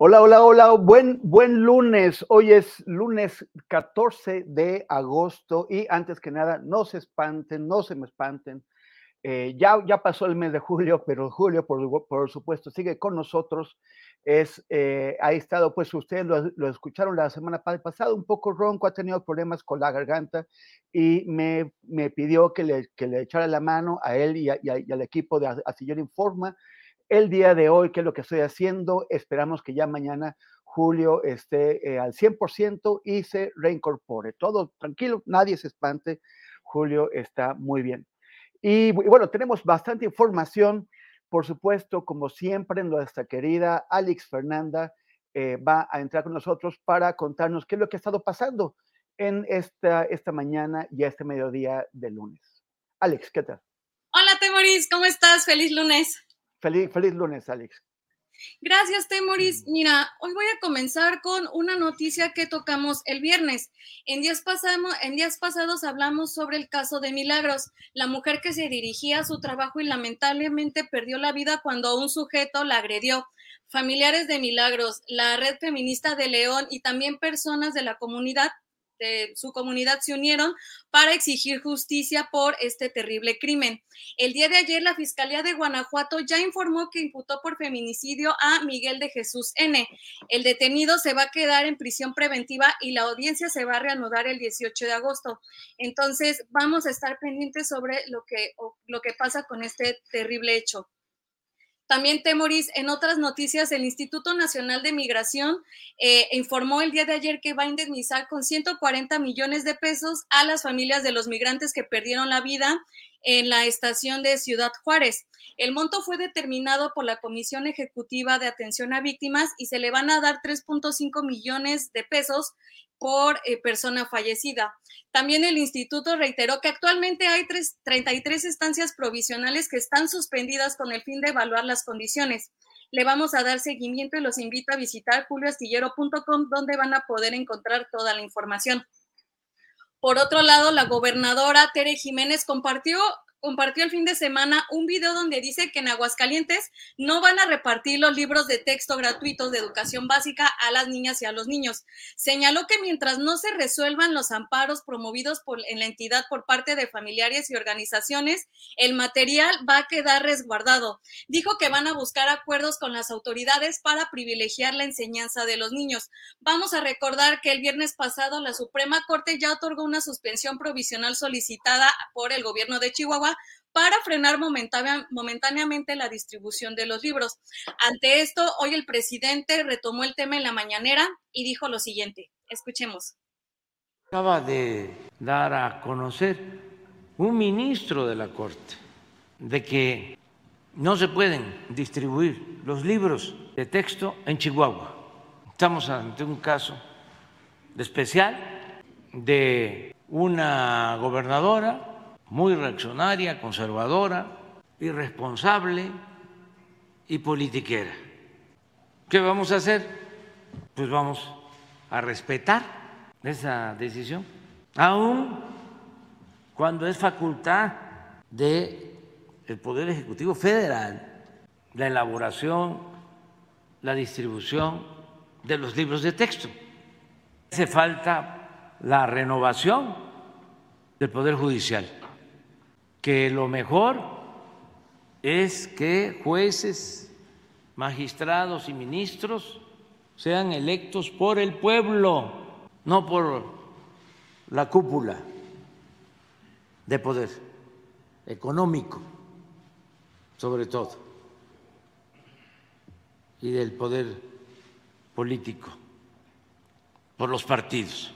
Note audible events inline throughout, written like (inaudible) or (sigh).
Hola, hola, hola, buen, buen lunes. Hoy es lunes 14 de agosto y antes que nada, no se espanten, no se me espanten. Eh, ya, ya pasó el mes de julio, pero julio, por, por supuesto, sigue con nosotros. Es, eh, ha estado, pues ustedes lo, lo, escucharon la semana pasada, un poco ronco, ha tenido problemas con la garganta y me, me pidió que le, que le, echara la mano a él y, al equipo de Astillero Informa el día de hoy, qué es lo que estoy haciendo. Esperamos que ya mañana Julio esté eh, al 100% y se reincorpore. Todo tranquilo, nadie se espante. Julio está muy bien. Y, bueno, tenemos bastante información. Por supuesto, como siempre, nuestra querida Alex Fernanda eh, va a entrar con nosotros para contarnos qué es lo que ha estado pasando en esta, esta mañana y este mediodía de lunes. Alex, ¿qué tal? Hola, Temoris, ¿cómo estás? Feliz lunes. Feliz, feliz lunes, Alex. Gracias, Temoris. Mira, hoy voy a comenzar con una noticia que tocamos el viernes. En días, pasamos, en días pasados hablamos sobre el caso de Milagros, la mujer que se dirigía a su trabajo y lamentablemente perdió la vida cuando un sujeto la agredió. Familiares de Milagros, la red feminista de León y también personas de la comunidad de su comunidad se unieron para exigir justicia por este terrible crimen. El día de ayer, la Fiscalía de Guanajuato ya informó que imputó por feminicidio a Miguel de Jesús N. El detenido se va a quedar en prisión preventiva y la audiencia se va a reanudar el 18 de agosto. Entonces, vamos a estar pendientes sobre lo que, lo que pasa con este terrible hecho. También, Temoris, en otras noticias, el Instituto Nacional de Migración eh, informó el día de ayer que va a indemnizar con 140 millones de pesos a las familias de los migrantes que perdieron la vida en la estación de Ciudad Juárez. El monto fue determinado por la Comisión Ejecutiva de Atención a Víctimas y se le van a dar 3.5 millones de pesos por eh, persona fallecida. También el instituto reiteró que actualmente hay tres, 33 estancias provisionales que están suspendidas con el fin de evaluar las condiciones. Le vamos a dar seguimiento y los invito a visitar julioastillero.com donde van a poder encontrar toda la información. Por otro lado, la gobernadora Tere Jiménez compartió compartió el fin de semana un video donde dice que en Aguascalientes no van a repartir los libros de texto gratuitos de educación básica a las niñas y a los niños. Señaló que mientras no se resuelvan los amparos promovidos por, en la entidad por parte de familiares y organizaciones, el material va a quedar resguardado. Dijo que van a buscar acuerdos con las autoridades para privilegiar la enseñanza de los niños. Vamos a recordar que el viernes pasado la Suprema Corte ya otorgó una suspensión provisional solicitada por el gobierno de Chihuahua para frenar momentáneamente la distribución de los libros. Ante esto, hoy el presidente retomó el tema en la mañanera y dijo lo siguiente. Escuchemos. Acaba de dar a conocer un ministro de la Corte de que no se pueden distribuir los libros de texto en Chihuahua. Estamos ante un caso especial de una gobernadora muy reaccionaria, conservadora, irresponsable y politiquera. ¿Qué vamos a hacer? Pues vamos a respetar esa decisión, aun cuando es facultad del el Poder Ejecutivo Federal la elaboración, la distribución de los libros de texto. Hace falta la renovación del Poder Judicial, que lo mejor es que jueces, magistrados y ministros sean electos por el pueblo, no por la cúpula de poder económico, sobre todo, y del poder político, por los partidos.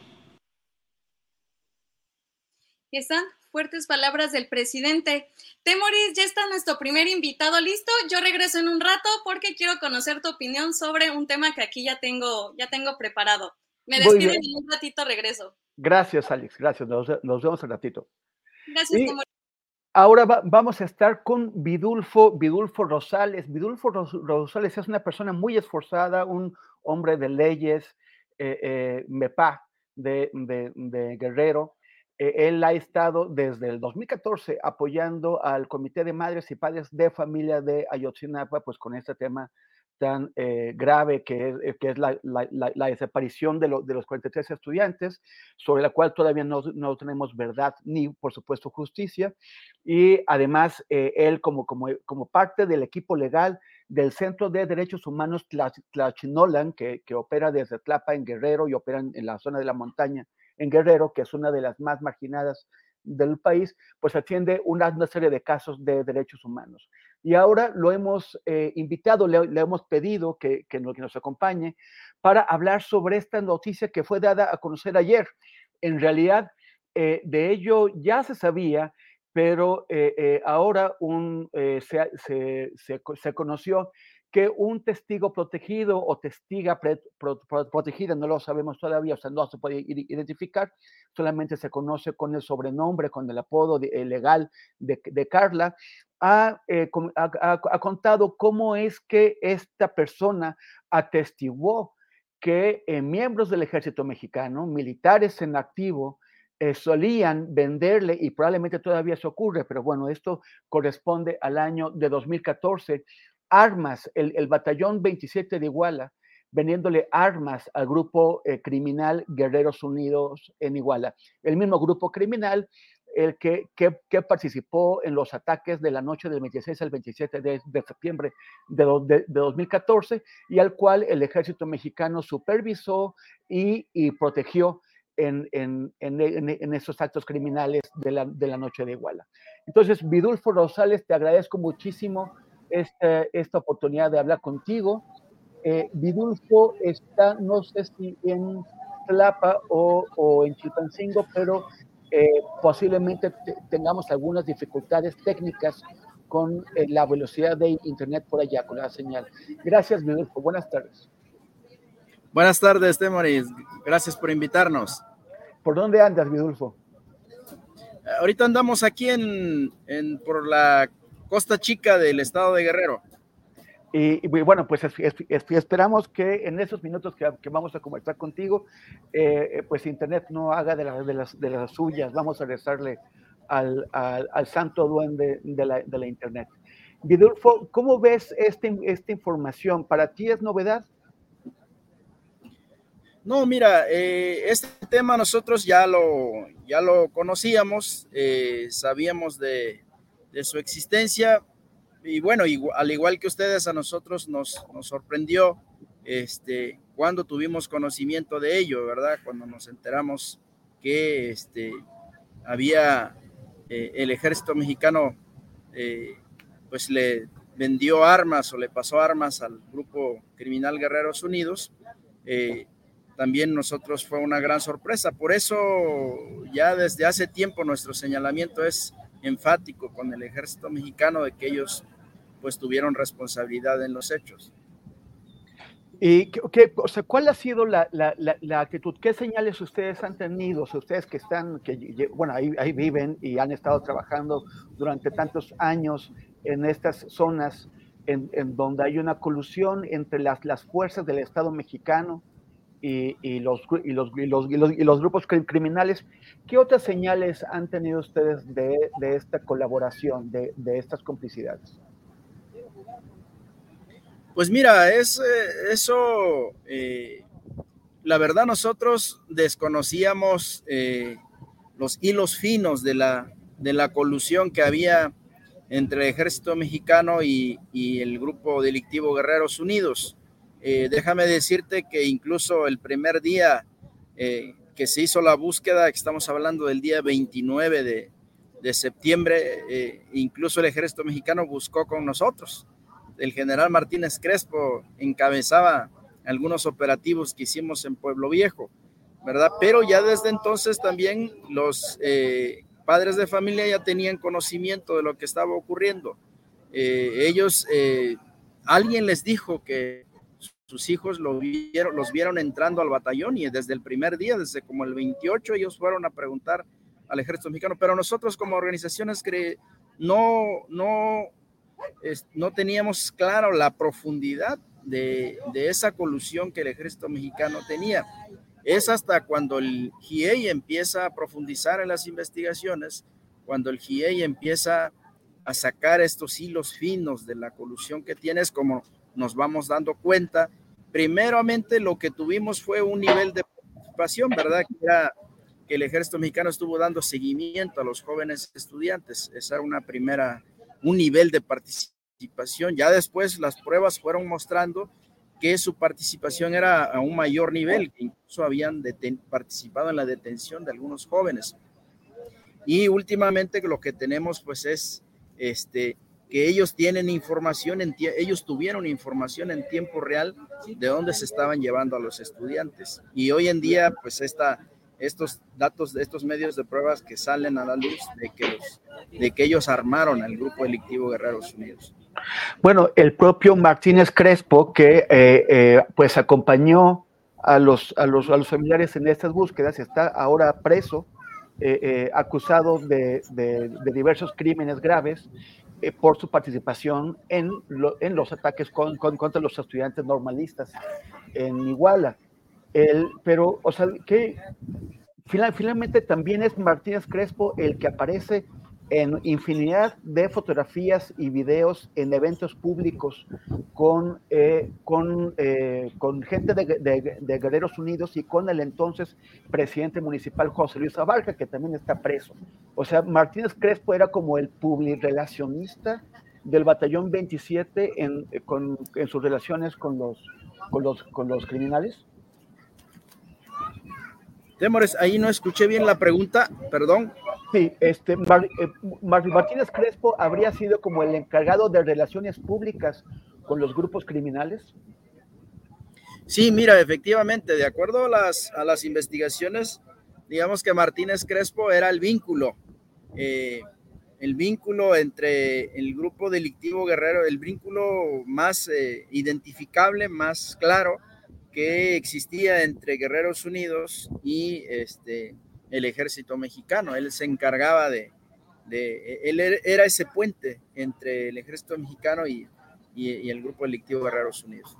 Y están fuertes palabras del presidente. Temoris, ya está nuestro primer invitado listo. Yo regreso en un rato porque quiero conocer tu opinión sobre un tema que aquí ya tengo, ya tengo preparado. Me despido y en un ratito regreso. Gracias, Alex. Gracias. Nos, nos vemos un ratito. Gracias, Y Temoris. Ahora va- vamos a estar con Vidulfo, Vidulfo Rosales. Vidulfo Ros- Rosales es una persona muy esforzada, un hombre de leyes, eh, eh, MEPA de, de- de Guerrero. Eh, él ha estado desde el 2014 apoyando al Comité de Madres y Padres de Familia de Ayotzinapa, pues con este tema tan eh, grave que es, eh, que es la, la- la- la desaparición de, lo- de los 43 estudiantes, sobre la cual todavía no, no tenemos verdad ni, por supuesto, justicia. Y además eh, él como, como, como parte del equipo legal del Centro de Derechos Humanos Tla- Tlachinolan, que, que opera desde Tlapa en Guerrero y opera en la zona de la montaña en Guerrero, que es una de las más marginadas del país, pues atiende una, una serie de casos de derechos humanos. Y ahora lo hemos eh, invitado, le, hemos pedido que, que, nos, que nos acompañe para hablar sobre esta noticia que fue dada a conocer ayer. En realidad, eh, de ello ya se sabía, pero eh, ahora un, se, se, se, conoció que un testigo protegido o testiga protegida, no lo sabemos todavía, o sea, no se puede identificar, solamente se conoce con el sobrenombre, con el apodo de, eh, legal de, Carla, ha, eh, ha, contado cómo es que esta persona atestiguó que eh, miembros del ejército mexicano, militares en activo, solían venderle, y probablemente todavía se ocurre, pero bueno, esto corresponde al año de 2014, armas, el, el batallón 27 de Iguala, vendiéndole armas al grupo eh, criminal Guerreros Unidos en Iguala. El mismo grupo criminal, el que, que, participó en los ataques de la noche del 26 al 27 de, de septiembre de, de, de, 2014 y al cual el ejército mexicano supervisó y, y protegió en, en, en, en, esos actos criminales de la, de la noche de Iguala. Entonces, Vidulfo Rosales, te agradezco muchísimo esta, esta oportunidad de hablar contigo. Eh, Vidulfo está, no sé si en Tlapa o, o en Chilpancingo, pero eh, posiblemente te, tengamos algunas dificultades técnicas con eh, la velocidad de Internet por allá, con la señal. Gracias, Vidulfo. Buenas tardes. Buenas tardes, Temoris. Gracias por invitarnos. ¿Por dónde andas, Vidulfo? Ahorita andamos aquí en, en por la Costa Chica del estado de Guerrero. Y, y bueno, pues es, es, es, esperamos que en esos minutos que, que vamos a conversar contigo, eh, pues Internet no haga de, la, de, las, de, las, suyas. Vamos a rezarle al, al, al santo duende de la, de la, Internet. Vidulfo, ¿cómo ves este, esta información? ¿Para ti es novedad? No, mira, eh, este tema nosotros ya lo, ya lo conocíamos, eh, sabíamos de, de, su existencia y bueno, al igual que ustedes, a nosotros nos, nos, sorprendió este, cuando tuvimos conocimiento de ello, ¿verdad? Cuando nos enteramos que este, había eh, el ejército mexicano, eh, pues le vendió armas o le pasó armas al grupo criminal Guerreros Unidos. Eh, también nosotros fue una gran sorpresa. Por eso ya desde hace tiempo nuestro señalamiento es enfático con el ejército mexicano de que ellos pues tuvieron responsabilidad en los hechos. ¿Y qué, o sea, cuál ha sido la, la, la, actitud? ¿Qué señales ustedes han tenido? ustedes que están, que bueno, ahí, ahí, viven y han estado trabajando durante tantos años en estas zonas en, en donde hay una colusión entre las, las fuerzas del Estado mexicano y, los, y, los, y, los, y, los, grupos criminales, ¿qué otras señales han tenido ustedes de, de esta colaboración, de, de estas complicidades? Pues mira, es eh, eso, eh, la verdad nosotros desconocíamos eh, los hilos finos de la, de la colusión que había entre el ejército mexicano y, y el grupo delictivo Guerreros Unidos. Déjame decirte que incluso el primer día que se hizo la búsqueda, que estamos hablando del día 29 de, de septiembre, incluso el ejército mexicano buscó con nosotros el general Martínez Crespo encabezaba algunos operativos que hicimos en Pueblo Viejo, ¿verdad? Pero ya desde entonces también los eh, padres de familia ya tenían conocimiento de lo que estaba ocurriendo. Eh, ellos, eh, alguien les dijo que sus hijos lo vieron, los vieron entrando al batallón y desde el primer día, desde como el 28, ellos fueron a preguntar al ejército mexicano, pero nosotros como organizaciones no, no no teníamos claro la profundidad de, esa colusión que el ejército mexicano tenía. Es hasta cuando el GIEI empieza a profundizar en las investigaciones, cuando el GIEI empieza a sacar estos hilos finos de la colusión que tienes, como nos vamos dando cuenta. Primeramente lo que tuvimos fue un nivel de participación, ¿verdad? Que era que el ejército mexicano estuvo dando seguimiento a los jóvenes estudiantes. Esa era una primera un nivel de participación. Ya después las pruebas fueron mostrando que su participación era a un mayor nivel, que incluso habían participado en la detención de algunos jóvenes. Y últimamente lo que tenemos pues es este, que ellos tienen información, en ellos tuvieron información en tiempo real de dónde se estaban llevando a los estudiantes. Y hoy en día pues esta estos datos de estos medios de pruebas que salen a la luz de que, de que ellos armaron el grupo delictivo Guerreros Unidos. Bueno, el propio Martínez Crespo, que eh, eh, pues acompañó a los, a, los, a los familiares en estas búsquedas, está ahora preso, eh, acusado de, de, diversos crímenes graves por su participación en, en los ataques con, contra los estudiantes normalistas en Iguala. El, pero, o sea, que finalmente también es Martínez Crespo el que aparece en infinidad de fotografías y videos en eventos públicos con, eh, con, eh, con gente de, de, Guerreros Unidos y con el entonces presidente municipal José Luis Abarca, que también está preso. O sea, Martínez Crespo era como el publirelacionista del batallón 27 en, con, en sus relaciones con los, con los, con los criminales. Temores, ahí no escuché bien la pregunta, perdón. Sí, este, eh, Martínez Crespo habría sido como el encargado de relaciones públicas con los grupos criminales. Sí, mira, efectivamente, de acuerdo a las, investigaciones, digamos que Martínez Crespo era el vínculo, eh, el vínculo entre el grupo delictivo guerrero, el vínculo más eh, identificable, más claro que existía entre Guerreros Unidos y este, el ejército mexicano. Él se encargaba de, de él er, era ese puente entre el ejército mexicano y, y, el grupo delictivo Guerreros Unidos.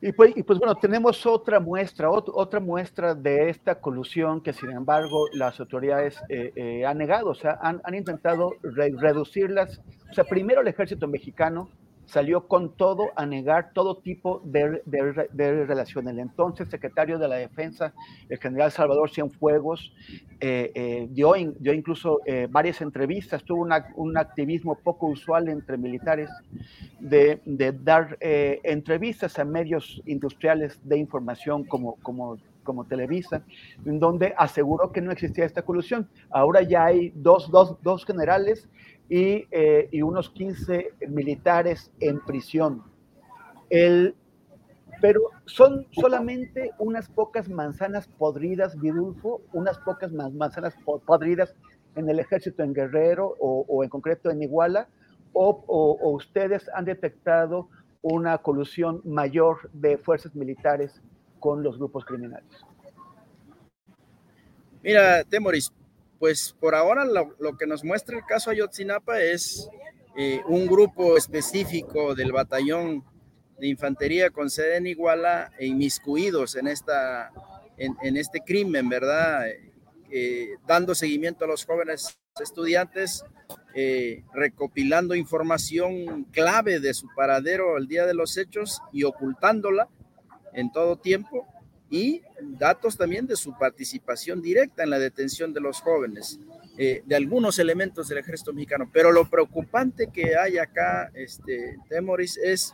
Y pues, y pues, bueno, tenemos otra muestra, otra muestra de esta colusión que sin embargo las autoridades eh, eh, han negado, o sea, han, han intentado reducirlas. O sea, primero el ejército mexicano salió con todo a negar todo tipo de, de, relación. El entonces secretario de la Defensa, el general Salvador Cienfuegos, eh, eh, dio, dio, incluso eh, varias entrevistas, tuvo un activismo poco usual entre militares de, de dar entrevistas a medios industriales de información como, como como Televisa, en donde aseguró que no existía esta colusión. Ahora ya hay dos, dos, dos generales eh, y, unos 15 militares en prisión. El, pero son solamente unas pocas manzanas podridas, Vidulfo, unas pocas manzanas podridas en el ejército en Guerrero o, en concreto en Iguala, o, ustedes han detectado una colusión mayor de fuerzas militares con los grupos criminales? Mira, Temoris, pues por ahora lo, que nos muestra el caso Ayotzinapa es eh, un grupo específico del batallón de infantería con sede en Iguala e inmiscuidos en, esta, en, este crimen, ¿verdad? Eh, dando seguimiento a los jóvenes estudiantes, eh, recopilando información clave de su paradero al día de los hechos y ocultándola en todo tiempo y datos también de su participación directa en la detención de los jóvenes, eh, de algunos elementos del ejército mexicano. Pero lo preocupante que hay acá, este, Temoris, es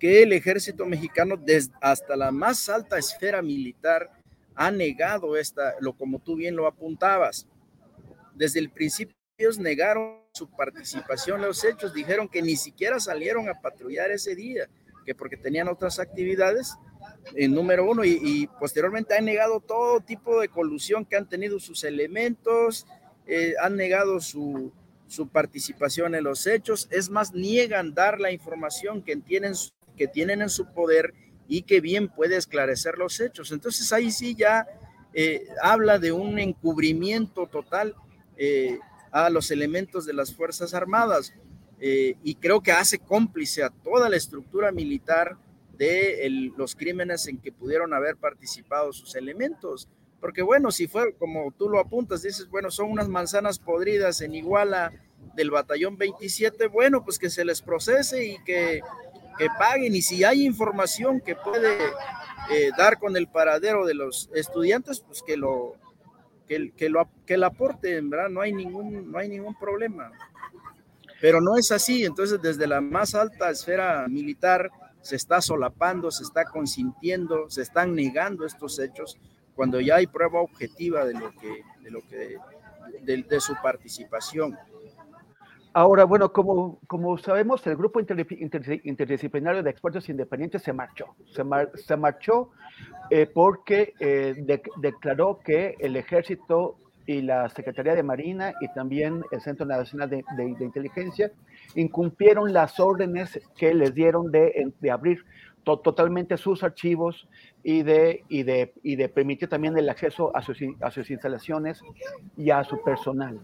que el ejército mexicano, desde hasta la más alta esfera militar, ha negado esta, lo como tú bien lo apuntabas. Desde el principio ellos negaron su participación en los hechos, dijeron que ni siquiera salieron a patrullar ese día, que porque tenían otras actividades, en número uno, y, posteriormente han negado todo tipo de colusión que han tenido sus elementos, eh, han negado su, su participación en los hechos, es más, niegan dar la información que tienen que tienen en su poder y que bien puede esclarecer los hechos. Entonces ahí sí ya eh, habla de un encubrimiento total eh, a los elementos de las Fuerzas Armadas y creo que hace cómplice a toda la estructura militar de los crímenes en que pudieron haber participado sus elementos. Porque bueno, si fue como tú lo apuntas, dices, bueno, son unas manzanas podridas en Iguala del batallón 27, bueno, pues que se les procese y que que paguen y si hay información que puede eh, dar con el paradero de los estudiantes, pues que lo que, que lo que la aporten, ¿verdad? No hay ningún no hay ningún problema. Pero no es así, entonces desde la más alta esfera militar se está solapando, se está consintiendo, se están negando estos hechos cuando ya hay prueba objetiva de lo que de lo que de su participación. Ahora, bueno, como, como sabemos, el grupo interdisciplinario de expertos independientes se marchó. Se, marchó eh, porque eh, declaró que el ejército y la Secretaría de Marina y también el Centro Nacional de, Inteligencia incumplieron las órdenes que les dieron de, abrir totalmente sus archivos y de, y, de, y de permitir también el acceso a sus, a sus instalaciones y a su personal.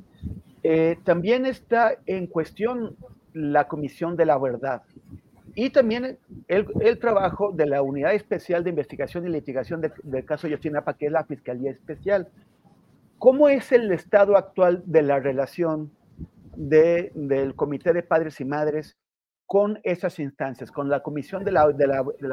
Eh, también está en cuestión la Comisión de la Verdad y también el, trabajo de la Unidad Especial de Investigación y Litigación del caso Yotzinapa, que es la Fiscalía Especial. ¿Cómo es el estado actual de la relación del Comité de Padres y Madres con esas instancias, con la Comisión de la,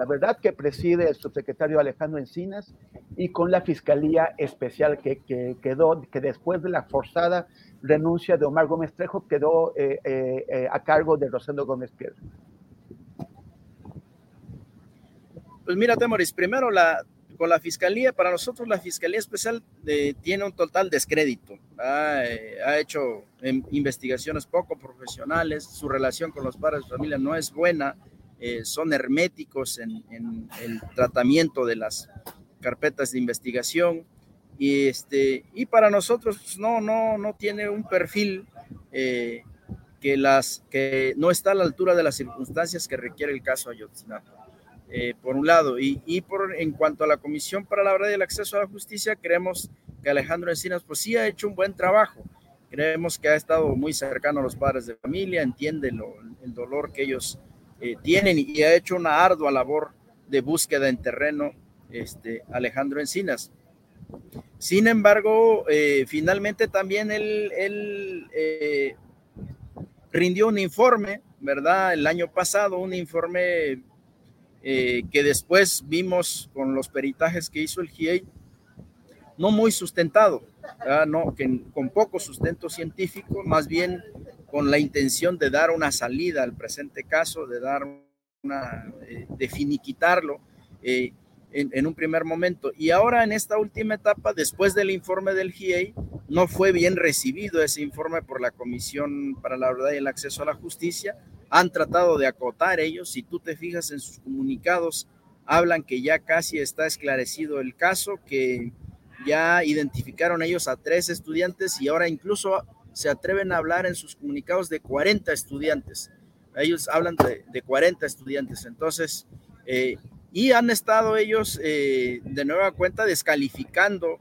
Verdad que preside el subsecretario Alejandro Encinas y con la Fiscalía Especial que, quedó, que después de la forzada renuncia de Omar Gómez Trejo quedó eh, eh, eh, a cargo de Rosendo Gómez Piedra. Pues mira, Temoris, primero la, con la fiscalía, para nosotros la fiscalía especial eh, tiene un total descrédito. Eh, ha hecho em, investigaciones poco profesionales, su relación con los padres de familia no es buena, eh, son herméticos en, el tratamiento de las carpetas de investigación y este y para nosotros pues, no no no tiene un perfil que las que no está a la altura de las circunstancias que requiere el caso Ayotzinapa. Eh, por un lado. Y, y, por, en cuanto a la Comisión para la Verdad y el Acceso a la Justicia, creemos que Alejandro Encinas, pues sí ha hecho un buen trabajo. Creemos que ha estado muy cercano a los padres de familia, entiende el dolor que ellos eh, tienen y ha hecho una ardua labor de búsqueda en terreno, este, Alejandro Encinas. Sin embargo, eh, finalmente también él, él rindió un informe, ¿verdad? El año pasado, un informe eh, que después vimos con los peritajes que hizo el GIEI, no muy sustentado, no, que con poco sustento científico, más bien con la intención de dar una salida al presente caso, de dar una, eh, de finiquitarlo eh, en, en, un primer momento. Y ahora en esta última etapa, después del informe del GIEI, no fue bien recibido ese informe por la Comisión para la Verdad y el Acceso a la Justicia, han tratado de acotar ellos. Si tú te fijas en sus comunicados, hablan que ya casi está esclarecido el caso, que ya identificaron ellos a tres estudiantes y ahora incluso se atreven a hablar en sus comunicados de 40 estudiantes. Ellos hablan de, de 40 estudiantes. Entonces, eh, y han estado ellos eh, de nueva cuenta descalificando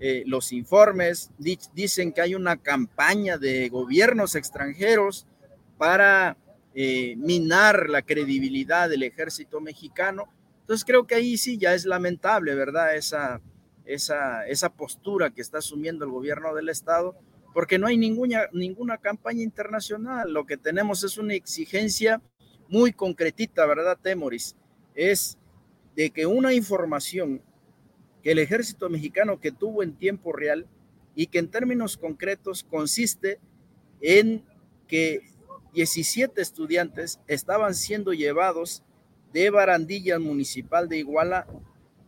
eh, los informes. Dicen que hay una campaña de gobiernos extranjeros para minar la credibilidad del ejército mexicano. Entonces creo que ahí sí ya es lamentable, ¿verdad? Esa, esa, esa postura que está asumiendo el gobierno del estado porque no hay ninguna, ninguna campaña internacional. Lo que tenemos es una exigencia muy concretita, ¿verdad, Temoris? Es de que una información que el ejército mexicano que tuvo en tiempo real y que en términos concretos consiste en que 17 estudiantes estaban siendo llevados de Barandilla Municipal de Iguala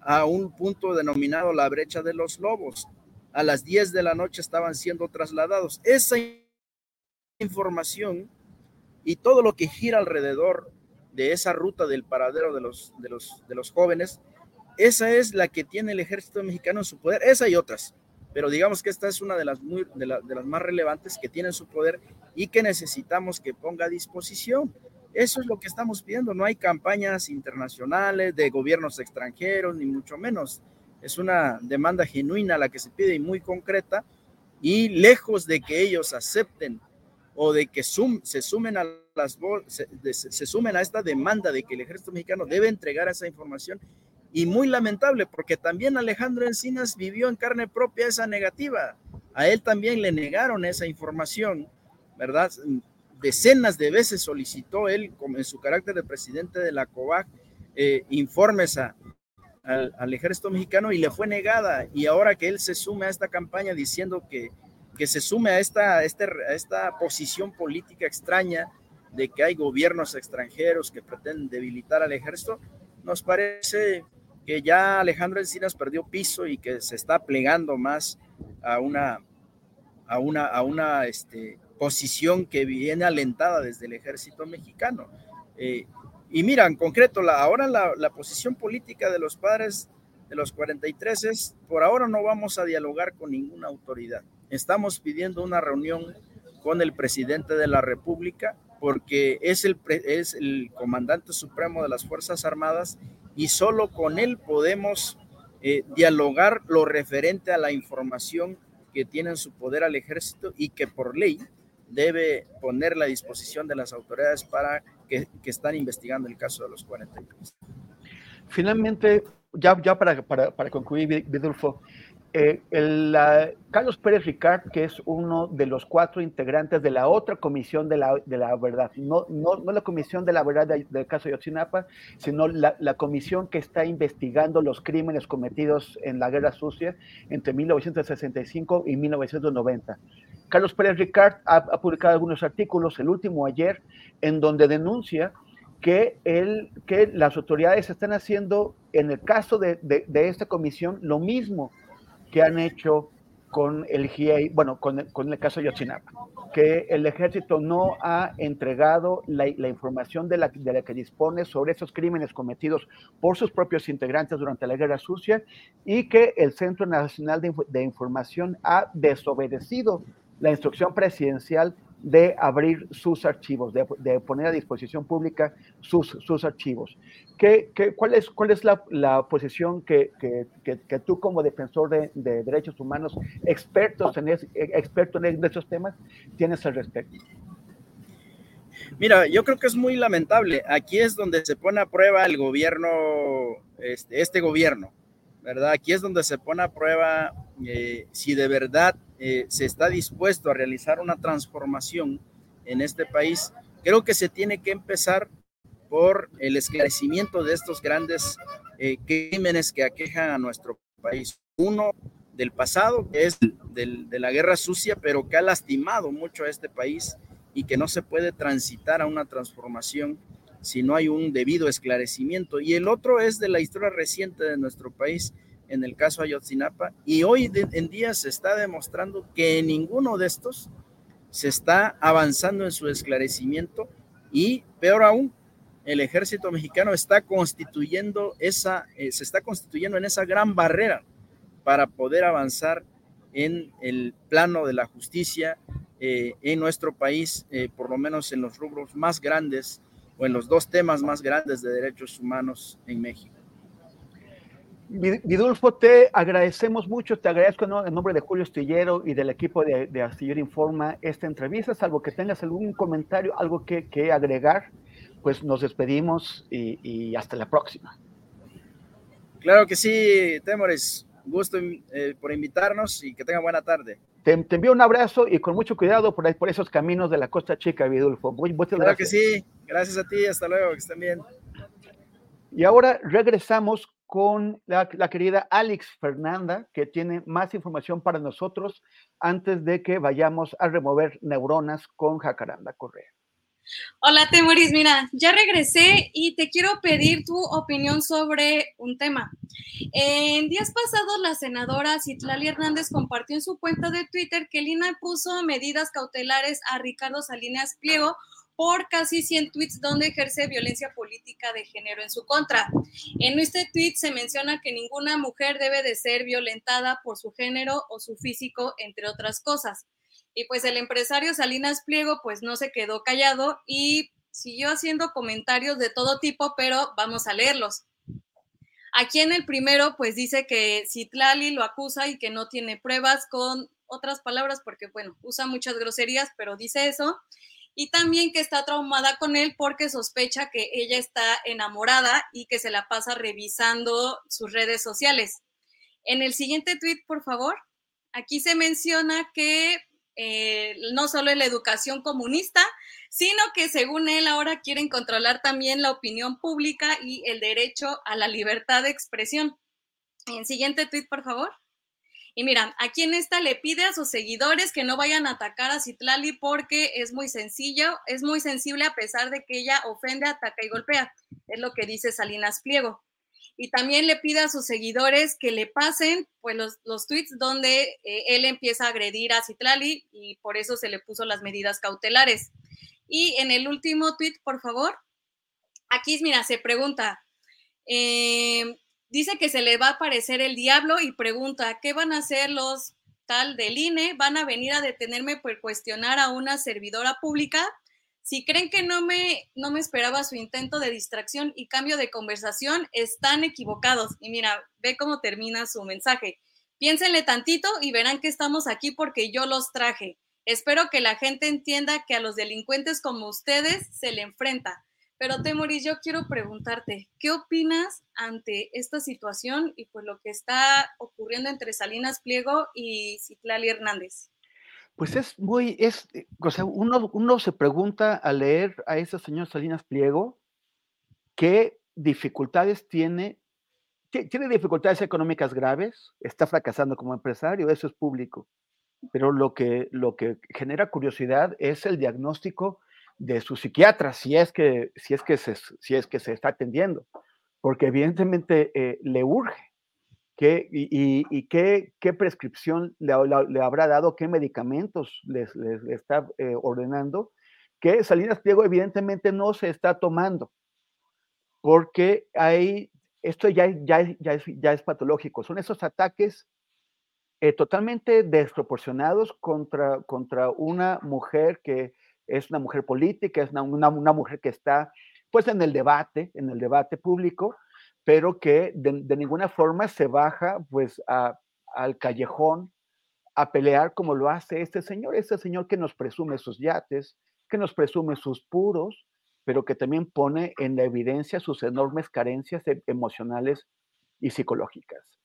a un punto denominado la brecha de los lobos a las 10 de la noche estaban siendo trasladados. Esa información y todo lo que gira alrededor de esa ruta del paradero de los, de los, de los jóvenes, esa es la que tiene el ejército mexicano en su poder, esa y otras. Pero digamos que esta es una de las, muy, de, de las más relevantes que tienen su poder y que necesitamos que ponga a disposición. Eso es lo que estamos pidiendo. No hay campañas internacionales de gobiernos extranjeros, ni mucho menos es una demanda genuina la que se pide y muy concreta, y lejos de que ellos acepten o de que se sumen a las se sumen a esta demanda de que el ejército mexicano debe entregar esa información y muy lamentable porque también Alejandro Encinas vivió en carne propia esa negativa. A él también le negaron esa información, ¿verdad? Decenas de veces solicitó él, como en su carácter de presidente de la COVAC, eh, informes a, al, ejército mexicano y le fue negada. Y ahora que él se sume a esta campaña diciendo que, que se sume a esta, este, a esta posición política extraña de que hay gobiernos extranjeros que pretenden debilitar al ejército, nos parece que ya Alejandro Encinas perdió piso y que se está plegando más a una, a una, a una este, posición que viene alentada desde el ejército mexicano. Eh, y mira, en concreto, la, ahora la, la, posición política de los padres de los 43 es, por ahora no vamos a dialogar con ninguna autoridad. Estamos pidiendo una reunión con el presidente de la República porque es el, es el comandante supremo de las Fuerzas Armadas y solo con él podemos eh, dialogar lo referente a la información que tiene en su poder al ejército y que por ley debe poner la disposición de las autoridades para que, están investigando el caso de los 43. Finalmente, ya, para, para concluir, Vidulfo, eh, el, Carlos Pérez Ricard, que es uno de los cuatro integrantes de la otra comisión de la, de la verdad, no, no, no, la comisión de la verdad del caso de Yotzinapa, sino la, la, comisión que está investigando los crímenes cometidos en la Guerra Sucia entre 1965 y 1990. Carlos Pérez Ricard ha, publicado algunos artículos, el último ayer, en donde denuncia que, él, que las autoridades están haciendo, en el caso de, de, esta comisión, lo mismo que han hecho con el GIEI, bueno, con, con, el caso de Yotzinapa, que el ejército no ha entregado la, la información de la, de la, que dispone sobre esos crímenes cometidos por sus propios integrantes durante la Guerra Sucia y que el Centro Nacional de, de Información ha desobedecido la instrucción presidencial de abrir sus archivos, de, poner a disposición pública sus, sus archivos. ¿Qué, qué, cuál, es, ¿Cuál es la, la posición que, que, que, tú como defensor de, de, derechos humanos, expertos en, es, experto en estos temas, tienes al respecto? Mira, yo creo que es muy lamentable. Aquí es donde se pone a prueba el gobierno, este, este gobierno, ¿verdad? Aquí es donde se pone a prueba eh, si de verdad eh, se está dispuesto a realizar una transformación en este país, creo que se tiene que empezar por el esclarecimiento de estos grandes eh, crímenes que aquejan a nuestro país. Uno del pasado, que es del, de la guerra sucia, pero que ha lastimado mucho a este país y que no se puede transitar a una transformación si no hay un debido esclarecimiento. Y el otro es de la historia reciente de nuestro país, en el caso Ayotzinapa, y hoy en día se está demostrando que ninguno de estos se está avanzando en su esclarecimiento y peor aún, el ejército mexicano está constituyendo esa, eh, se está constituyendo en esa gran barrera para poder avanzar en el plano de la justicia eh, en nuestro país, eh, por lo menos en los rubros más grandes o en los dos temas más grandes de derechos humanos en México. Vidulfo, te agradecemos mucho, te agradezco en nombre de Julio Astillero y del equipo de, de Astillero Informa esta entrevista, salvo que tengas algún comentario, algo que, que agregar, pues nos despedimos y, y, hasta la próxima. Claro que sí, Temores, gusto eh, por invitarnos y que tengan buena tarde. Te, te, envío un abrazo y con mucho cuidado por, ahí, por esos caminos de la Costa Chica, Vidulfo. Muy, muchas claro gracias. que sí, gracias a ti, hasta luego, que estén bien. Y ahora regresamos con la, la, querida Alex Fernanda, que tiene más información para nosotros antes de que vayamos a remover neuronas con Jacaranda Correa. Hola, Temoris. Mira, ya regresé y te quiero pedir tu opinión sobre un tema. En días pasados, la senadora Citlali Hernández compartió en su cuenta de Twitter que Lina puso medidas cautelares a Ricardo Salinas Pliego por casi 100 tweets donde ejerce violencia política de género en su contra. En este tweet se menciona que ninguna mujer debe de ser violentada por su género o su físico, entre otras cosas. Y pues el empresario Salinas Pliego pues no se quedó callado y siguió haciendo comentarios de todo tipo, pero vamos a leerlos. Aquí en el primero pues dice que Citlali lo acusa y que no tiene pruebas con otras palabras porque bueno, usa muchas groserías, pero dice eso y también que está traumada con él porque sospecha que ella está enamorada y que se la pasa revisando sus redes sociales. En el siguiente tweet, por favor, aquí se menciona que eh, no solo es la educación comunista, sino que según él ahora quieren controlar también la opinión pública y el derecho a la libertad de expresión. En el siguiente tweet, por favor. Y mira, aquí en esta le pide a sus seguidores que no vayan a atacar a Citlali porque es muy sencillo, es muy sensible a pesar de que ella ofende, ataca y golpea. Es lo que dice Salinas Pliego. Y también le pide a sus seguidores que le pasen pues, los, los tweets donde eh, él empieza a agredir a Citlali y por eso se le puso las medidas cautelares. Y en el último tweet, por favor, aquí, mira, se pregunta, eh, dice que se le va a aparecer el diablo y pregunta, ¿qué van a hacer los tal del INE? ¿Van a venir a detenerme por cuestionar a una servidora pública? Si creen que no me, no me esperaba su intento de distracción y cambio de conversación, están equivocados. Y mira, ve cómo termina su mensaje. Piénsenle tantito y verán que estamos aquí porque yo los traje. Espero que la gente entienda que a los delincuentes como ustedes se le enfrenta. Pero Temoris, yo quiero preguntarte, ¿qué opinas ante esta situación y pues lo que está ocurriendo entre Salinas Pliego y Citlali Hernández? Pues es muy, es, eh, o sea, uno, uno se pregunta al leer a ese señor Salinas Pliego qué dificultades tiene, tiene dificultades económicas graves, está fracasando como empresario, eso es público, pero lo que, lo que genera curiosidad es el diagnóstico de su psiquiatra, si es que, si es que, se, si es que se está atendiendo, porque evidentemente eh, le urge. ¿Qué, y, y qué, qué, prescripción le, le, habrá dado? ¿Qué medicamentos les, les está eh, ordenando? Que Salinas Pliego evidentemente no se está tomando, porque hay, esto ya, ya, ya, es, ya es patológico. Son esos ataques eh, totalmente desproporcionados contra, contra una mujer que es una mujer política, es una, una, una, mujer que está pues en el debate, en el debate público, pero que de, ninguna forma se baja pues al callejón a pelear como lo hace este señor, este señor que nos presume sus yates, que nos presume sus puros, pero que también pone en la evidencia sus enormes carencias e, emocionales y psicológicas.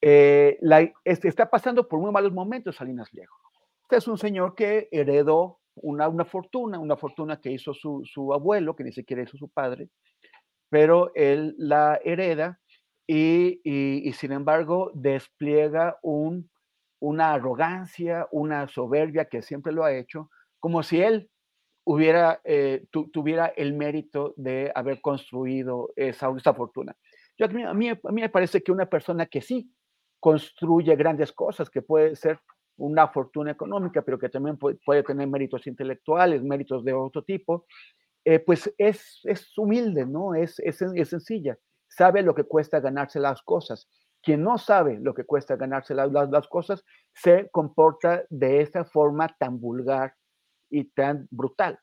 Eh, este, está pasando por muy malos momentos Salinas Viejo. Este es un señor que heredó una, una fortuna, una fortuna que hizo su, su, abuelo, que ni siquiera hizo su padre, pero él la hereda y, y, y sin embargo despliega un, una arrogancia, una soberbia que siempre lo ha hecho, como si él hubiera, eh, tu, tuviera el mérito de haber construido esa, esa fortuna. Yo, a, mí, a, mí, me parece que una persona que sí construye grandes cosas, que puede ser una fortuna económica, pero que también puede tener méritos intelectuales, méritos de otro tipo, eh, pues es, es, humilde, ¿no? Es, es, es, sencilla, sabe lo que cuesta ganarse las cosas. quien no sabe lo que cuesta ganarse las, las, cosas se comporta de esta forma tan vulgar y tan brutal.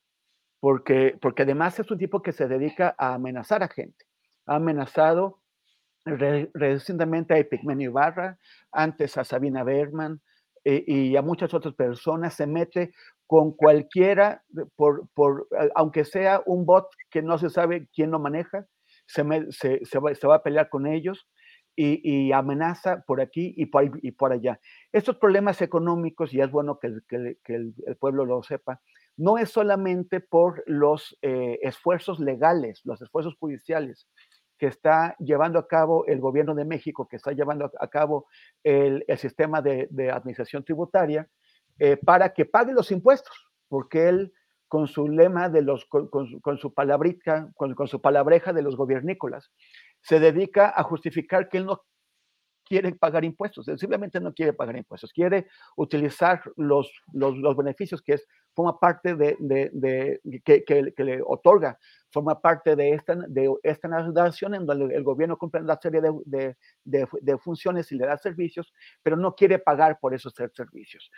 Porque, porque además es un tipo que se dedica a amenazar a gente. Ha amenazado recientemente a Epigmenio Ibarra, antes a Sabina Berman eh, y a muchas otras personas. Se mete con cualquiera, por, por, aunque sea un bot que no se sabe quién lo maneja, se, se, se, va, se va, a pelear con ellos y, amenaza por aquí y por, y por, allá. Estos problemas económicos, y es bueno que, que, que el, el, pueblo lo sepa, no es solamente por los eh, esfuerzos legales, los esfuerzos judiciales que está llevando a cabo el gobierno de México, que está llevando a cabo el, el sistema de, de, administración tributaria, eh, para que pague los impuestos, porque él con su lema de los, con, con, con su palabrita, con, su palabreja de los gobiernícolas, se dedica a justificar que él no quiere pagar impuestos, él simplemente no quiere pagar impuestos, quiere utilizar los, los, los beneficios que es, forma parte de, que, que, le otorga, forma parte de esta, de esta nación en donde el gobierno cumple una serie de, de funciones y le da servicios, pero no quiere pagar por esos servicios.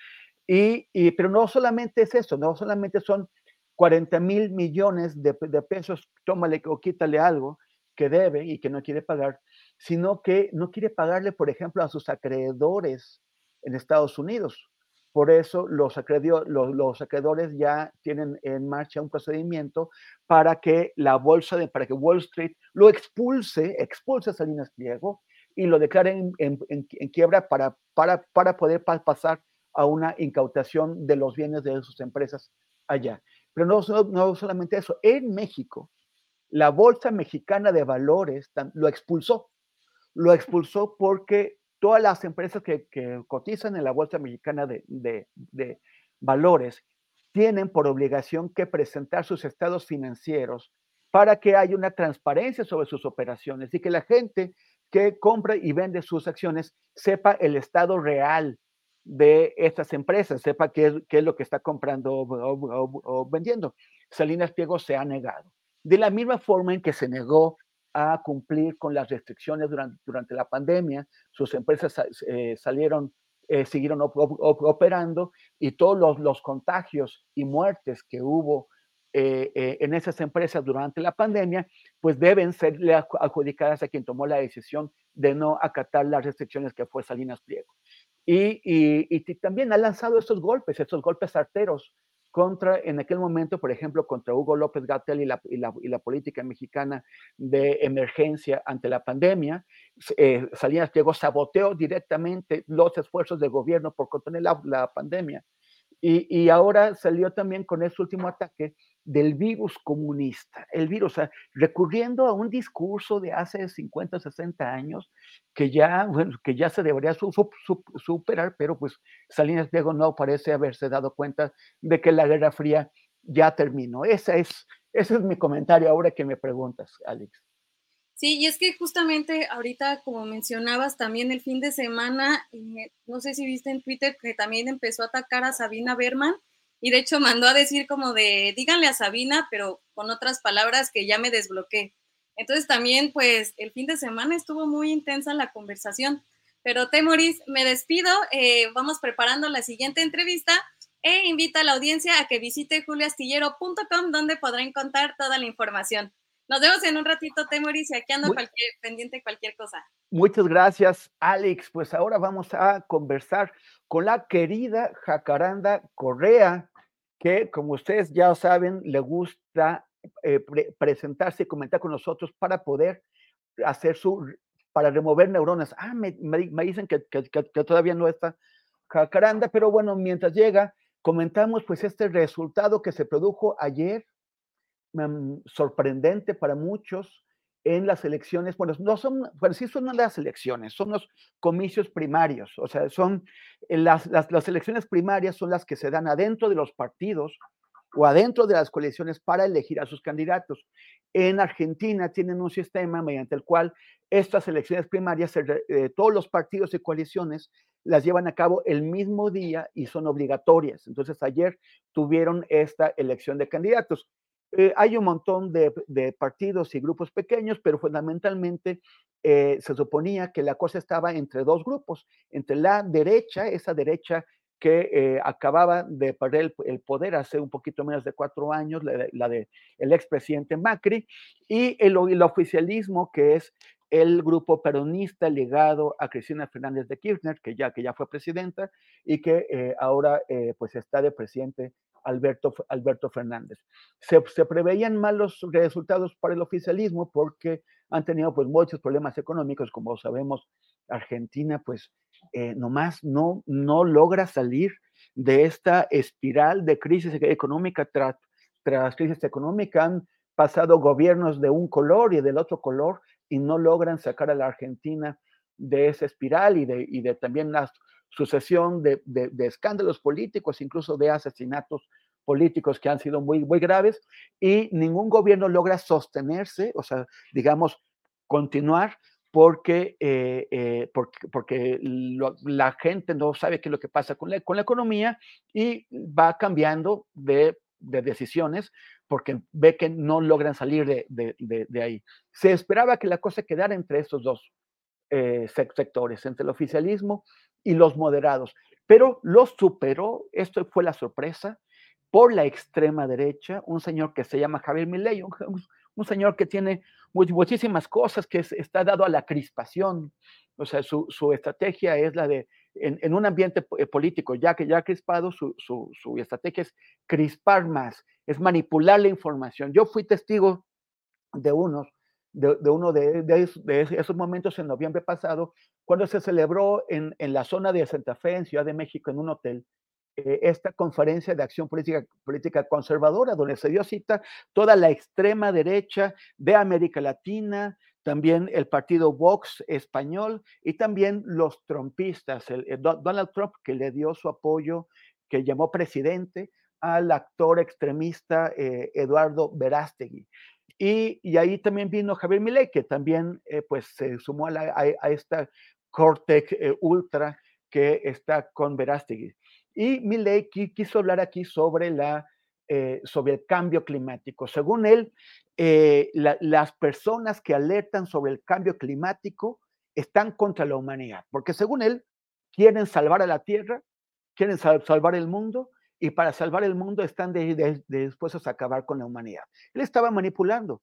Y, y, pero no solamente es eso, no solamente son 40 mil millones de, de, pesos, tómale o quítale algo que debe y que no quiere pagar, sino que no quiere pagarle, por ejemplo, a sus acreedores en Estados Unidos. Por eso los, acreedor, los, los acreedores ya tienen en marcha un procedimiento para que la bolsa, de, para que Wall Street lo expulse, expulse a Salinas Pliego y lo declaren en, en, en quiebra para, para, para poder pasar a una incautación de los bienes de sus empresas allá. Pero no, no solamente eso, en México, la Bolsa Mexicana de Valores lo expulsó. Lo expulsó porque todas las empresas que, cotizan en la Bolsa Mexicana de, Valores tienen por obligación que presentar sus estados financieros para que haya una transparencia sobre sus operaciones y que la gente que compra y vende sus acciones sepa el estado real de estas empresas, sepa qué es, qué es lo que está comprando o, vendiendo. Salinas Pliego se ha negado. De la misma forma en que se negó a cumplir con las restricciones durante, durante la pandemia, sus empresas eh, salieron, eh, siguieron op op operando y todos los, los, contagios y muertes que hubo eh, en esas empresas durante la pandemia, pues deben serle adjudicadas a quien tomó la decisión de no acatar las restricciones que fue Salinas Pliego. Y, y, y, también ha lanzado estos golpes, estos golpes arteros contra, en aquel momento, por ejemplo, contra Hugo López Gatel y la, y la, y la política mexicana de emergencia ante la pandemia. Eh, Salinas Pliego saboteó directamente los esfuerzos del gobierno por contener la, la pandemia. Y, ahora salió también con este último ataque del virus comunista, el virus, o sea, recurriendo a un discurso de hace 50, 60 años que ya, bueno, que ya se debería su, su, su, superar, pero pues Salinas Pliego no parece haberse dado cuenta de que la Guerra Fría ya terminó. Esa es, ese es mi comentario ahora que me preguntas, Alex. Sí, y es que justamente ahorita, como mencionabas, también el fin de semana, eh, no sé si viste en Twitter que también empezó a atacar a Sabina Berman, y de hecho mandó a decir como de, díganle a Sabina, pero con otras palabras que ya me desbloqueé. Entonces también, pues, el fin de semana estuvo muy intensa la conversación. Pero Temoris, me despido, eh, vamos preparando la siguiente entrevista e invita a la audiencia a que visite juliastillero.com donde podrá encontrar toda la información. Nos vemos en un ratito, Temoris, y aquí ando Muy, cualquier, pendiente cualquier cosa. Muchas gracias, Alex. Pues ahora vamos a conversar con la querida Jacaranda Correa, que como ustedes ya saben, le gusta eh, pre presentarse y comentar con nosotros para poder hacer su, para remover neuronas. Ah, me, me, dicen que, que, todavía no está Jacaranda, pero bueno, mientras llega, comentamos pues este resultado que se produjo ayer, um, sorprendente para muchos, en las elecciones, bueno, no son, bueno, sí son las elecciones, son los comicios primarios, o sea, son eh, las, las, las, elecciones primarias son las que se dan adentro de los partidos o adentro de las coaliciones para elegir a sus candidatos. En Argentina tienen un sistema mediante el cual estas elecciones primarias, eh, todos los partidos y coaliciones las llevan a cabo el mismo día y son obligatorias. Entonces, ayer tuvieron esta elección de candidatos. Eh, hay un montón de, partidos y grupos pequeños, pero fundamentalmente eh, se suponía que la cosa estaba entre dos grupos, entre la derecha, esa derecha que eh, acababa de perder el, poder hace un poquito menos de cuatro años, la, de el expresidente Macri, y el, oficialismo, que es el grupo peronista ligado a Cristina Fernández de Kirchner, que ya, que ya fue presidenta y que ahora pues está de presidente Alberto, Alberto Fernández. Se, se, preveían malos resultados para el oficialismo porque han tenido pues muchos problemas económicos, como sabemos, Argentina pues eh, nomás no, no logra salir de esta espiral de crisis económica tras, tras crisis económica. Han pasado gobiernos de un color y del otro color y no logran sacar a la Argentina de esa espiral y de, y de también la sucesión de, de, escándalos políticos, incluso de asesinatos políticos que han sido muy, muy graves, y ningún gobierno logra sostenerse, o sea, digamos, continuar porque, eh, eh, porque, porque la gente no sabe qué es lo que pasa con la, con la economía y va cambiando de, de decisiones porque ve que no logran salir de, de, de, ahí. Se esperaba que la cosa quedara entre estos dos eh, sectores, entre el oficialismo y los moderados, pero los superó, esto fue la sorpresa, por la extrema derecha, un señor que se llama Javier Milei, un, señor que tiene muchísimas cosas, que está dado a la crispación. O sea, su, estrategia es la de, en, un ambiente eh, político ya que ya crispado, su, estrategia es crispar más, es manipular la información. Yo fui testigo de unos, de, uno de, esos momentos en noviembre pasado, cuando se celebró en, en la zona de Santa Fe, en Ciudad de México, en un hotel, eh, esta conferencia de acción política, conservadora, donde se dio cita toda la extrema derecha de América Latina, también el partido Vox español y también los trompistas, el, Donald Trump que le dio su apoyo, que llamó presidente al actor extremista eh, Eduardo Verástegui. Y, y, ahí también vino Javier Milei, que también eh, pues se sumó a, esta corte ultra que está con Verástegui. Y Milley quiso hablar aquí sobre, la, eh, sobre el cambio climático. Según él, eh, las personas que alertan sobre el cambio climático están contra la humanidad, porque según él, quieren salvar a la Tierra, quieren salvar el mundo, y para salvar el mundo están dispuestos a acabar con la humanidad. Él estaba manipulando,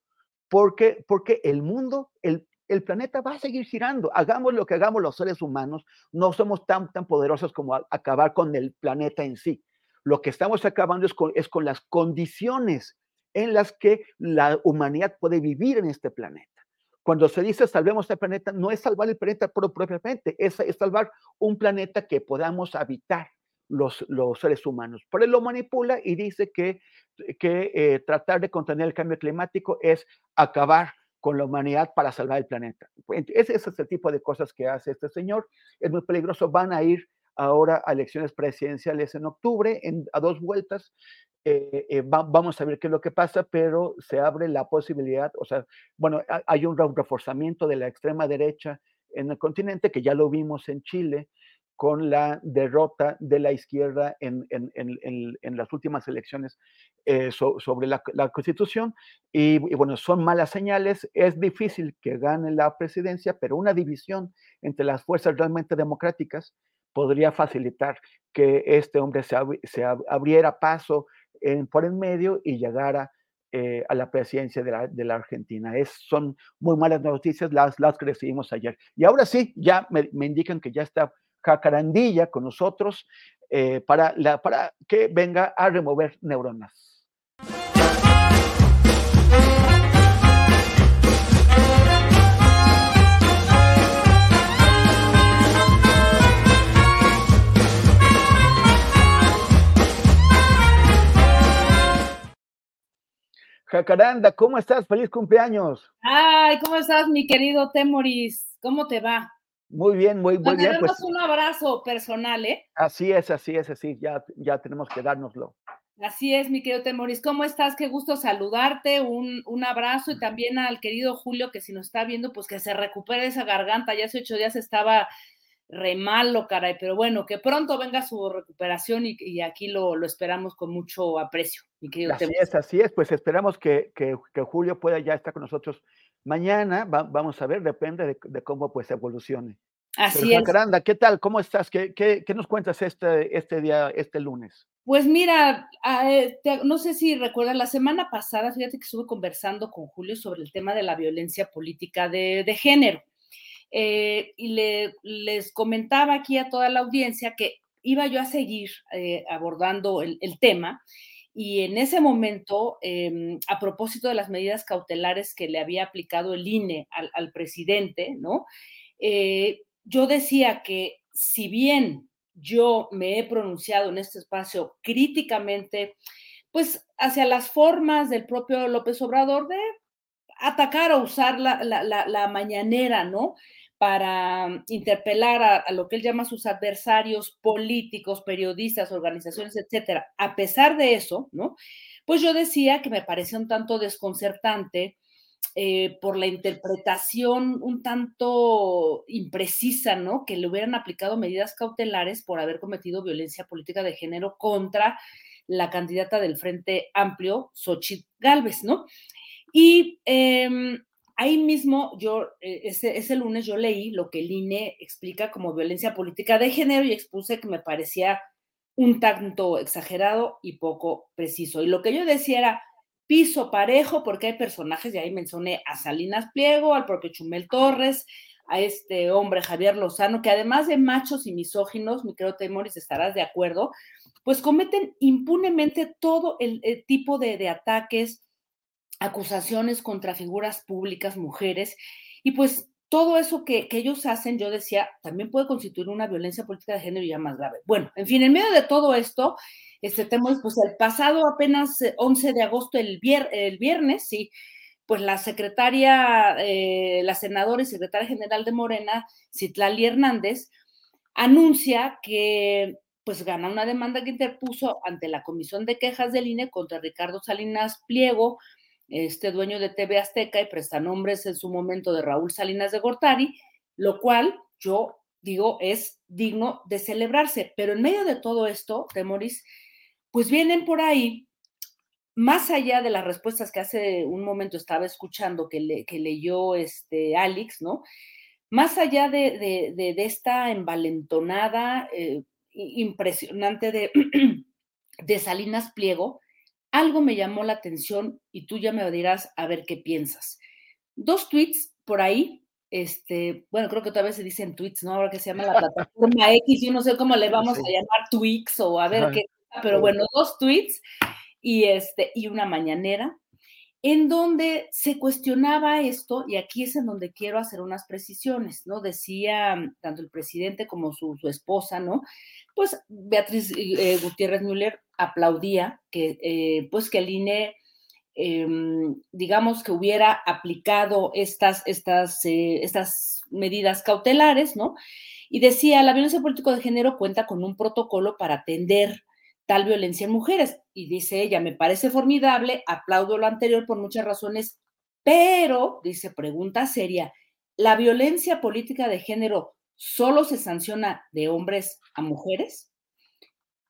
porque, porque el mundo, el, el planeta va a seguir girando. Hagamos lo que hagamos los seres humanos, no somos tan, tan poderosos como acabar con el planeta en sí. Lo que estamos acabando es con, es con las condiciones en las que la humanidad puede vivir en este planeta. Cuando se dice salvemos el planeta, no es salvar el planeta propiamente, es, es salvar un planeta que podamos habitar los, los seres humanos. Pero él lo manipula y dice que, que eh, tratar de contener el cambio climático es acabar con la humanidad para salvar el planeta. Ese, es el tipo de cosas que hace este señor. Es muy peligroso. Van a ir ahora a elecciones presidenciales en octubre, en, a dos vueltas. Eh, eh, vamos a ver qué es lo que pasa, pero se abre la posibilidad, o sea, bueno, hay un reforzamiento de la extrema derecha en el continente, que ya lo vimos en Chile, con la derrota de la izquierda en, las últimas elecciones eh, sobre la, constitución. Y, bueno, son malas señales. Es difícil que gane la presidencia, pero una división entre las fuerzas realmente democráticas podría facilitar que este hombre se, abriera paso por en medio y llegara eh, a la presidencia de la, Argentina. Es, son muy malas noticias las, las que recibimos ayer. Y ahora sí, ya me indican que ya está jacarandilla con nosotros eh, para, la, para que venga a remover neuronas. Jacaranda, ¿cómo estás? Feliz cumpleaños. Ay, ¿cómo estás, mi querido Temoris? ¿Cómo te va? Muy bien, muy, muy bien. Pues, un abrazo personal, ¿eh? Así es, así es, así, ya, ya tenemos que dárnoslo. Así es, mi querido Temoris. ¿Cómo estás? Qué gusto saludarte. Un, un, abrazo y también al querido Julio, que si nos está viendo, pues que se recupere esa garganta. Ya hace ocho días estaba re malo, caray, pero bueno, que pronto venga su recuperación y, aquí lo, esperamos con mucho aprecio. así es, así es, pues esperamos que, Julio pueda ya estar con nosotros mañana, vamos a ver, depende de, cómo pues evolucione. Así es. Caranda, ¿qué tal? ¿Cómo estás? ¿Qué, qué, nos cuentas este, este día, este lunes? Pues mira, ah, eh, no sé si recuerdas, la semana pasada, fíjate que estuve conversando con Julio sobre el tema de la violencia política de, de género. Eh, y le, les comentaba aquí a toda la audiencia que iba yo a seguir eh, abordando el, tema y en ese momento, em, a propósito de las medidas cautelares que le había aplicado el INE al, presidente, ¿no? Eh, yo decía que si bien yo me he pronunciado en este espacio críticamente, pues hacia las formas del propio López Obrador de atacar o usar la, la mañanera, ¿no? Para interpelar a, lo que él llama sus adversarios políticos, periodistas, organizaciones, etcétera. A pesar de eso, ¿no? Pues yo decía que me parecía un tanto desconcertante eh, por la interpretación un tanto imprecisa, ¿no? Que le hubieran aplicado medidas cautelares por haber cometido violencia política de género contra la candidata del Frente Amplio, Xochitl Galvez, ¿no? Y em, ahí mismo yo, eh, ese, lunes yo leí lo que el INE explica como violencia política de género y expuse que me parecía un tanto exagerado y poco preciso. Y lo que yo decía era piso parejo, porque hay personajes, y ahí mencioné a Salinas Pliego, al propio Chumel Torres, a este hombre Javier Lozano, que además de machos y misóginos, mi querido Temoris, estarás de acuerdo, pues cometen impunemente todo el, tipo de, de ataques, acusaciones contra figuras públicas, mujeres, y pues todo eso que, ellos hacen, yo decía, también puede constituir una violencia política de género ya más grave. Bueno, en fin, en medio de todo esto, este tema, pues el pasado apenas 11 eh, de agosto, el, viernes, sí, pues la secretaria, eh, la senadora y secretaria general de Morena, Citlali Hernández, anuncia que pues gana una demanda que interpuso ante la Comisión de Quejas del INE contra Ricardo Salinas Pliego, este dueño de TV Azteca y prestanombres en su momento de Raúl Salinas de Gortari, lo cual yo digo es digno de celebrarse. Pero en medio de todo esto, Temoris, pues vienen por ahí, más allá de las respuestas que hace un momento estaba escuchando que, le, que leyó este Alex, ¿no? Más allá de, esta envalentonada eh, impresionante de, (clears throat) de Salinas Pliego, algo me llamó la atención y tú ya me dirás a ver qué piensas. Dos tweets por ahí, este, bueno, creo que todavía se dicen tweets, ¿no? Ahora que se llama la plataforma (laughs) X, yo no sé cómo le vamos a llamar tweets o a ver qué, pero bueno, dos tweets y este, y una mañanera en donde se cuestionaba esto, y aquí es en donde quiero hacer unas precisiones, ¿no? Decía tanto el presidente como su, esposa, ¿no? Pues Beatriz eh, Gutiérrez Müller aplaudía que, eh, pues que el INE, em, digamos que hubiera aplicado estas, estas, eh, estas medidas cautelares, ¿no? Y decía, la violencia política de género cuenta con un protocolo para atender tal violencia en mujeres. Y dice ella, me parece formidable, aplaudo lo anterior por muchas razones, pero, dice, pregunta seria, ¿la violencia política de género solo se sanciona de hombres a mujeres?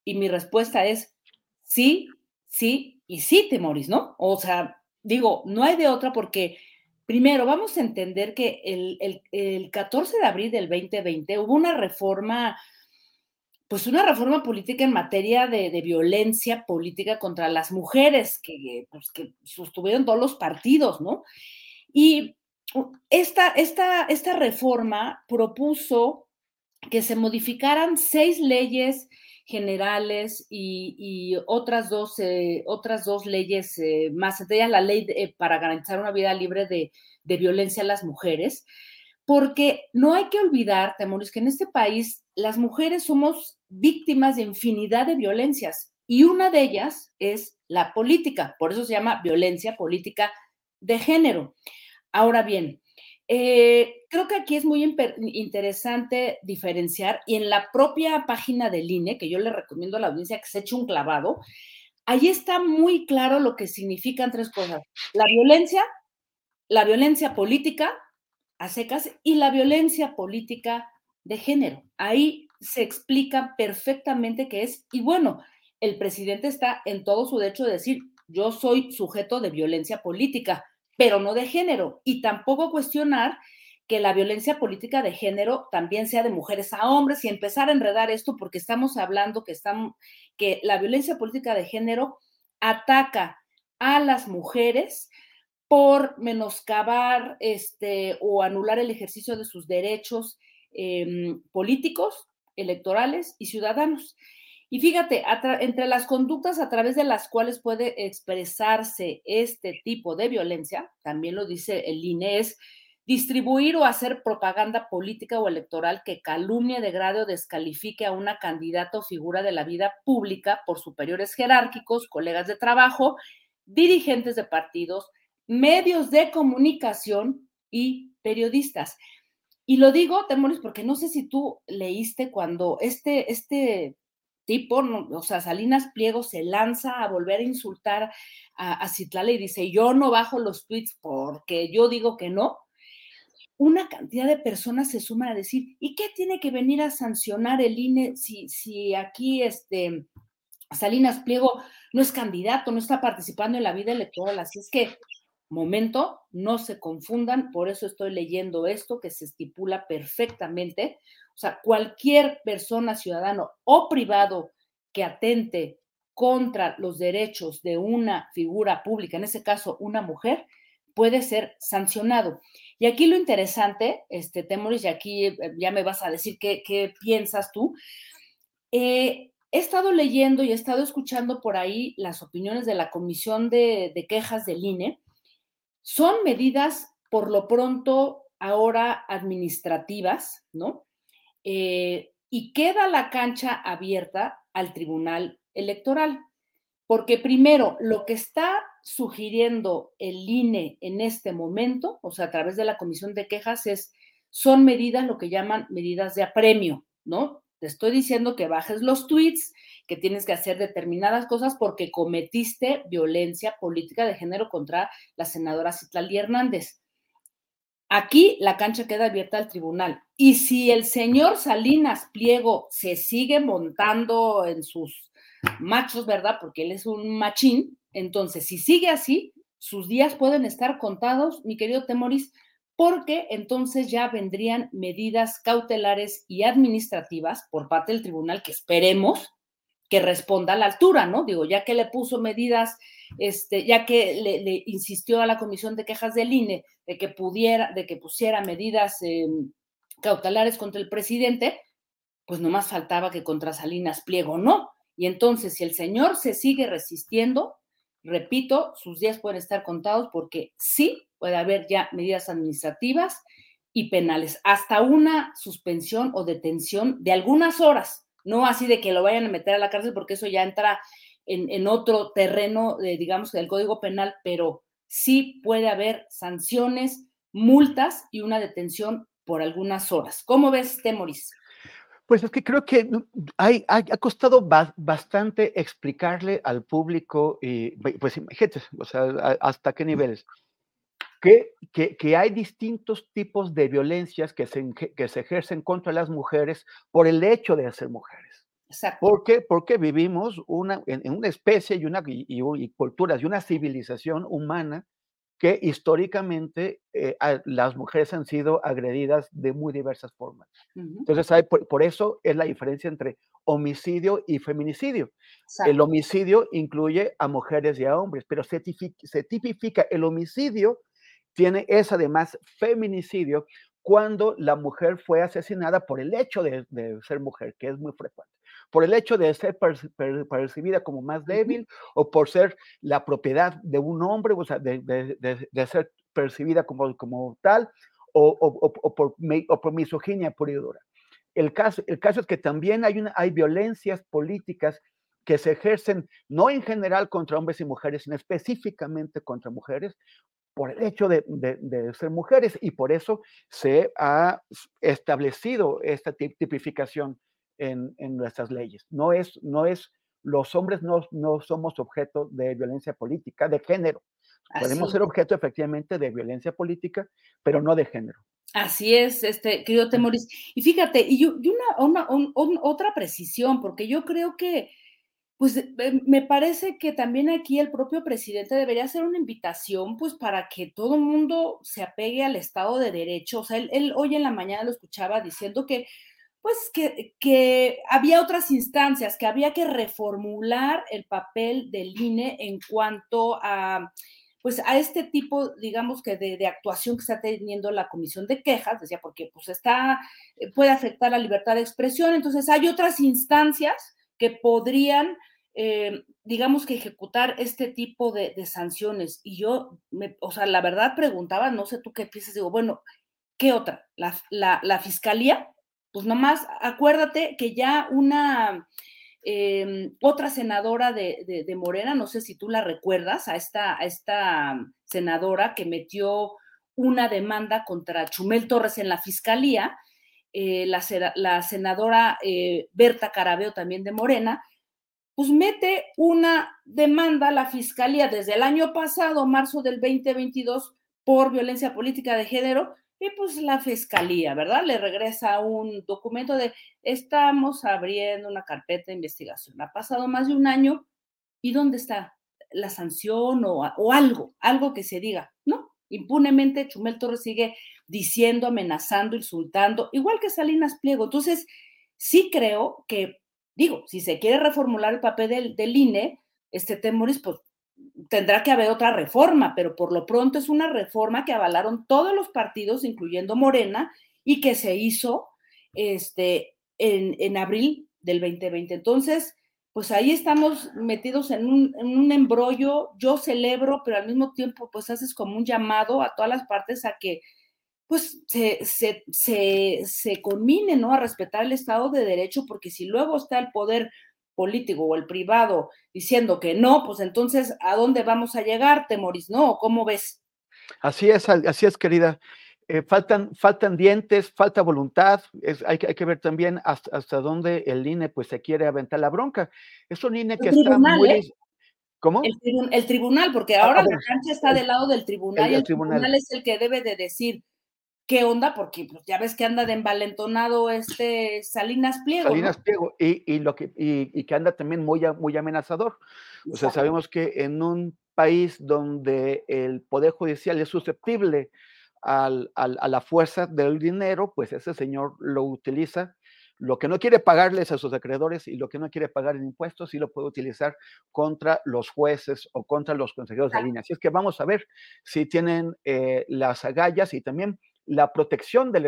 Y mi respuesta es sí, sí y sí, Temoris, ¿no? O sea, digo, no hay de otra porque, primero, vamos a entender que el, el, el 14 de abril del 2020 hubo una reforma pues una reforma política en materia de, violencia política contra las mujeres que, pues, que sostuvieron todos los partidos, ¿no? Y esta, esta, esta reforma propuso que se modificaran seis leyes generales y, otras, dos, eh, otras dos leyes eh, más, entre ellas la ley para garantizar una vida libre de, de, violencia a las mujeres, porque no hay que olvidar, Temoris, que en este país las mujeres somos víctimas de infinidad de violencias y una de ellas es la política, por eso se llama violencia política de género. Ahora bien, eh, creo que aquí es muy interesante diferenciar y en la propia página del INE, que yo le recomiendo a la audiencia que se eche un clavado, ahí está muy claro lo que significan tres cosas. La violencia, la violencia política a secas y la violencia política de género. Ahí se explica perfectamente qué es. Y bueno, el presidente está en todo su derecho de decir, yo soy sujeto de violencia política, pero no de género. Y tampoco cuestionar que la violencia política de género también sea de mujeres a hombres y empezar a enredar esto porque estamos hablando que, estamos, que la violencia política de género ataca a las mujeres por menoscabar este, o anular el ejercicio de sus derechos em, políticos, electorales y ciudadanos. Y fíjate, entre las conductas a través de las cuales puede expresarse este tipo de violencia, también lo dice el INE, es distribuir o hacer propaganda política o electoral que calumnie, degrade o descalifique a una candidata o figura de la vida pública por superiores jerárquicos, colegas de trabajo, dirigentes de partidos, medios de comunicación y periodistas. Y lo digo, Temoris, porque no sé si tú leíste cuando este, este tipo, o sea, Salinas Pliego se lanza a volver a insultar a, a Citlala y dice, yo no bajo los tweets porque yo digo que no una cantidad de personas se suman a decir, ¿y qué tiene que venir a sancionar el INE si, si aquí este, Salinas Pliego no es candidato, no está participando en la vida electoral? Así es que, momento, no se confundan, por eso estoy leyendo esto que se estipula perfectamente. O sea, cualquier persona, ciudadano o privado que atente contra los derechos de una figura pública, en ese caso una mujer, puede ser sancionado. Y aquí lo interesante, este, Temoris, y aquí eh, ya me vas a decir qué, piensas tú. Eh, he estado leyendo y he estado escuchando por ahí las opiniones de la Comisión de, Quejas del INE. Son medidas, por lo pronto, ahora administrativas, ¿no? Eh, y queda la cancha abierta al Tribunal Electoral. Porque primero, lo que está sugiriendo el INE en este momento, o sea, a través de la comisión de quejas, es, son medidas, lo que llaman medidas de apremio, ¿no? Te estoy diciendo que bajes los tweets, que tienes que hacer determinadas cosas porque cometiste violencia política de género contra la senadora Citlali Hernández. Aquí la cancha queda abierta al tribunal. Y si el señor Salinas Pliego se sigue montando en sus machos, ¿verdad? Porque él es un machín. Entonces, si sigue así, sus días pueden estar contados, mi querido Temoris, porque entonces ya vendrían medidas cautelares y administrativas por parte del tribunal que esperemos que responda a la altura, ¿no? Digo, ya que le puso medidas, este, ya que le, insistió a la comisión de quejas del INE de que pudiera, de que pusiera medidas em, cautelares contra el presidente, pues nomás faltaba que contra Salinas Pliego no. Y entonces, si el señor se sigue resistiendo, repito, sus días pueden estar contados porque sí puede haber ya medidas administrativas y penales, hasta una suspensión o detención de algunas horas, no así de que lo vayan a meter a la cárcel porque eso ya entra en, otro terreno, de, digamos, del Código Penal, pero sí puede haber sanciones, multas y una detención por algunas horas. ¿Cómo ves, Temoris? Pues es que creo que hay, ha costado bastante explicarle al público, y, pues imagínate, o sea, hasta qué niveles, que, que, hay distintos tipos de violencias que se, que se ejercen contra las mujeres por el hecho de ser mujeres. Exacto. ¿Por qué? Porque vivimos una, en, una especie y, una, y, y culturas y una civilización humana que históricamente eh, las mujeres han sido agredidas de muy diversas formas. Entonces, por, eso es la diferencia entre homicidio y feminicidio. El homicidio incluye a mujeres y a hombres, pero se, se tipifica el homicidio, tiene es además feminicidio cuando la mujer fue asesinada por el hecho de ser mujer, que es muy frecuente por el hecho de ser percibida como más débil o por ser la propiedad de un hombre, o sea, de, ser percibida como, como tal, o, por, por, misoginia pura y dura. El caso, el caso es que también hay, una, hay violencias políticas que se ejercen no en general contra hombres y mujeres, sino específicamente contra mujeres, por el hecho de, de, ser mujeres y por eso se ha establecido esta tipificación en, nuestras leyes. No es, no es, los hombres no, no somos objeto de violencia política, de género. Podemos ser objeto efectivamente de violencia política, pero no de género. Así es, este, querido Temoris. Y fíjate, y, una, otra precisión, porque yo creo que, pues eh, me parece que también aquí el propio presidente debería hacer una invitación, pues para que todo el mundo se apegue al Estado de Derecho. O sea, él, hoy en la mañana lo escuchaba diciendo que, pues que, que, había otras instancias, que había que reformular el papel del INE en cuanto a pues a este tipo, digamos que de, actuación que está teniendo la comisión de quejas, decía, porque pues está, eh, puede afectar la libertad de expresión, entonces hay otras instancias que podrían, eh, digamos que ejecutar este tipo de, sanciones. Y yo, me, o sea, la verdad preguntaba, no sé tú qué piensas, digo, bueno, ¿qué otra? La, la, la fiscalía, pues nomás acuérdate que ya una Em, otra senadora de, Morena, no sé si tú la recuerdas, a esta, a esta senadora que metió una demanda contra Chumel Torres en la fiscalía, eh, la, senadora eh, Berta Carabeo también de Morena, pues mete una demanda a la fiscalía desde el año pasado, marzo del 2022, por violencia política de género, y pues la fiscalía, ¿verdad? Le regresa un documento de estamos abriendo una carpeta de investigación. Ha pasado más de un año y ¿dónde está la sanción o, o algo, algo que se diga? ¿No? Impunemente Chumel Torres sigue diciendo, amenazando, insultando, igual que Salinas Pliego. Entonces, sí creo que, digo, si se quiere reformular el papel del, del INE, este Temoris, pues tendrá que haber otra reforma, pero por lo pronto es una reforma que avalaron todos los partidos, incluyendo Morena, y que se hizo este, en, en abril del 2020. Entonces, pues ahí estamos metidos en un, en un, embrollo. Yo celebro, pero al mismo tiempo, pues haces como un llamado a todas las partes a que pues se, se, se, se ¿no? A respetar el Estado de Derecho, porque si luego está el poder político o el privado diciendo que no, pues entonces, ¿a dónde vamos a llegar, Temoris? ¿No? ¿Cómo ves? Así es, así es, querida. Eh, faltan, faltan dientes, falta voluntad, hay, hay, que ver también hasta, hasta, dónde el INE pues se quiere aventar la bronca. Es un INE que está muy... ¿eh? ¿Cómo? El, tribunal, porque ah, ahora la cancha está del lado del tribunal y el tribunal es el que debe de decir, qué onda, porque pues, ya ves que anda de envalentonado este Salinas Pliego. Salinas Pliego, y, lo que, y, que anda también muy, muy amenazador. O sea, sabemos que en un país donde el Poder Judicial es susceptible al, a la fuerza del dinero, pues ese señor lo utiliza. Lo que no quiere pagarles a sus acreedores y lo que no quiere pagar en impuestos, sí lo puede utilizar contra los jueces o contra los consejeros de línea. Así es que vamos a ver si tienen eh, las agallas y también la protección del,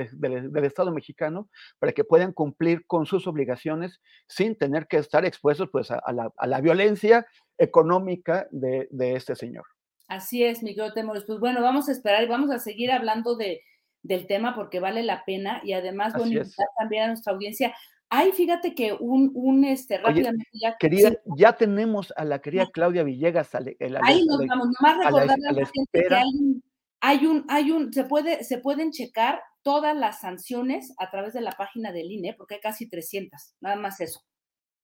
Estado mexicano para que puedan cumplir con sus obligaciones sin tener que estar expuestos pues, a, la, violencia económica de, este señor. Así es, Miguel Temores. Pues bueno, vamos a esperar y vamos a seguir hablando de, del tema porque vale la pena y además, bueno, invitar también a nuestra audiencia. Hay, fíjate que un, un este, rápidamente ya. Querida, ya tenemos a la querida Claudia Villegas. Ahí nos vamos, nomás recordarle a la, gente que hay un hay un, hay un, se puede, se pueden checar todas las sanciones a través de la página del INE, porque hay casi 300, nada más eso.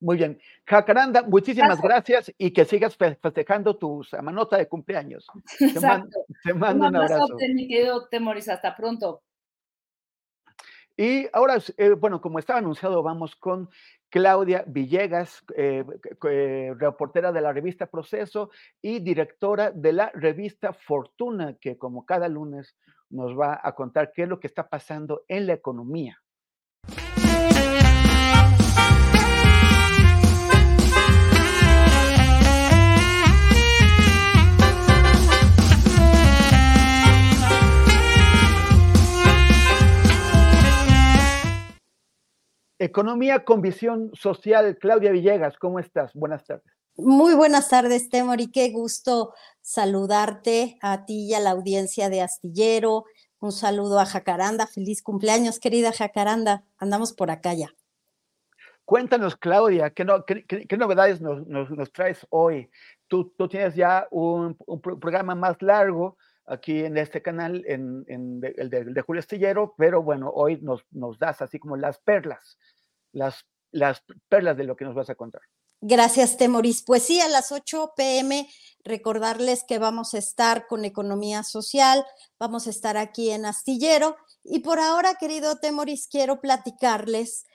Muy bien. Jacaranda, muchísimas gracias, y que sigas festejando tu manota de cumpleaños. Te mando, un, abrazo. mi querido Temoris, hasta pronto. Y ahora, eh, bueno, como estaba anunciado, vamos con Claudia Villegas, eh, reportera de la revista Proceso y directora de la revista Fortuna, que como cada lunes nos va a contar qué es lo que está pasando en la economía. Economía con visión social. Claudia Villegas, ¿cómo estás? Buenas tardes. Muy buenas tardes, Temor, y qué gusto saludarte a ti y a la audiencia de Astillero. Un saludo a Jacaranda. Feliz cumpleaños, querida Jacaranda. Andamos por acá ya. Cuéntanos, Claudia, ¿qué, novedades nos, traes hoy? Tú, tienes ya un, programa más largo aquí en este canal, en, el, de, Julio Astillero, pero bueno, hoy nos, nos das así como las perlas las, las perlas de lo que nos vas a contar. Gracias, Temoris. Pues sí, a las 8 pm recordarles que vamos a estar con Economía Social, vamos a estar aquí en Astillero. Y por ahora, querido Temoris, quiero platicarles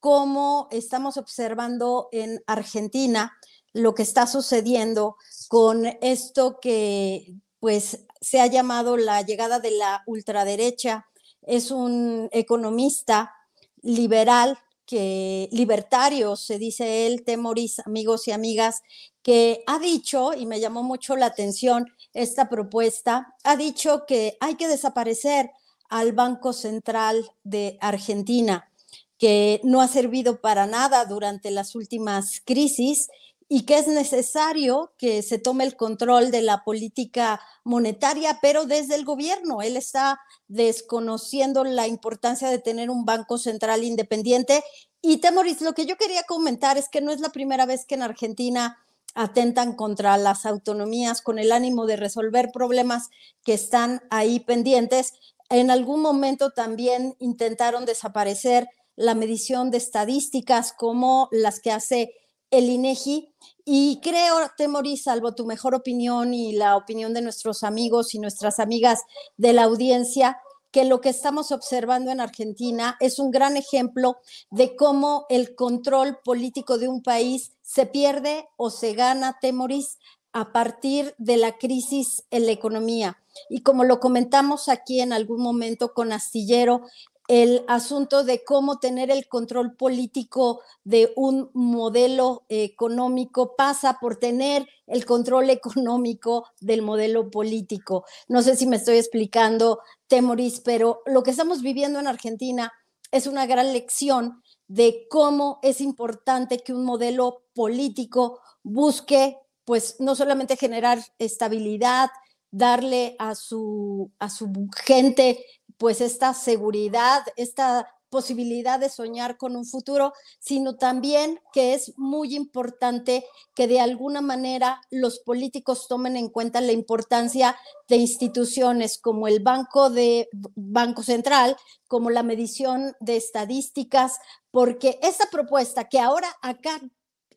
cómo estamos observando en Argentina lo que está sucediendo con esto que pues se ha llamado la llegada de la ultraderecha. Es un economista liberal que libertario, se dice él, Temoris, amigos y amigas, que ha dicho, y me llamó mucho la atención esta propuesta, ha dicho que hay que desaparecer al Banco Central de Argentina, que no ha servido para nada durante las últimas crisis y que es necesario que se tome el control de la política monetaria, pero desde el gobierno. Él está desconociendo la importancia de tener un banco central independiente. Y Temoris, lo que yo quería comentar es que no es la primera vez que en Argentina atentan contra las autonomías con el ánimo de resolver problemas que están ahí pendientes. En algún momento también intentaron desaparecer la medición de estadísticas como las que hace el INEGI y creo, Temori, salvo tu mejor opinión y la opinión de nuestros amigos y nuestras amigas de la audiencia, que lo que estamos observando en Argentina es un gran ejemplo de cómo el control político de un país se pierde o se gana, Temoris, a partir de la crisis en la economía. Y como lo comentamos aquí en algún momento con Astillero, el asunto de cómo tener el control político de un modelo económico pasa por tener el control (laughs) económico del modelo político. No sé si me estoy explicando, Temoris, pero lo que estamos viviendo en Argentina es una gran lección de cómo es importante que un modelo político busque, pues, no solamente generar estabilidad, darle a su, a su gente pues esta seguridad, esta posibilidad de soñar con un futuro, sino también que es muy importante que de alguna manera los políticos tomen en cuenta la importancia de instituciones como el Banco de Banco Central, como la medición de estadísticas, porque esa propuesta que ahora acá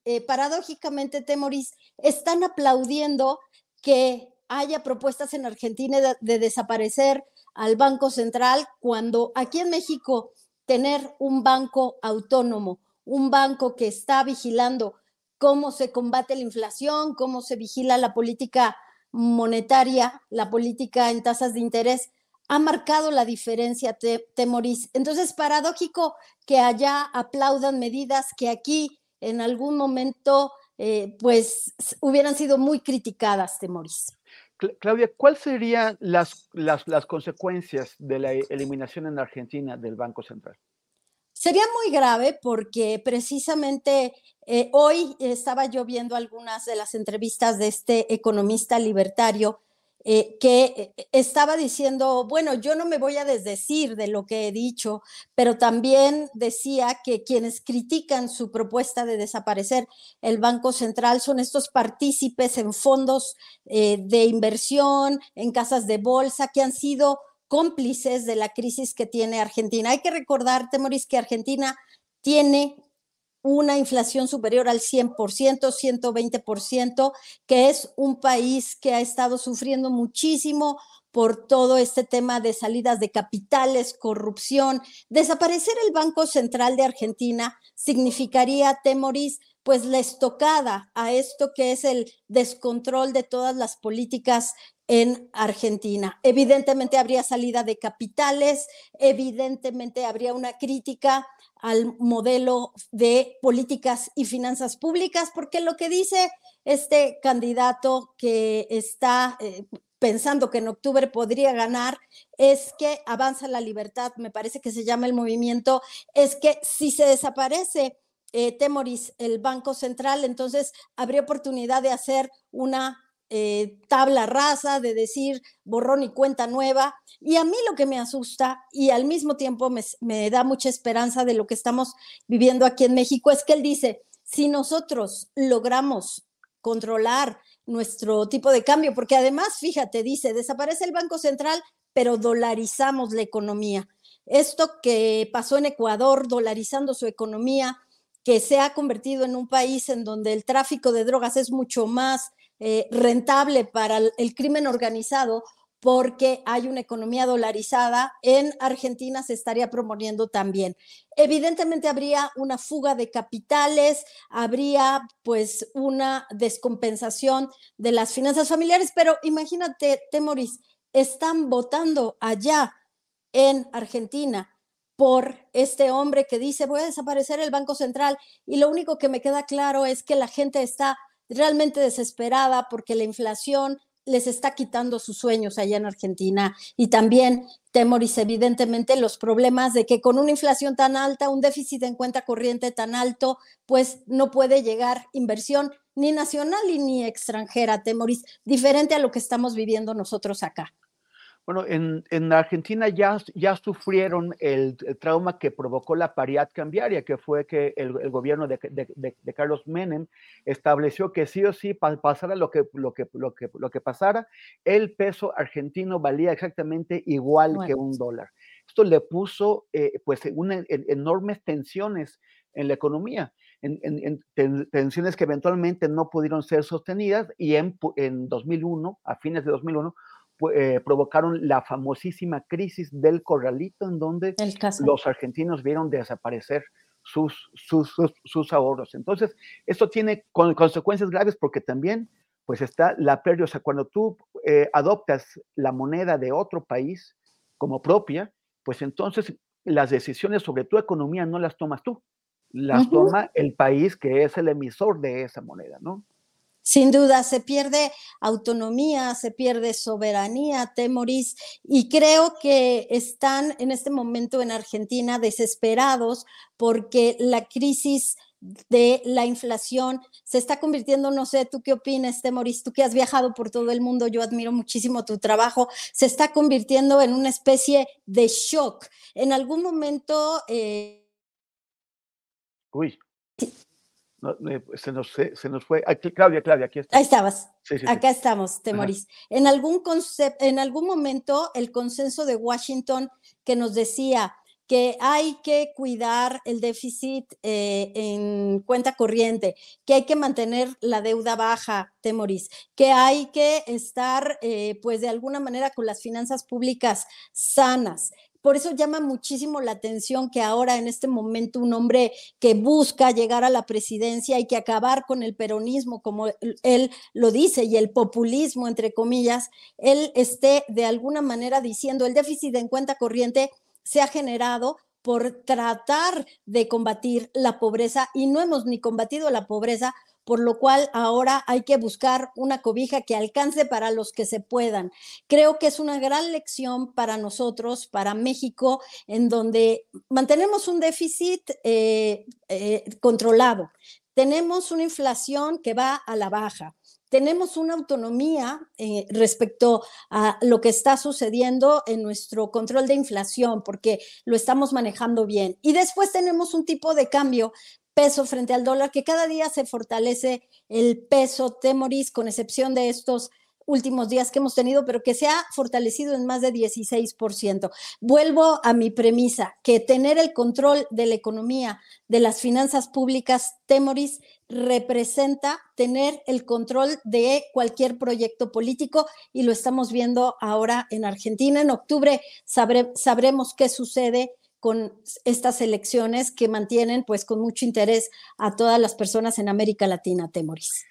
eh, paradójicamente Temoris están aplaudiendo que haya propuestas en Argentina de desaparecer al Banco Central cuando aquí en México tener un banco autónomo, un banco que está vigilando cómo se combate la inflación, cómo se vigila la política monetaria, la política en tasas de interés, ha marcado la diferencia, Temoris. Entonces, paradójico que allá aplaudan medidas que aquí en algún momento, eh, pues, hubieran sido muy criticadas, Temoris. Claudia, ¿cuáles serían las, las, consecuencias de la eliminación en Argentina del Banco Central? Sería muy grave porque precisamente eh, hoy estaba yo viendo algunas de las entrevistas de este economista libertario eh, que eh, estaba diciendo, bueno, yo no me voy a desdecir de lo que he dicho, pero también decía que quienes critican su propuesta de desaparecer el Banco Central son estos partícipes en fondos eh, de inversión, en casas de bolsa, que han sido cómplices de la crisis que tiene Argentina. Hay que recordar, Temoris, que Argentina tiene una inflación superior al 100%, 120%, que es un país que ha estado sufriendo muchísimo por todo este tema de salidas de capitales, corrupción. Desaparecer el Banco Central de Argentina significaría, Temoris, pues la estocada a esto que es el descontrol de todas las políticas en Argentina. Evidentemente habría salida de capitales, evidentemente habría una crítica al modelo de políticas y finanzas públicas, porque lo que dice este candidato que está eh, pensando que en octubre podría ganar es que avanza la libertad, me parece que se llama el movimiento, es que si se desaparece eh, Temoris, el Banco Central, entonces habría oportunidad de hacer una eh, tabla rasa, de decir borrón y cuenta nueva. Y a mí lo que me asusta y al mismo tiempo me, me da mucha esperanza de lo que estamos viviendo aquí en México es que él dice, si nosotros logramos controlar nuestro tipo de cambio, porque además, fíjate, dice, desaparece el Banco Central, pero dolarizamos la economía. Esto que pasó en Ecuador, dolarizando su economía, que se ha convertido en un país en donde el tráfico de drogas es mucho más eh, rentable para el crimen organizado, porque hay una economía dolarizada, en Argentina se estaría promoviendo también. Evidentemente habría una fuga de capitales, habría pues una descompensación de las finanzas familiares, pero imagínate, Temoris, están votando allá en Argentina por este hombre que dice voy a desaparecer el Banco Central y lo único que me queda claro es que la gente está realmente desesperada porque la inflación les está quitando sus sueños allá en Argentina y también Temoris, evidentemente, los problemas de que con una inflación tan alta, un déficit en cuenta corriente tan alto, pues no puede llegar inversión ni nacional ni extranjera, Temoris, diferente a lo que estamos viviendo nosotros acá. Bueno, en, en Argentina ya, ya sufrieron el, trauma que provocó la paridad cambiaria, que fue que el, el gobierno de, de, de, Carlos Menem estableció que sí o sí pasara lo que, lo, que, lo, que, lo que pasara, el peso argentino valía exactamente igual que un dólar. Esto le puso eh, pues una, enormes tensiones en la economía, en, en, tensiones que eventualmente no pudieron ser sostenidas y en, en 2001, a fines de 2001, eh, provocaron la famosísima crisis del corralito, en donde los argentinos vieron desaparecer sus, sus, sus, ahorros. Entonces, esto tiene consecuencias graves porque también, pues está la pérdida, o sea, cuando tú eh, adoptas la moneda de otro país como propia, pues entonces las decisiones sobre tu economía no las tomas tú, las toma el país que es el emisor de esa moneda, ¿no? Sin duda, se pierde autonomía, se pierde soberanía, Temoris, y creo que están en este momento en Argentina desesperados porque la crisis de la inflación se está convirtiendo, no sé, tú qué opinas, Temoris, tú que has viajado por todo el mundo, yo admiro muchísimo tu trabajo, se está convirtiendo en una especie de shock. En algún momento... Eh... Uy. Eh, se, nos, se, nos, fue. Claudia, Claudia, aquí está. Ahí estabas. Acá estamos, Temoris. En algún, en algún momento, el consenso de Washington que nos decía que hay que cuidar el déficit eh, en cuenta corriente, que hay que mantener la deuda baja, Temoris, que hay que estar, eh, pues de alguna manera, con las finanzas públicas sanas, por eso llama muchísimo la atención que ahora en este momento un hombre que busca llegar a la presidencia y que acabar con el peronismo, como él lo dice, y el populismo, entre comillas, él esté de alguna manera diciendo el déficit en cuenta corriente se ha generado por tratar de combatir la pobreza y no hemos ni combatido la pobreza por lo cual ahora hay que buscar una cobija que alcance para los que se puedan. Creo que es una gran lección para nosotros, para México, en donde mantenemos un déficit eh, eh, controlado, tenemos una inflación que va a la baja, tenemos una autonomía eh, respecto a lo que está sucediendo en nuestro control de inflación, porque lo estamos manejando bien. Y después tenemos un tipo de cambio peso frente al dólar, que cada día se fortalece el peso Temoris, con excepción de estos últimos días que hemos tenido, pero que se ha fortalecido en más de 16%. Vuelvo a mi premisa, que tener el control de la economía, de las finanzas públicas, Temoris, representa tener el control de cualquier proyecto político y lo estamos viendo ahora en Argentina. En octubre sabremos qué sucede con estas elecciones que mantienen pues con mucho interés a todas las personas en América Latina, Temoris.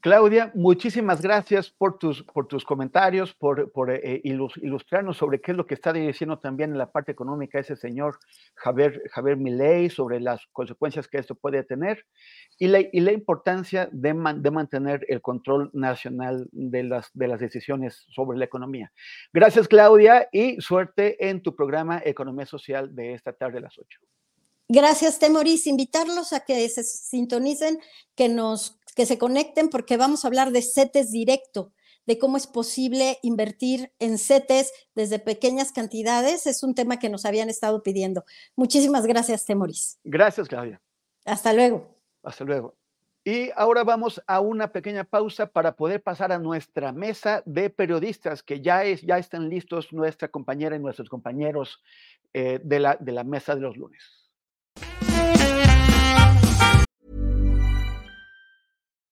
Claudia, muchísimas gracias por tus, por tus comentarios, por, por eh, ilustrarnos sobre qué es lo que está diciendo también en la parte económica ese señor Javier, Javier Milei, sobre las consecuencias que esto puede tener y la, y la importancia de, de, mantener el control nacional de las, de las decisiones sobre la economía. Gracias, Claudia, y suerte en tu programa Economía Social de esta tarde a las 8. Gracias, Temoris. Invitarlos a que se sintonicen, que nos que se conecten porque vamos a hablar de CETES directo, de cómo es posible invertir en CETES desde pequeñas cantidades. Es un tema que nos habían estado pidiendo. Muchísimas gracias, Temoris. Gracias, Claudia. Hasta luego. Hasta luego. Y ahora vamos a una pequeña pausa para poder pasar a nuestra mesa de periodistas, que ya, es, ya están listos nuestra compañera y nuestros compañeros eh, de, la, de la mesa de los lunes.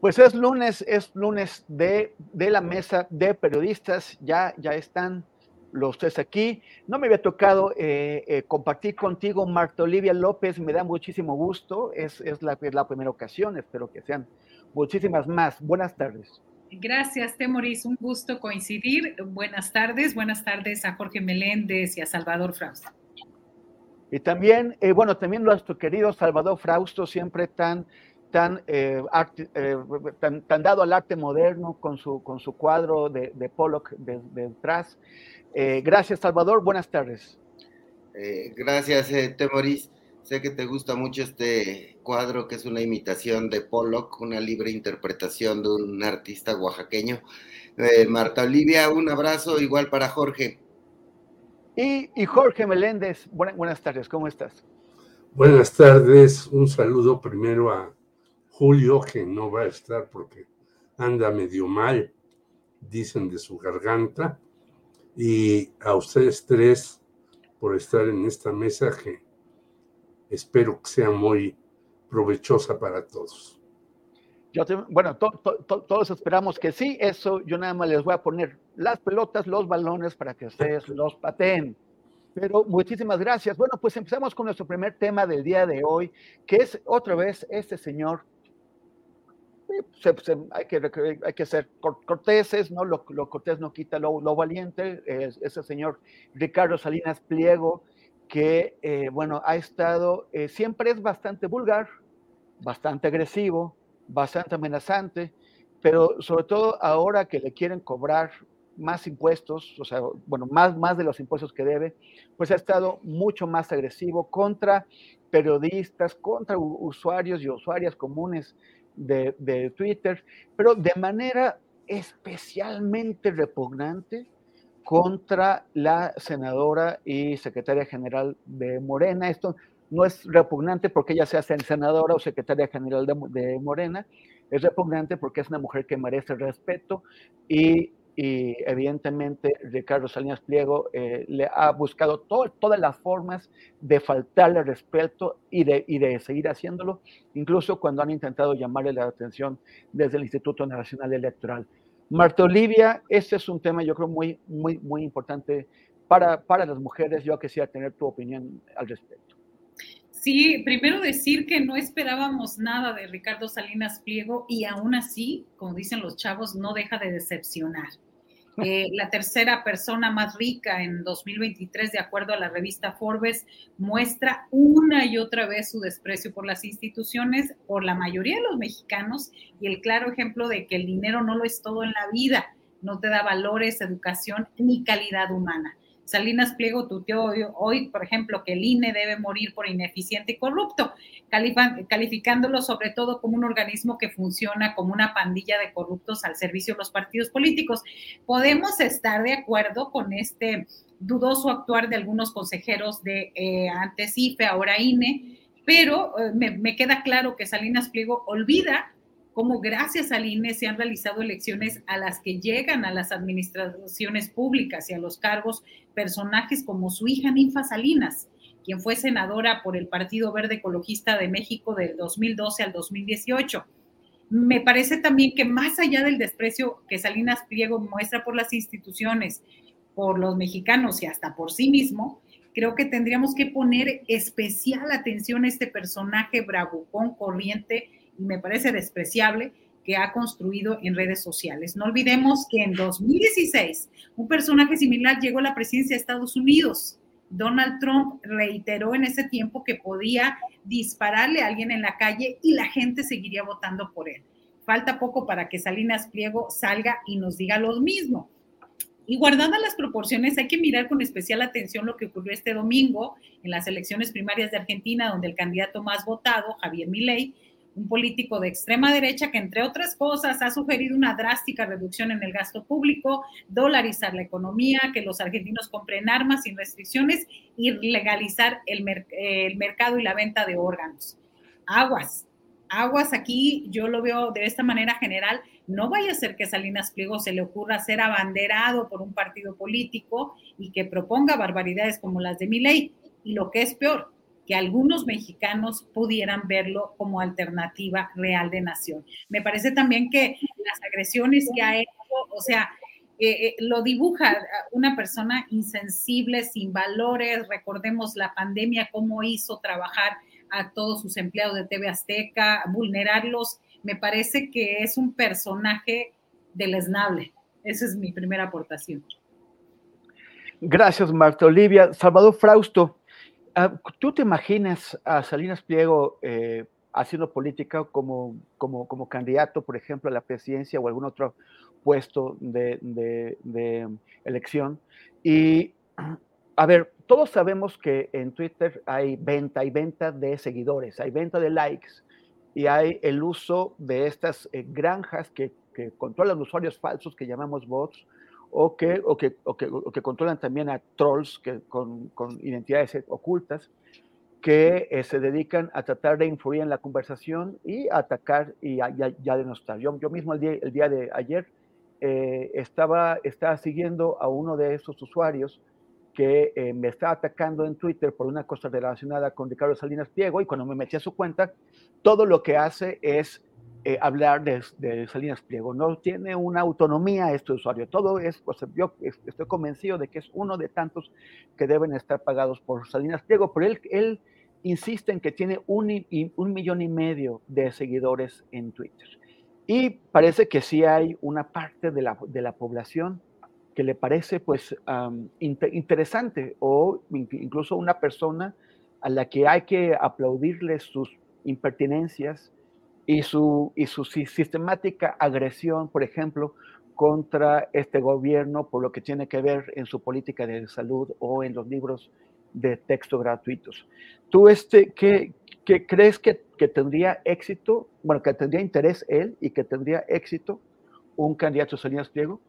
Pues es lunes, es lunes de, de la mesa de periodistas, ya, ya están los tres aquí. No me había tocado eh, eh, compartir contigo, Marta Olivia López, me da muchísimo gusto, es, es, la, es la primera ocasión, espero que sean muchísimas más. Buenas tardes. Gracias, Temoris, un gusto coincidir. Buenas tardes, buenas tardes a Jorge Meléndez y a Salvador Frausto. Y también, eh, bueno, también nuestro querido Salvador Frausto, siempre tan tan, eh, arte, eh, tan, tan, dado al arte moderno con su, con su cuadro de, de Pollock de, detrás. Eh, gracias, Salvador. Buenas tardes. gracias, Temoris. Sé que te gusta mucho este cuadro que es una imitación de Pollock, una libre interpretación de un artista oaxaqueño. Marta Olivia, un abrazo igual para Jorge. Y, y Jorge Meléndez, buenas, buenas tardes, ¿cómo estás? Buenas tardes, un saludo primero a Julio, que no va a estar porque anda medio mal, dicen de su garganta, y a ustedes tres por estar en esta mesa que espero que sea muy provechosa para todos. Yo te, bueno, to, to, todos esperamos que sí, eso yo nada más les voy a poner las pelotas, los balones para que ustedes (laughs) los pateen. Pero muchísimas gracias. Bueno, pues empezamos con nuestro primer tema del día de hoy, que es otra vez este señor se, se, hay, que, hay que ser corteses, ¿no? Lo, lo cortés no quita lo, lo valiente. Es, ese señor Ricardo Salinas Pliego, que, eh, bueno, ha estado, eh, siempre es bastante vulgar, bastante agresivo, bastante amenazante, pero sobre todo ahora que le quieren cobrar más impuestos, o sea, bueno, más, más de los impuestos que debe, pues ha estado mucho más agresivo contra periodistas, contra usuarios y usuarias comunes de, Twitter, pero de manera especialmente repugnante contra la senadora y secretaria general de Morena. Esto no es repugnante porque ella sea senadora o secretaria general de, de, Morena, es repugnante porque es una mujer que merece respeto y y evidentemente Ricardo Salinas Pliego eh, le ha buscado todo, todas las formas de faltarle respeto y de, y de seguir haciéndolo, incluso cuando han intentado llamarle la atención desde el Instituto Nacional Electoral. Marta Olivia, este es un tema yo creo muy, muy, muy importante para, para las mujeres. Yo quisiera tener tu opinión al respecto. Sí, primero decir que no esperábamos nada de Ricardo Salinas Pliego y aún así, como dicen los chavos, no deja de decepcionar. Eh, la tercera persona más rica en 2023, de acuerdo a la revista Forbes, muestra una y otra vez su desprecio por las instituciones, por la mayoría de los mexicanos, y el claro ejemplo de que el dinero no lo es todo en la vida, no te da valores, educación ni calidad humana. Salinas Pliego tuteó hoy, hoy, por ejemplo, que el INE debe morir por ineficiente y corrupto, calificándolo sobre todo como un organismo que funciona como una pandilla de corruptos al servicio de los partidos políticos. Podemos estar de acuerdo con este dudoso actuar de algunos consejeros de eh, antes IFE, ahora INE, pero eh, me, me queda claro que Salinas Pliego olvida cómo gracias al INE se han realizado elecciones a las que llegan a las administraciones públicas y a los cargos personajes como su hija Ninfa Salinas, quien fue senadora por el Partido Verde Ecologista de México del 2012 al 2018. Me parece también que más allá del desprecio que Salinas Pliego muestra por las instituciones, por los mexicanos y hasta por sí mismo, creo que tendríamos que poner especial atención a este personaje bravucón, corriente y me parece despreciable que ha construido en redes sociales. No olvidemos que en 2016 un personaje similar llegó a la presidencia de Estados Unidos. Donald Trump reiteró en ese tiempo que podía dispararle a alguien en la calle y la gente seguiría votando por él. Falta poco para que Salinas Pliego salga y nos diga lo mismo. Y guardadas las proporciones, hay que mirar con especial atención lo que ocurrió este domingo en las elecciones primarias de Argentina, donde el candidato más votado, Javier Milei, un político de extrema derecha que, entre otras cosas, ha sugerido una drástica reducción en el gasto público, dolarizar la economía, que los argentinos compren armas sin restricciones y legalizar el, mercado y la venta de órganos. Aguas, aguas aquí, yo lo veo de esta manera general, no vaya a ser que Salinas Pliego se le ocurra ser abanderado por un partido político y que proponga barbaridades como las de mi ley. Y lo que es peor, que algunos mexicanos pudieran verlo como alternativa real de nación. Me parece también que las agresiones que ha hecho, o sea, eh, eh, lo dibuja una persona insensible, sin valores. Recordemos la pandemia, cómo hizo trabajar a todos sus empleados de TV Azteca, vulnerarlos me parece que es un personaje deleznable. Esa es mi primera aportación. Gracias, Marta Olivia. Salvador Frausto, ¿tú te imaginas a Salinas Pliego eh, haciendo política como, como, como, candidato, por ejemplo, a la presidencia o algún otro puesto de, de elección? Y, a ver, todos sabemos que en Twitter hay venta, hay venta de seguidores, hay venta de likes y hay el uso de estas eh, granjas que, que, controlan usuarios falsos que llamamos bots o que, o que, o que, controlan también a trolls que, con, con identidades ocultas que eh, se dedican a tratar de influir en la conversación y a atacar y a, ya, denostar. Yo, yo mismo el día, el día de ayer eh, estaba, estaba siguiendo a uno de esos usuarios que eh, me estaba atacando en Twitter por una cosa relacionada con Ricardo Salinas Pliego y cuando me metí a su cuenta, todo lo que hace es eh, hablar de, Salinas Pliego. No tiene una autonomía este usuario. Todo es, pues, yo estoy convencido de que es uno de tantos que deben estar pagados por Salinas Pliego, pero él, él insiste en que tiene un, un millón y medio de seguidores en Twitter. Y parece que sí hay una parte de la, de la población que le parece pues interesante o incluso una persona a la que hay que aplaudirle sus impertinencias y su, y su sistemática agresión, por ejemplo, contra este gobierno por lo que tiene que ver en su política de salud o en los libros de texto gratuitos. ¿Tú este, qué, qué crees que, que, tendría éxito, bueno, que tendría interés él y que tendría éxito un candidato Salinas Pliego?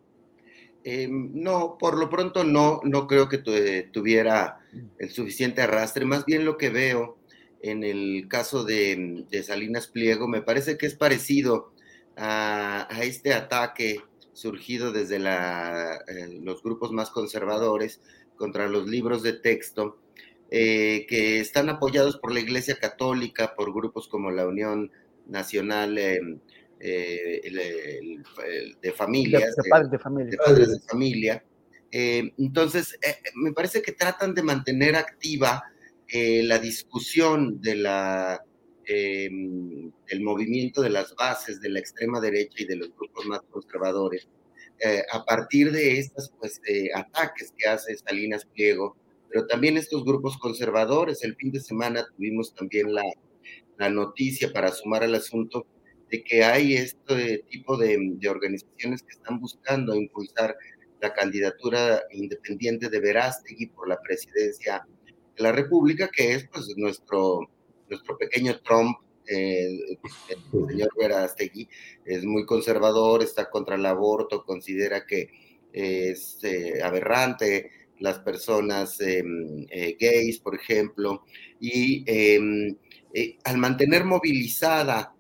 Eh, no, por lo pronto no, no creo que tuviera el suficiente arrastre. Más bien lo que veo en el caso de, Salinas Pliego me parece que es parecido a, este ataque surgido desde eh, los grupos más conservadores contra los libros de texto, eh, que están apoyados por la Iglesia Católica, por grupos como la Unión Nacional eh, de familias, de, padres de familia. padres de familia. Entonces, me parece que tratan de mantener activa la discusión de la, em, del movimiento de las bases de la extrema derecha y de los grupos más conservadores, a partir de estos pues, ataques que hace Salinas Pliego, pero también estos grupos conservadores. El fin de semana tuvimos también la, la noticia para sumar al asunto de que hay este tipo de, organizaciones que están buscando impulsar la candidatura independiente de Verástegui por la presidencia de la República, que es pues nuestro, nuestro pequeño Trump, el señor Verástegui, es muy conservador, está contra el aborto, considera que es eh, aberrante las personas em, eh, gays, por ejemplo, y em, eh, al mantener movilizada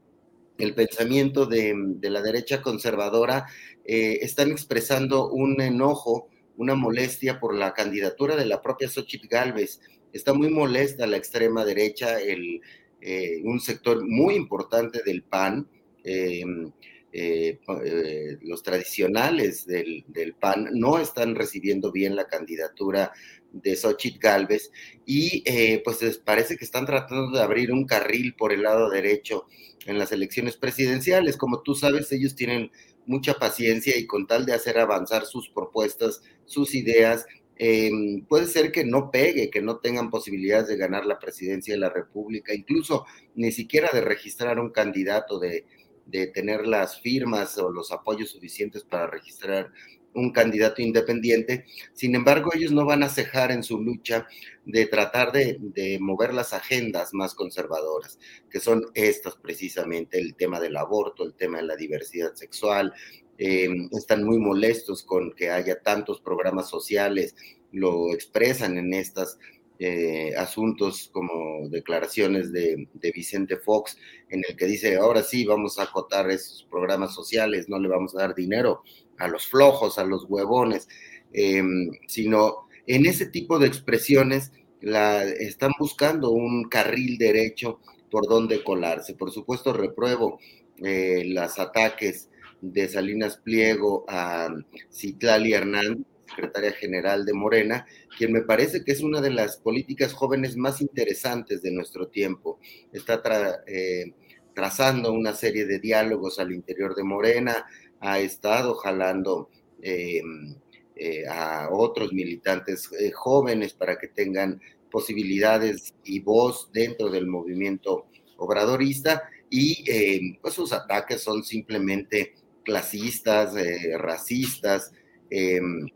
el pensamiento de, la derecha conservadora, eh, están expresando un enojo, una molestia por la candidatura de la propia Xochitl Galvez está muy molesta la extrema derecha, el, eh, un sector muy importante del PAN, em, eh, eh, los tradicionales del, del, PAN no están recibiendo bien la candidatura de Xochitl Galvez y pues parece que están tratando de abrir un carril por el lado derecho en las elecciones presidenciales. Como tú sabes, ellos tienen mucha paciencia y con tal de hacer avanzar sus propuestas, sus ideas, Em, puede ser que no pegue, que no tengan posibilidades de ganar la presidencia de la República, incluso ni siquiera de registrar un candidato, de, de tener las firmas o los apoyos suficientes para registrar un candidato independiente. Sin embargo, ellos no van a cejar en su lucha de tratar de, de, mover las agendas más conservadoras, que son estas precisamente, el tema del aborto, el tema de la diversidad sexual, Em, están muy molestos con que haya tantos programas sociales, lo expresan en estos eh, asuntos como declaraciones de, Vicente Fox, en el que dice, ahora sí, vamos a acotar esos programas sociales, no le vamos a dar dinero a los flojos, a los huevones, em, sino en ese tipo de expresiones la, están buscando un carril derecho por donde colarse. Por supuesto, repruebo eh, los ataques de Salinas Pliego a Citlali Hernández, secretaria general de Morena, quien me parece que es una de las políticas jóvenes más interesantes de nuestro tiempo. Está eh, trazando una serie de diálogos al interior de Morena, ha estado jalando em, eh, a otros militantes eh, jóvenes para que tengan posibilidades y voz dentro del movimiento obradorista y em, pues sus ataques son simplemente clasistas, eh, racistas, em,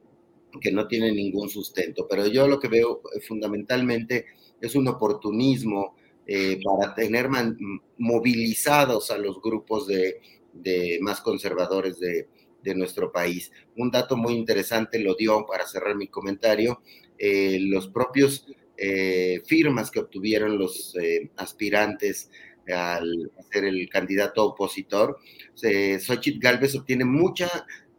que no tienen ningún sustento. Pero yo lo que veo eh, fundamentalmente es un oportunismo eh, para tener movilizados a los grupos de, más conservadores de, nuestro país. Un dato muy interesante lo dio, para cerrar mi comentario, los propios firmas que obtuvieron los aspirantes al ser el candidato opositor. Eh, Xochitl Galvez obtiene mucha,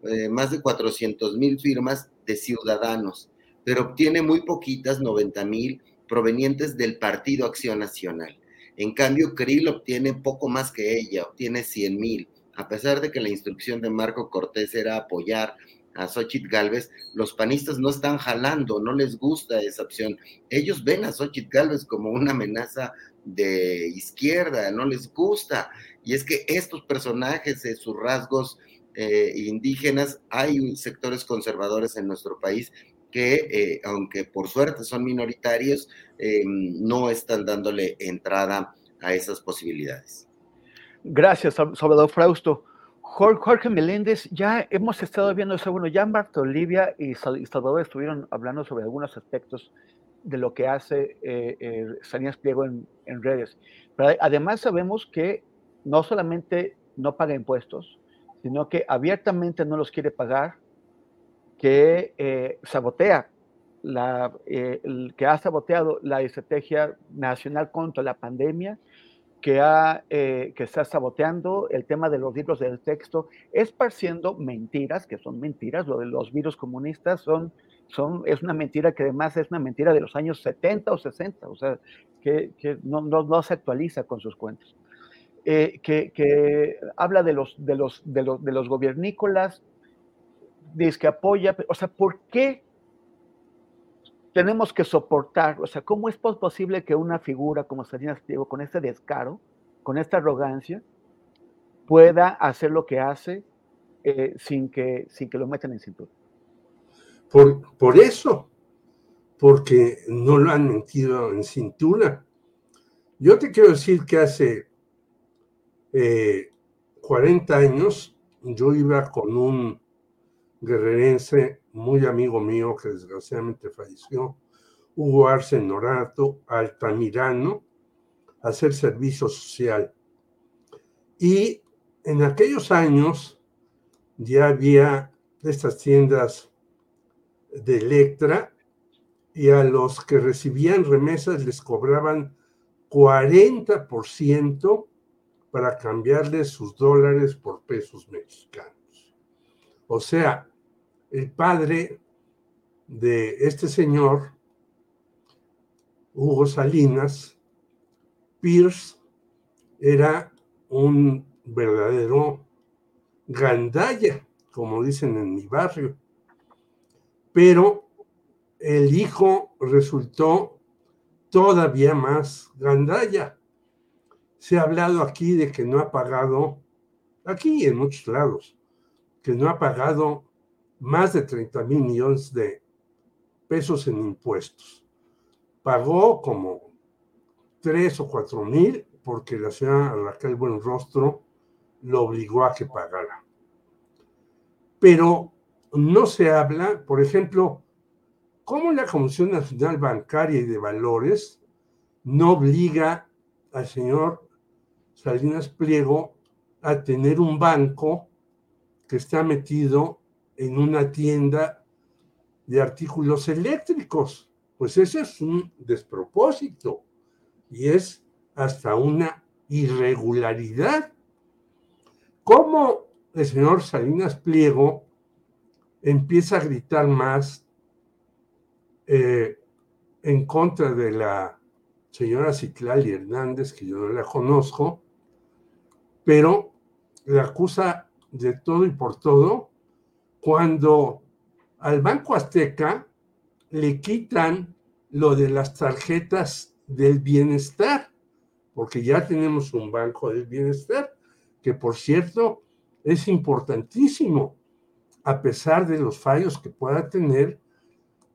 eh, más de 400 mil firmas de ciudadanos, pero obtiene muy poquitas, 90 mil, provenientes del Partido Acción Nacional. En cambio, Krill obtiene poco más que ella, obtiene 100 mil. A pesar de que la instrucción de Marco Cortés era apoyar a Xochitl Galvez, los panistas no están jalando, no les gusta esa opción. Ellos ven a Xochitl Galvez como una amenaza de izquierda, no les gusta. Y es que estos personajes, eh, sus rasgos eh, indígenas, hay sectores conservadores en nuestro país que, eh, aunque por suerte son minoritarios, no están dándole entrada a esas posibilidades. Gracias, Salvador Frausto. Jorge Meléndez, ya hemos estado viendo eso, bueno, ya Marta Olivia y Salvador estuvieron hablando sobre algunos aspectos de lo que hace eh, eh Salinas Pliego en, redes. Pero además sabemos que no solamente no paga impuestos, sino que abiertamente no los quiere pagar, que eh, sabotea, la, eh, que ha saboteado la estrategia nacional contra la pandemia, que, ha, que está saboteando el tema de los libros del texto, esparciendo mentiras, que son mentiras, lo de los virus comunistas son es una mentira que además es una mentira de los años 70 o 60, o sea, que, no, no, se actualiza con sus cuentos. Eh, que, habla de los, de, los, de, los, de los gobiernícolas, dice que apoya, o sea, ¿por qué tenemos que soportar? O sea, ¿cómo es posible que una figura como Salinas Pliego, con este descaro, con esta arrogancia, pueda hacer lo que hace eh, sin, que, sin que lo metan en cintura? Por, eso, porque no lo han metido en cintura. Yo te quiero decir que hace 40 eh, años yo iba con un guerrerense muy amigo mío que desgraciadamente falleció, Hugo Arce Norato, Altamirano, hacer servicio social. Y en aquellos años ya había estas tiendas de Electra y a los que recibían remesas les cobraban 40% para cambiarles sus dólares por pesos mexicanos. O sea, el padre de este señor Hugo Salinas, Pierce era un verdadero gandalla, como dicen en mi barrio. Pero el hijo resultó todavía más gandalla. Se ha hablado aquí de que no ha pagado, aquí en muchos lados, que no ha pagado más de 30 mil millones de pesos en impuestos. Pagó como 3 o 4 mil porque la señora Raquel Buenrostro lo obligó a que pagara. Pero no se habla, por ejemplo, cómo la Comisión Nacional Bancaria y de Valores no obliga al señor Salinas Pliego a tener un banco que está metido en una tienda de artículos eléctricos. Pues eso es un despropósito y es hasta una irregularidad. ¿Cómo el señor Salinas Pliego empieza a gritar más eh, en contra de la señora Citlali Hernández, que yo no la conozco, pero le acusa de todo y por todo cuando al Banco Azteca le quitan lo de las tarjetas del bienestar, porque ya tenemos un Banco del Bienestar, que por cierto es importantísimo, a pesar de los fallos que pueda tener,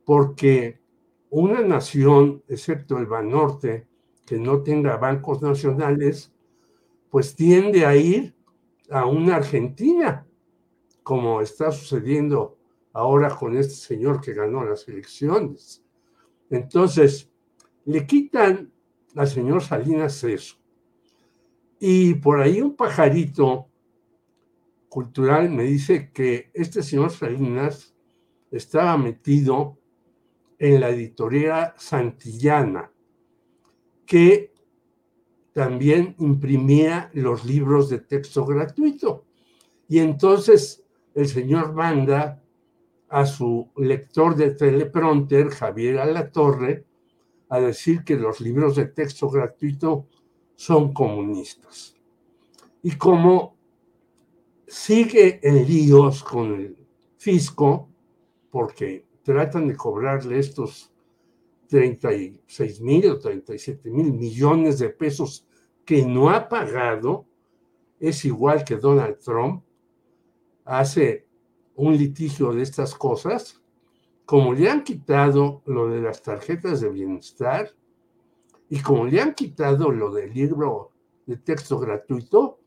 porque una nación, excepto el Banorte, que no tenga bancos nacionales, pues tiende a ir a una Argentina, como está sucediendo ahora con este señor que ganó las elecciones. Entonces, le quitan al señor Salinas eso. Y por ahí un pajarito cultural me dice que este señor Salinas estaba metido en la editorial Santillana, que también imprimía los libros de texto gratuito. Y entonces el señor manda a su lector de teleprompter, Javier Alatorre, a decir que los libros de texto gratuito son comunistas. Y como sigue en líos con el fisco, porque tratan de cobrarle estos 36 mil o 37 mil millones de pesos que no ha pagado, es igual que Donald Trump hace un litigio de estas cosas, como le han quitado lo de las tarjetas de bienestar y como le han quitado lo del libro de texto gratuito,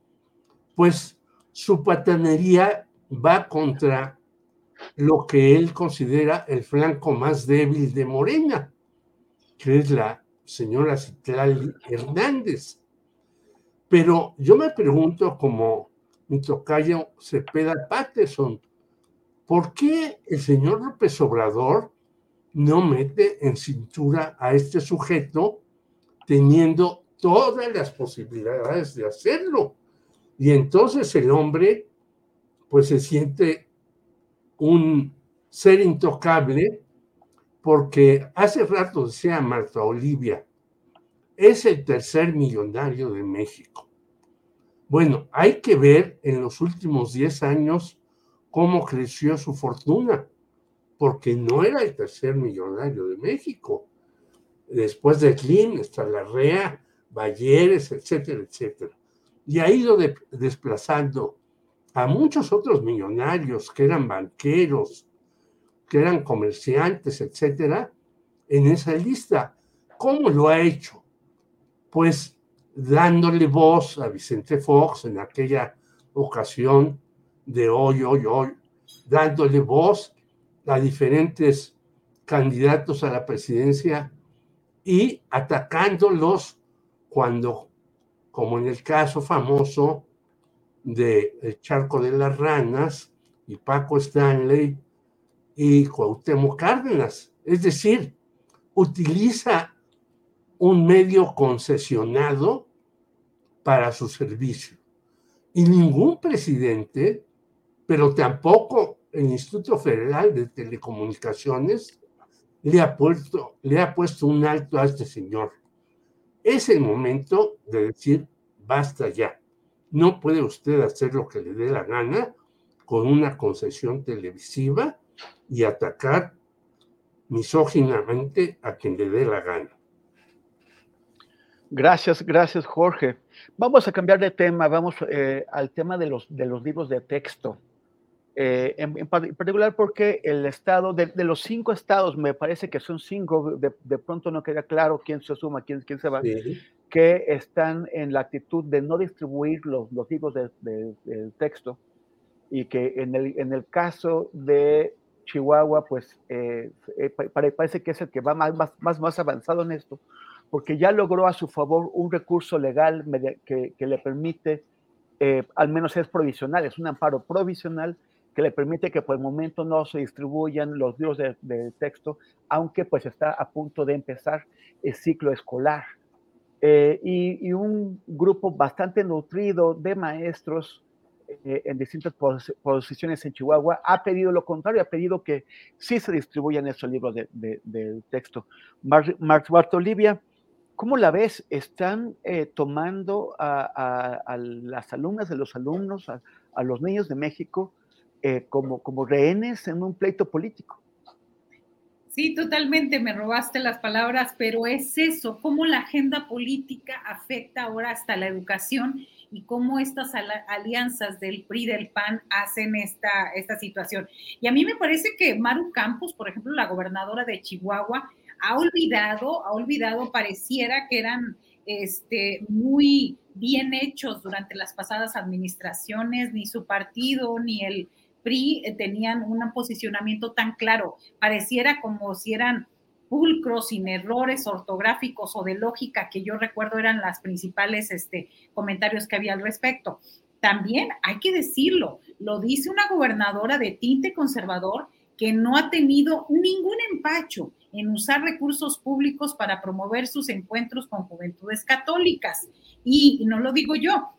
pues su patanería va contra lo que él considera el flanco más débil de Morena, que es la señora Citlali Hernández. Pero yo me pregunto, como mi tocayo Cepeda Patterson, ¿por qué el señor López Obrador no mete en cintura a este sujeto teniendo todas las posibilidades de hacerlo? Y entonces el hombre pues se siente un ser intocable porque hace rato decía Marta Olivia, es el tercer millonario de México. Bueno, hay que ver en los últimos 10 años cómo creció su fortuna, porque no era el tercer millonario de México. Después de Klim, está Larrea, Balleres, etcétera, etcétera. Y ha ido desplazando a muchos otros millonarios que eran banqueros, que eran comerciantes, etcétera, en esa lista. ¿Cómo lo ha hecho? Pues dándole voz a Vicente Fox en aquella ocasión de hoy, hoy, hoy, dándole voz a diferentes candidatos a la presidencia y atacándolos cuando, como en el caso famoso de El Charco de las Ranas y Paco Stanley y Cuauhtémoc Cárdenas. Es decir, utiliza un medio concesionado para su servicio. Y ningún presidente pero tampoco el Instituto Federal de Telecomunicaciones le ha puesto, le ha puesto un alto a este señor. Es el momento de decir, basta ya. No puede usted hacer lo que le dé la gana con una concesión televisiva y atacar misóginamente a quien le dé la gana. Gracias, gracias Jorge. Vamos a cambiar de tema, vamos eh, al tema de los, de los libros de texto. Eh, en, particular porque el estado, de, los cinco estados, me parece que son cinco, de, pronto no queda claro quién se suma, quién, quién se va, que están en la actitud de no distribuir los, los libros de, texto y que en el, en el caso de Chihuahua, pues eh, parece que es el que va más, más, más avanzado en esto, porque ya logró a su favor un recurso legal que, le permite, eh, al menos es provisional, es un amparo provisional que le permite que por el momento no se distribuyan los libros de, texto, aunque pues está a punto de empezar el ciclo escolar. Eh, y, un grupo bastante nutrido de maestros eh, en distintas posiciones en Chihuahua ha pedido lo contrario, ha pedido que sí se distribuyan esos libros de, texto. Marta Olivia, ¿Cómo la ves? ¿Están eh, tomando a, las alumnas de los alumnos, a, los niños de México, eh, como, como rehenes en un pleito político? Sí, totalmente, me robaste las palabras, pero es eso, cómo la agenda política afecta ahora hasta la educación y cómo estas alianzas del PRI, del PAN, hacen esta, esta situación. Y a mí me parece que Maru Campos, por ejemplo, la gobernadora de Chihuahua, ha olvidado, ha olvidado, pareciera que eran este, muy bien hechos durante las pasadas administraciones, ni su partido ni el PRI eh, tenían un posicionamiento tan claro. Pareciera como si eran pulcros, sin errores ortográficos o de lógica, que yo recuerdo eran las principales este, comentarios que había al respecto. También hay que decirlo, lo dice una gobernadora de tinte conservador que no ha tenido ningún empacho en usar recursos públicos para promover sus encuentros con juventudes católicas. Y, no lo digo yo,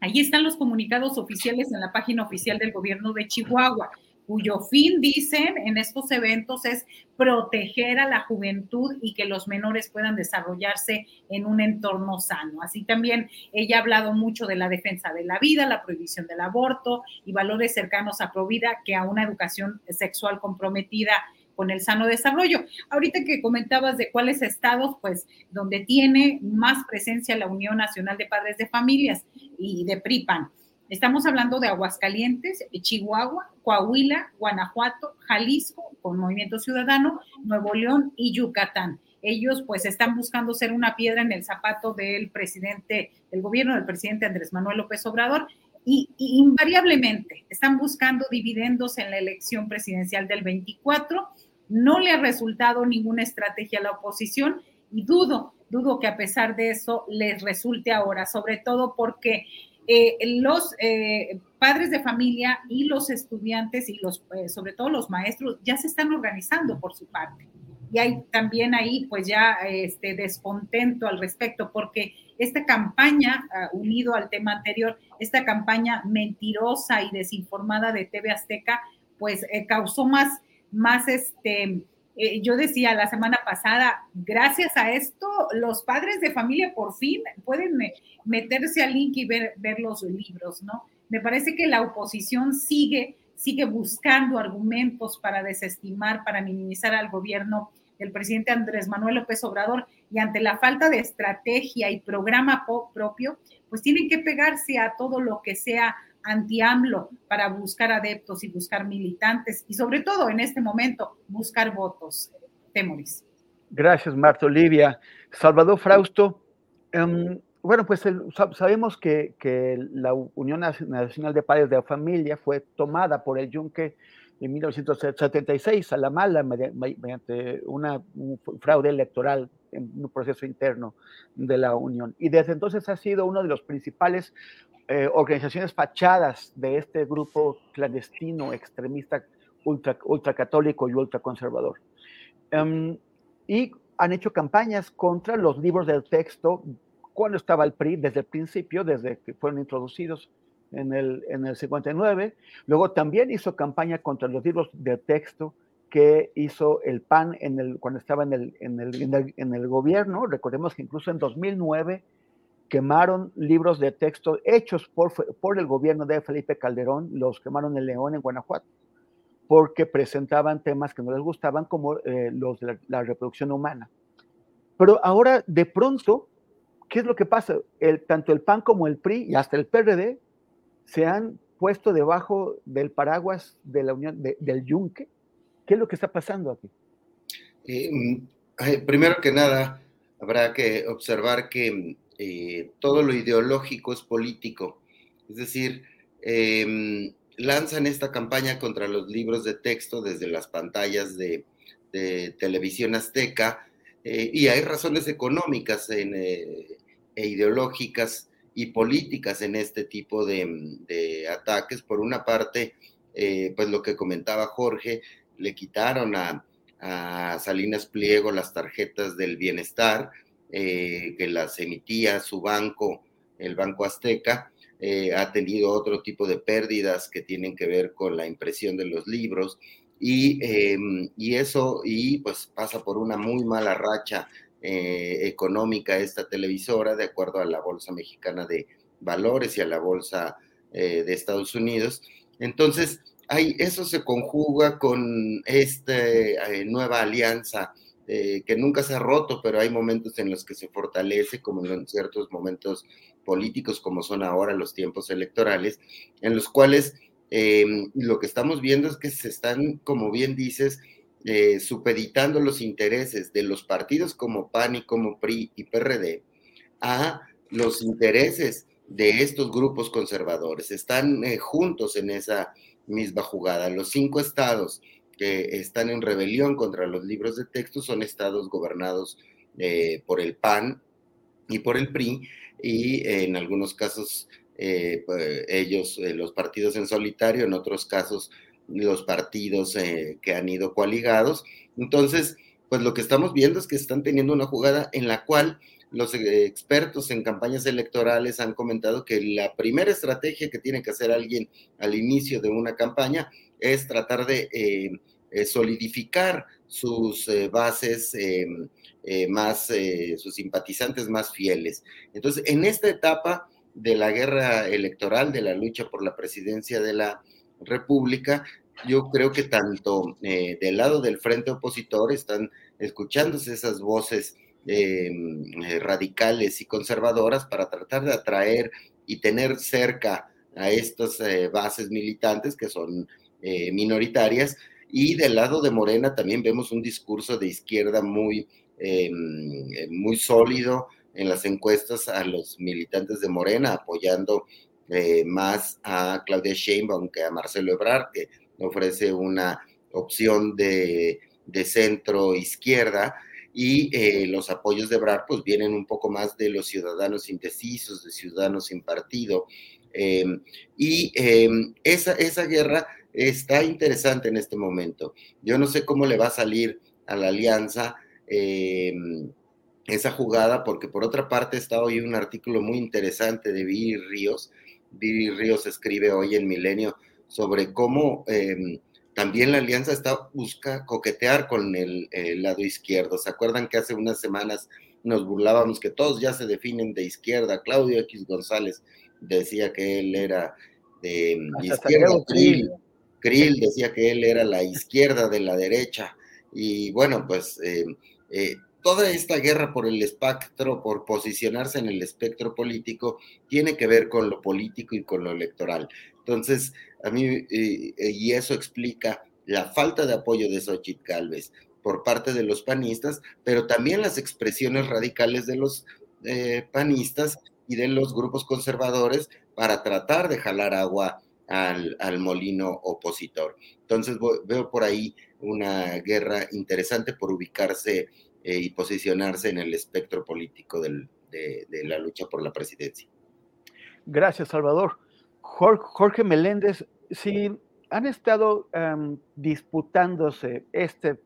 ahí están los comunicados oficiales en la página oficial del gobierno de Chihuahua cuyo fin, dicen, en estos eventos es proteger a la juventud y que los menores puedan desarrollarse en un entorno sano. Así también ella ha hablado mucho de la defensa de la vida, la prohibición del aborto y valores cercanos a Provida que a una educación sexual comprometida con el sano desarrollo. Ahorita que comentabas de cuáles estados, pues donde tiene más presencia la Unión Nacional de Padres de Familias y de PRIPAN. Estamos hablando de Aguascalientes, Chihuahua, Coahuila, Guanajuato, Jalisco, con Movimiento Ciudadano, Nuevo León y Yucatán. Ellos pues están buscando ser una piedra en el zapato del presidente, del gobierno del presidente Andrés Manuel López Obrador y, invariablemente están buscando dividendos en la elección presidencial del 24. No le ha resultado ninguna estrategia a la oposición y dudo, dudo que a pesar de eso les resulte ahora, sobre todo porque eh, los eh, padres de familia y los estudiantes y los, eh, sobre todo los maestros, ya se están organizando por su parte. Y hay también ahí, pues ya este descontento al respecto, porque esta campaña, ah, unido al tema anterior, esta campaña mentirosa y desinformada de TV Azteca, pues causó más, más este, eh, yo decía la semana pasada, gracias a esto, los padres de familia por fin pueden meterse al link y ver, ver los libros, ¿no? Me parece que la oposición sigue, sigue buscando argumentos para desestimar, para minimizar al gobierno del presidente Andrés Manuel López Obrador y ante la falta de estrategia y programa propio, pues tienen que pegarse a todo lo que sea anti-AMLO para buscar adeptos y buscar militantes y sobre todo en este momento buscar votos. Temoris. Gracias, Marta Olivia. Salvador Frausto, em, bueno, pues sabemos que, la Unión Nacional de Padres de la Familia fue tomada por el Yunque en 1976 a la mala mediante una, un fraude electoral en un proceso interno de la Unión. Y desde entonces ha sido uno de los principales eh, organizaciones fachadas de este grupo clandestino, extremista, ultra, ultracatólico y ultraconservador. Um, y han hecho campañas contra los libros del texto cuando estaba el PRI, desde el principio, desde que fueron introducidos en el, en el 59. Luego también hizo campaña contra los libros de texto que hizo el PAN en el, cuando estaba en el, en, el, gobierno. Recordemos que incluso en 2009 quemaron libros de texto hechos por, por el gobierno de Felipe Calderón, los quemaron en León, en Guanajuato, porque presentaban temas que no les gustaban, como eh, la, reproducción humana. Pero ahora, de pronto, ¿qué es lo que pasa? Tanto el PAN como el PRI y hasta el PRD se han puesto debajo del paraguas de la Unión, del yunque ¿Qué es lo que está pasando aquí? Eh, mm, primero que nada, habrá que observar que eh, todo lo ideológico es político. Es decir, em, lanzan esta campaña contra los libros de texto desde las pantallas de, televisión azteca eh, y hay razones económicas e ideológicas y políticas en este tipo de, de ataques. Por una parte, pues lo que comentaba Jorge, le quitaron a, Salinas Pliego las tarjetas del bienestar, eh, que las emitía su banco, el Banco Azteca, eh, ha tenido otro tipo de pérdidas que tienen que ver con la impresión de los libros y, em, y eso, y pues pasa por una muy mala racha eh, económica esta televisora, de acuerdo a la Bolsa Mexicana de Valores y a la Bolsa de Estados Unidos. Entonces, eso se conjuga con esta eh, nueva alianza eh, que nunca se ha roto, pero hay momentos en los que se fortalece, como en ciertos momentos políticos, como son ahora los tiempos electorales, en los cuales em, lo que estamos viendo es que se están, como bien dices, eh, supeditando los intereses de los partidos como PAN y como PRI y PRD a los intereses de estos grupos conservadores. Están juntos en esa misma jugada. Los cinco estados que están en rebelión contra los libros de texto son estados gobernados eh, por el PAN y por el PRI y en algunos casos eh, ellos, eh, los partidos en solitario, en otros casos los partidos que han ido coaligados. Entonces, pues lo que estamos viendo es que están teniendo una jugada en la cual los eh, expertos en campañas electorales han comentado que la primera estrategia que tiene que hacer alguien al inicio de una campaña es tratar de eh, eh, solidificar sus bases más, sus simpatizantes más fieles. Entonces, en esta etapa de la guerra electoral, de la lucha por la presidencia de la República, yo creo que tanto del lado del frente opositor están escuchándose esas voces eh, radicales y conservadoras para tratar de atraer y tener cerca a estas eh, bases militantes que son eh, minoritarias. Y del lado de Morena también vemos un discurso de izquierda muy, em, muy sólido en las encuestas a los militantes de Morena, apoyando más a Claudia Sheinbaum que a Marcelo Ebrard, que ofrece una opción de, de centro izquierda y eh, los apoyos de Brad pues vienen un poco más de los ciudadanos indecisos, de ciudadanos sin partido. Em, y em, esa, esa guerra está interesante en este momento. Yo no sé cómo le va a salir a la alianza em, esa jugada, porque por otra parte está hoy un artículo muy interesante de Viri Ríos. Viri Ríos escribe hoy en Milenio sobre cómo también la alianza está, busca coquetear con el, lado izquierdo. ¿Se acuerdan que hace unas semanas nos burlábamos que todos ya se definen de izquierda? Claudio X González decía que él era de izquierda. Krill, Krill decía que él era la izquierda de la derecha. Y bueno, pues eh, eh, toda esta guerra por el espectro, por posicionarse en el espectro político, tiene que ver con lo político y con lo electoral. Entonces, a mí, eh, y eso explica la falta de apoyo de Xochitl Galvez por parte de los panistas, pero también las expresiones radicales de los eh, panistas y de los grupos conservadores para tratar de jalar agua al, molino opositor. Entonces veo por ahí una guerra interesante por ubicarse eh, y posicionarse en el espectro político de, de la lucha por la presidencia. Gracias, Salvador. Jorge Meléndez, si han estado em, disputándose este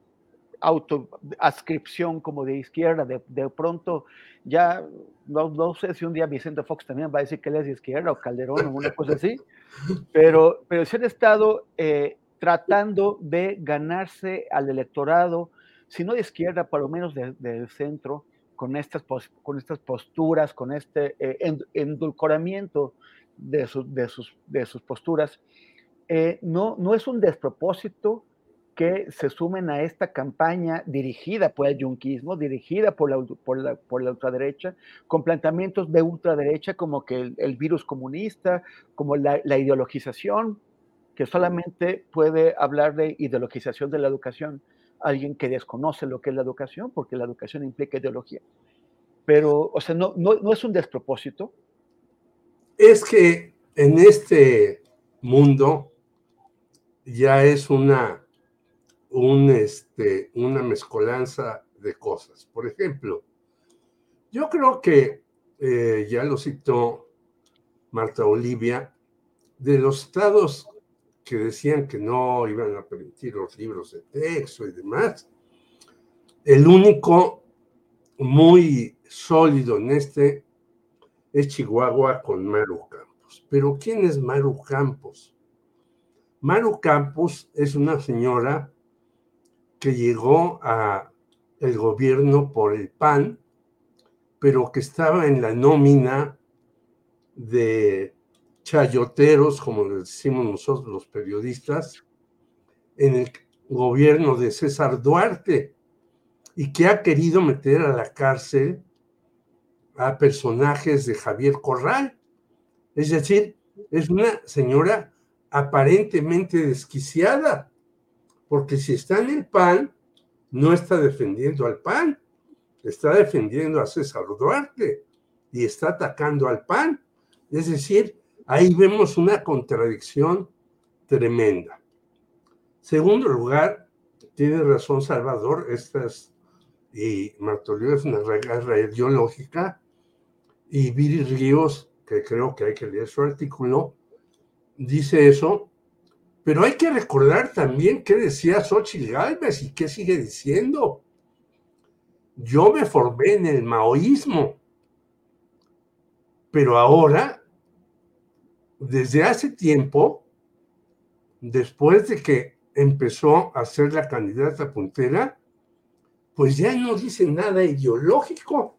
autoascripción como de izquierda, de, pronto ya, no, sé si un día Vicente Fox también va a decir que él es de izquierda o Calderón o una cosa así, (laughs) pero, pero si han estado eh, tratando de ganarse al electorado, si no de izquierda, por lo menos del centro, con estas, con estas posturas, con este eh, endulcoramiento de, de, sus, de sus posturas. Eh, no, no es un despropósito que se sumen a esta campaña dirigida por el yunquismo, dirigida por la, por la, por la ultraderecha, con planteamientos de ultraderecha como que el, virus comunista, como la, la, ideologización, que solamente puede hablar de ideologización de la educación alguien que desconoce lo que es la educación, porque la educación implica ideología. Pero, o sea, no, no, no es un despropósito. Es que en este mundo ya es una un, este, una mezcolanza de cosas. Por ejemplo, yo creo que, eh, ya lo citó Marta Olivia, de los estados que decían que no iban a permitir los libros de texto y demás, el único muy sólido en este es Chihuahua con Maru Campos. Pero ¿quién es Maru Campos? Maru Campos es una señora que llegó a el gobierno por el PAN, pero que estaba en la nómina de chayoteros, como le decimos nosotros los periodistas, en el gobierno de César Duarte, y que ha querido meter a la cárcel a personajes de Javier Corral. Es decir, es una señora aparentemente desquiciada porque si está en el PAN, no está defendiendo al PAN, está defendiendo a César Duarte y está atacando al PAN. Es decir, ahí vemos una contradicción tremenda. Segundo lugar, tiene razón Salvador, estas, y Martolio es una guerra ideológica, y Viri Ríos, que creo que hay que leer su artículo, dice eso, pero hay que recordar también qué decía Xochitl Galvez y qué sigue diciendo. Yo me formé en el maoísmo, pero ahora, desde hace tiempo, después de que empezó a ser la candidata puntera, pues ya no dice nada ideológico.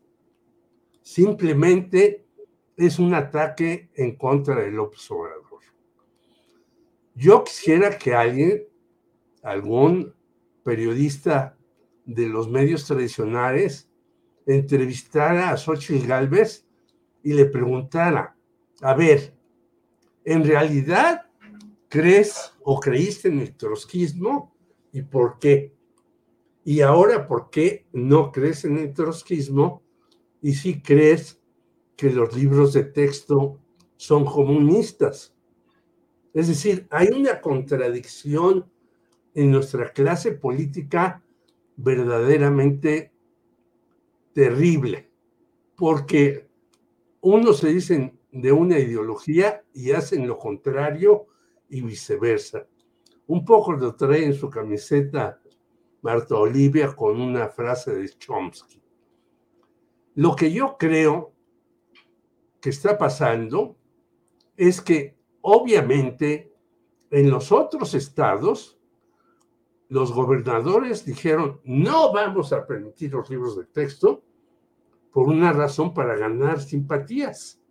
Simplemente es un ataque en contra del observador. Yo quisiera que alguien, algún periodista de los medios tradicionales, entrevistara a Xochitl Galvez y le preguntara, a ver, ¿en realidad crees o creíste en el trotskismo y por qué? Y ahora, ¿por qué no crees en el trotskismo y si crees que los libros de texto son comunistas? Es decir, hay una contradicción en nuestra clase política verdaderamente terrible, porque unos se dicen de una ideología y hacen lo contrario y viceversa. Un poco lo trae en su camiseta Marta Olivia con una frase de Chomsky. Lo que yo creo que está pasando es que Obviamente, en los otros estados, los gobernadores dijeron, no vamos a permitir los libros de texto por una razón para ganar simpatías,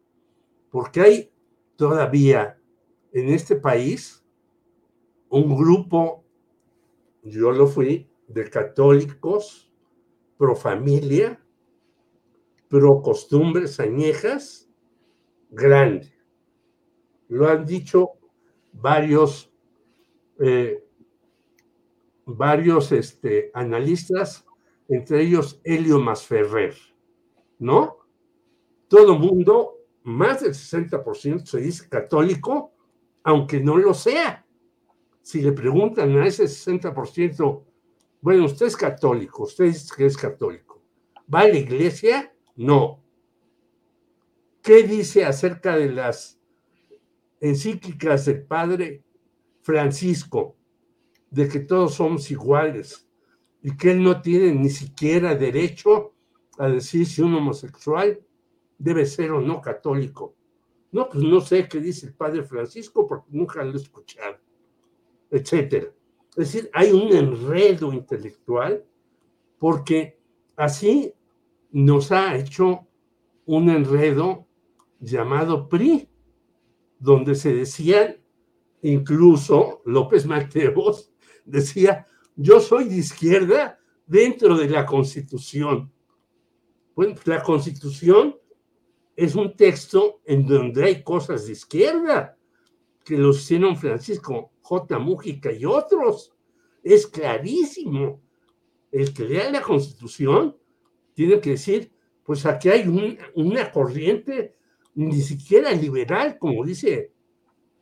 porque hay todavía en este país un grupo, yo lo fui, de católicos pro familia, pro costumbres añejas, grande lo han dicho varios, eh, varios este, analistas, entre ellos Helio Masferrer, ¿no? Todo mundo, más del 60% se dice católico, aunque no lo sea. Si le preguntan a ese 60%, bueno, usted es católico, usted dice que es católico. ¿Va a la iglesia? No. ¿Qué dice acerca de las encíclicas del Padre Francisco, de que todos somos iguales y que él no tiene ni siquiera derecho a decir si un homosexual debe ser o no católico. No, pues no sé qué dice el Padre Francisco porque nunca lo he escuchado. etcétera. Es decir, hay un enredo intelectual porque así nos ha hecho un enredo llamado PRI, donde se decían, incluso López Mateos (laughs) decía, yo soy de izquierda dentro de la Constitución. Bueno, la Constitución es un texto en donde hay cosas de izquierda, que los hicieron Francisco J. Mújica y otros. Es clarísimo. El que lea la Constitución tiene que decir, pues aquí hay una corriente ni siquiera liberal, como dice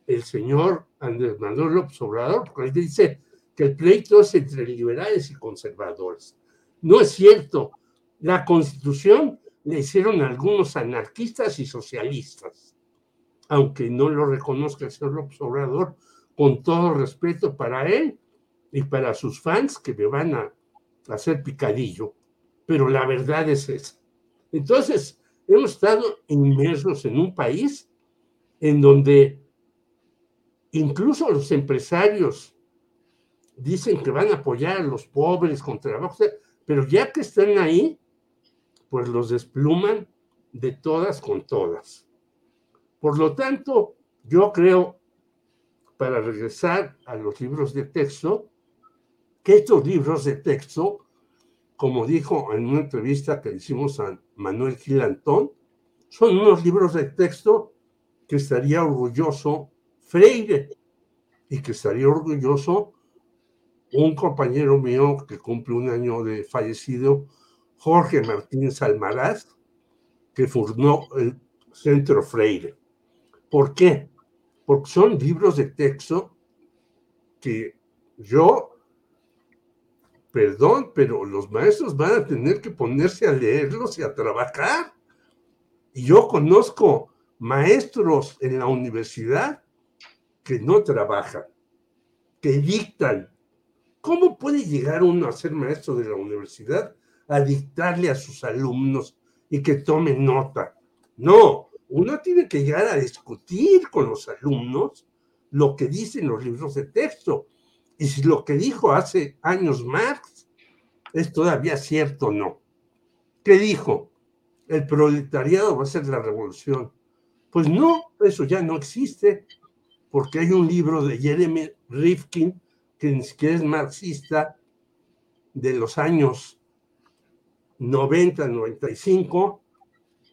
el señor Andrés Manuel López Obrador, porque dice que el pleito es entre liberales y conservadores. No es cierto. La constitución le hicieron algunos anarquistas y socialistas, aunque no lo reconozca el señor López Obrador, con todo respeto para él y para sus fans que le van a hacer picadillo. Pero la verdad es esa. Entonces, hemos estado inmersos en un país en donde incluso los empresarios dicen que van a apoyar a los pobres con trabajo, pero ya que están ahí, pues los despluman de todas con todas. Por lo tanto, yo creo, para regresar a los libros de texto, que estos libros de texto, como dijo en una entrevista que hicimos a Manuel Gilantón, son unos libros de texto que estaría orgulloso Freire y que estaría orgulloso un compañero mío que cumple un año de fallecido, Jorge Martínez Almaraz, que fundó el Centro Freire. ¿Por qué? Porque son libros de texto que yo, perdón, pero los maestros van a tener que ponerse a leerlos y a trabajar. Y yo conozco maestros en la universidad que no trabajan, que dictan ¿Cómo puede llegar uno a ser maestro de la universidad a dictarle a sus alumnos y que tomen nota? No, uno tiene que llegar a discutir con los alumnos lo que dicen los libros de texto. Y si lo que dijo hace años Marx es todavía cierto o no. ¿Qué dijo? El proletariado va a ser la revolución. Pues no, eso ya no existe, porque hay un libro de Jeremy Rifkin que ni siquiera es marxista, de los años 90, 95,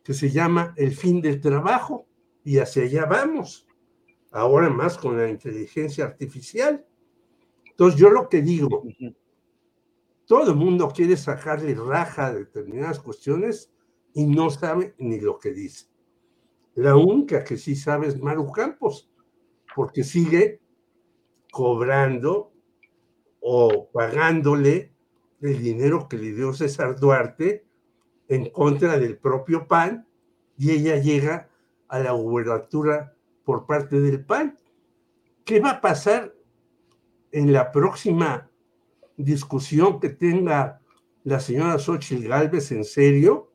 que se llama El fin del trabajo, y hacia allá vamos, ahora más con la inteligencia artificial. Entonces yo lo que digo, todo el mundo quiere sacarle raja a determinadas cuestiones y no sabe ni lo que dice. La única que sí sabe es Maru Campos, porque sigue cobrando o pagándole el dinero que le dio César Duarte en contra del propio PAN y ella llega a la gubernatura por parte del PAN. ¿Qué va a pasar en la próxima discusión que tenga la señora Xochitl Galvez en serio?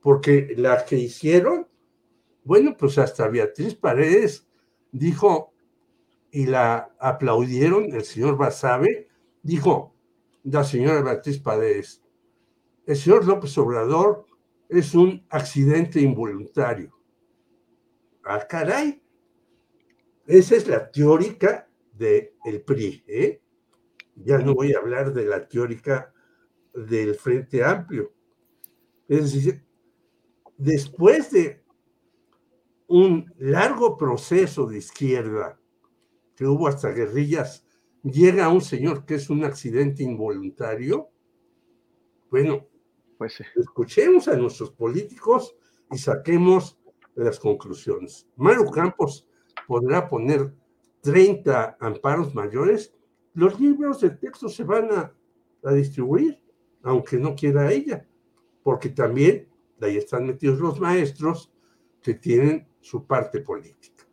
Porque la que hicieron, bueno, pues hasta Beatriz Paredes dijo, y la aplaudieron, el señor Basabe, dijo la señora Beatriz Paredes, el señor López Obrador es un accidente involuntario. Ah, caray. Esa es la teórica del el PRI. ¿eh? Ya no voy a hablar de la teórica del Frente Amplio. Es decir, después de un largo proceso de izquierda que hubo hasta guerrillas, llega un señor que es un accidente involuntario, bueno, pues escuchemos a nuestros políticos y saquemos las conclusiones. Maru Campos podrá poner 30 amparos mayores, los libros de texto se van a, a distribuir, aunque no quiera ella, porque también ahí están metidos los maestros que tienen su parte política.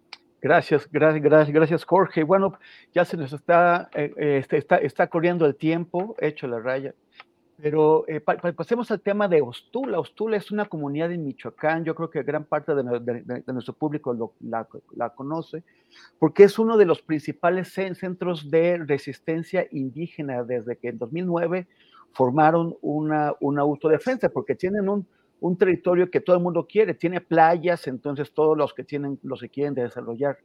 Gracias, gracias, gracias, gracias, Jorge. Bueno, ya se nos está, eh, este, está, está corriendo el tiempo, hecho la raya. Pero eh, pasemos al tema de Ostula. Ostula es una comunidad en Michoacán, yo creo que gran parte de, nuestro público la, conoce, porque es uno de los principales centros de resistencia indígena desde que en 2009 formaron una, una autodefensa, porque tienen un, un territorio que todo el mundo quiere, tiene playas, entonces todos los que tienen, los que quieren desarrollar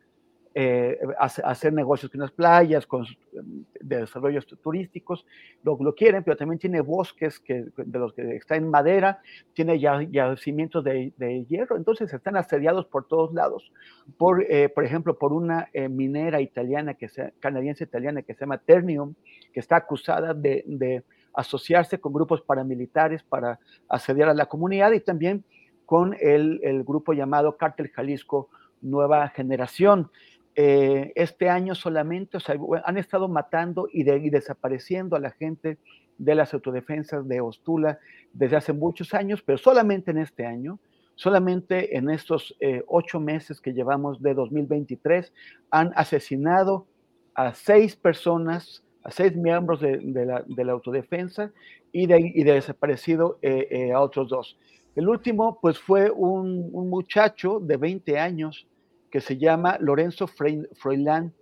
eh, hacer negocios con las playas, con de desarrollos turísticos, lo, quieren, pero también tiene bosques que, de los que está en madera, tiene ya, yacimientos de, de, hierro, entonces están asediados por todos lados, por, eh, por ejemplo, por una eh, minera italiana, que sea, canadiense italiana, que se llama Ternium, que está acusada de, de asociarse con grupos paramilitares para asediar a la comunidad y también con el, el grupo llamado Cártel Jalisco Nueva Generación. Eh, este año solamente, han estado matando y, desapareciendo a la gente de las autodefensas de Ostula desde hace muchos años, pero solamente en este año, solamente en estos eh, ocho meses que llevamos de 2023, han asesinado a seis personas, a seis miembros de, la, autodefensa y de, desaparecido eh, a otros dos. El último, pues fue un muchacho de 20 años que se llama Lorenzo Froilán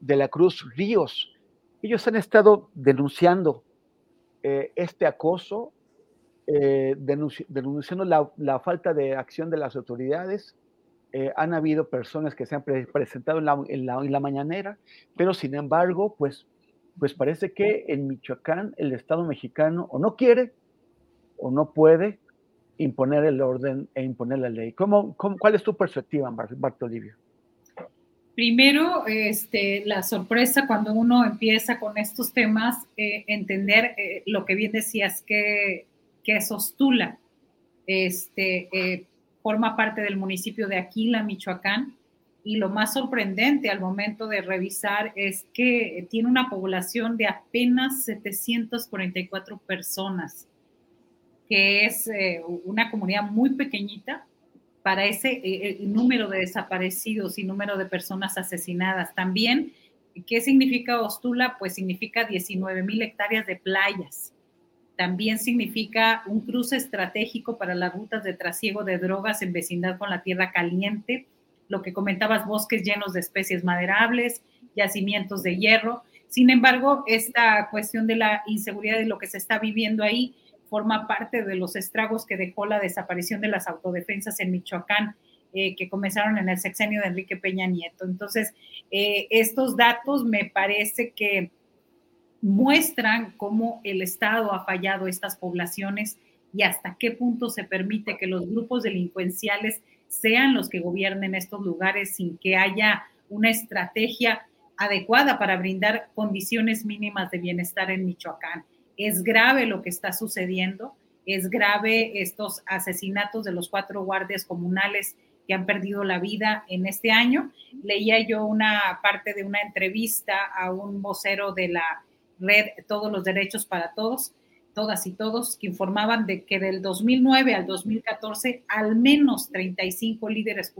de la Cruz Ríos. Ellos han estado denunciando eh, este acoso, eh, denunciando la, falta de acción de las autoridades. Eh, han habido personas que se han presentado en la, mañanera, pero sin embargo, pues, pues parece que en Michoacán el Estado mexicano o no quiere o no puede imponer el orden e imponer la ley. ¿Cómo, cuál es tu perspectiva, Bartolivio? Primero, este, la sorpresa cuando uno empieza con estos temas, eh, entender eh, lo que bien decías, que, que es Ostula. Este, eh, forma parte del municipio de Aquila, Michoacán, y lo más sorprendente al momento de revisar es que tiene una población de apenas 744 personas, que es una comunidad muy pequeñita, para ese eh, eh, número de desaparecidos y número de personas asesinadas. También, ¿qué significa Ostula? Pues significa 19 mil hectáreas de playas. También significa un cruce estratégico para las rutas de trasiego de drogas en vecindad con la tierra caliente, lo que comentabas, bosques llenos de especies maderables, yacimientos de hierro. Sin embargo, esta cuestión de la inseguridad de lo que se está viviendo ahí forma parte de los estragos que dejó la desaparición de las autodefensas en Michoacán, eh, que comenzaron en el sexenio de Enrique Peña Nieto. Entonces, eh, estos datos me parece que muestran cómo el Estado ha fallado estas poblaciones y hasta qué punto se permite que los grupos delincuenciales sean los que gobiernen estos lugares sin que haya una estrategia adecuada para brindar condiciones mínimas de bienestar en Michoacán. Es grave lo que está sucediendo, es grave estos asesinatos de los cuatro guardias comunales que han perdido la vida en este año. Leía yo una parte de una entrevista a un vocero de la red Todos los Derechos para Todos, todas y todos, que informaban de que del 2009 al 2014 al menos 35 líderes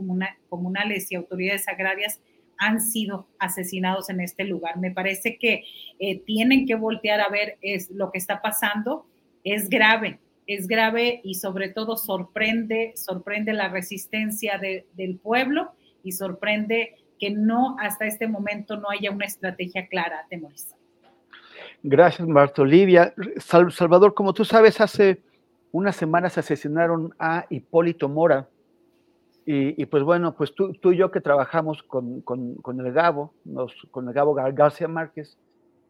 comunales y autoridades agrarias han sido asesinados en este lugar. Me parece que eh, tienen que voltear a ver es, lo que está pasando. Es grave, es grave y sobre todo sorprende, sorprende la resistencia del pueblo y sorprende que no hasta este momento no haya una estrategia clara, Temoris. Gracias, Marta Olivia. Salvador, como tú sabes, hace unas semanas asesinaron a Hipólito Mora, y, pues bueno, pues tú, tú, y yo que trabajamos con, con, el Gabo, nos, con el Gabo García Márquez,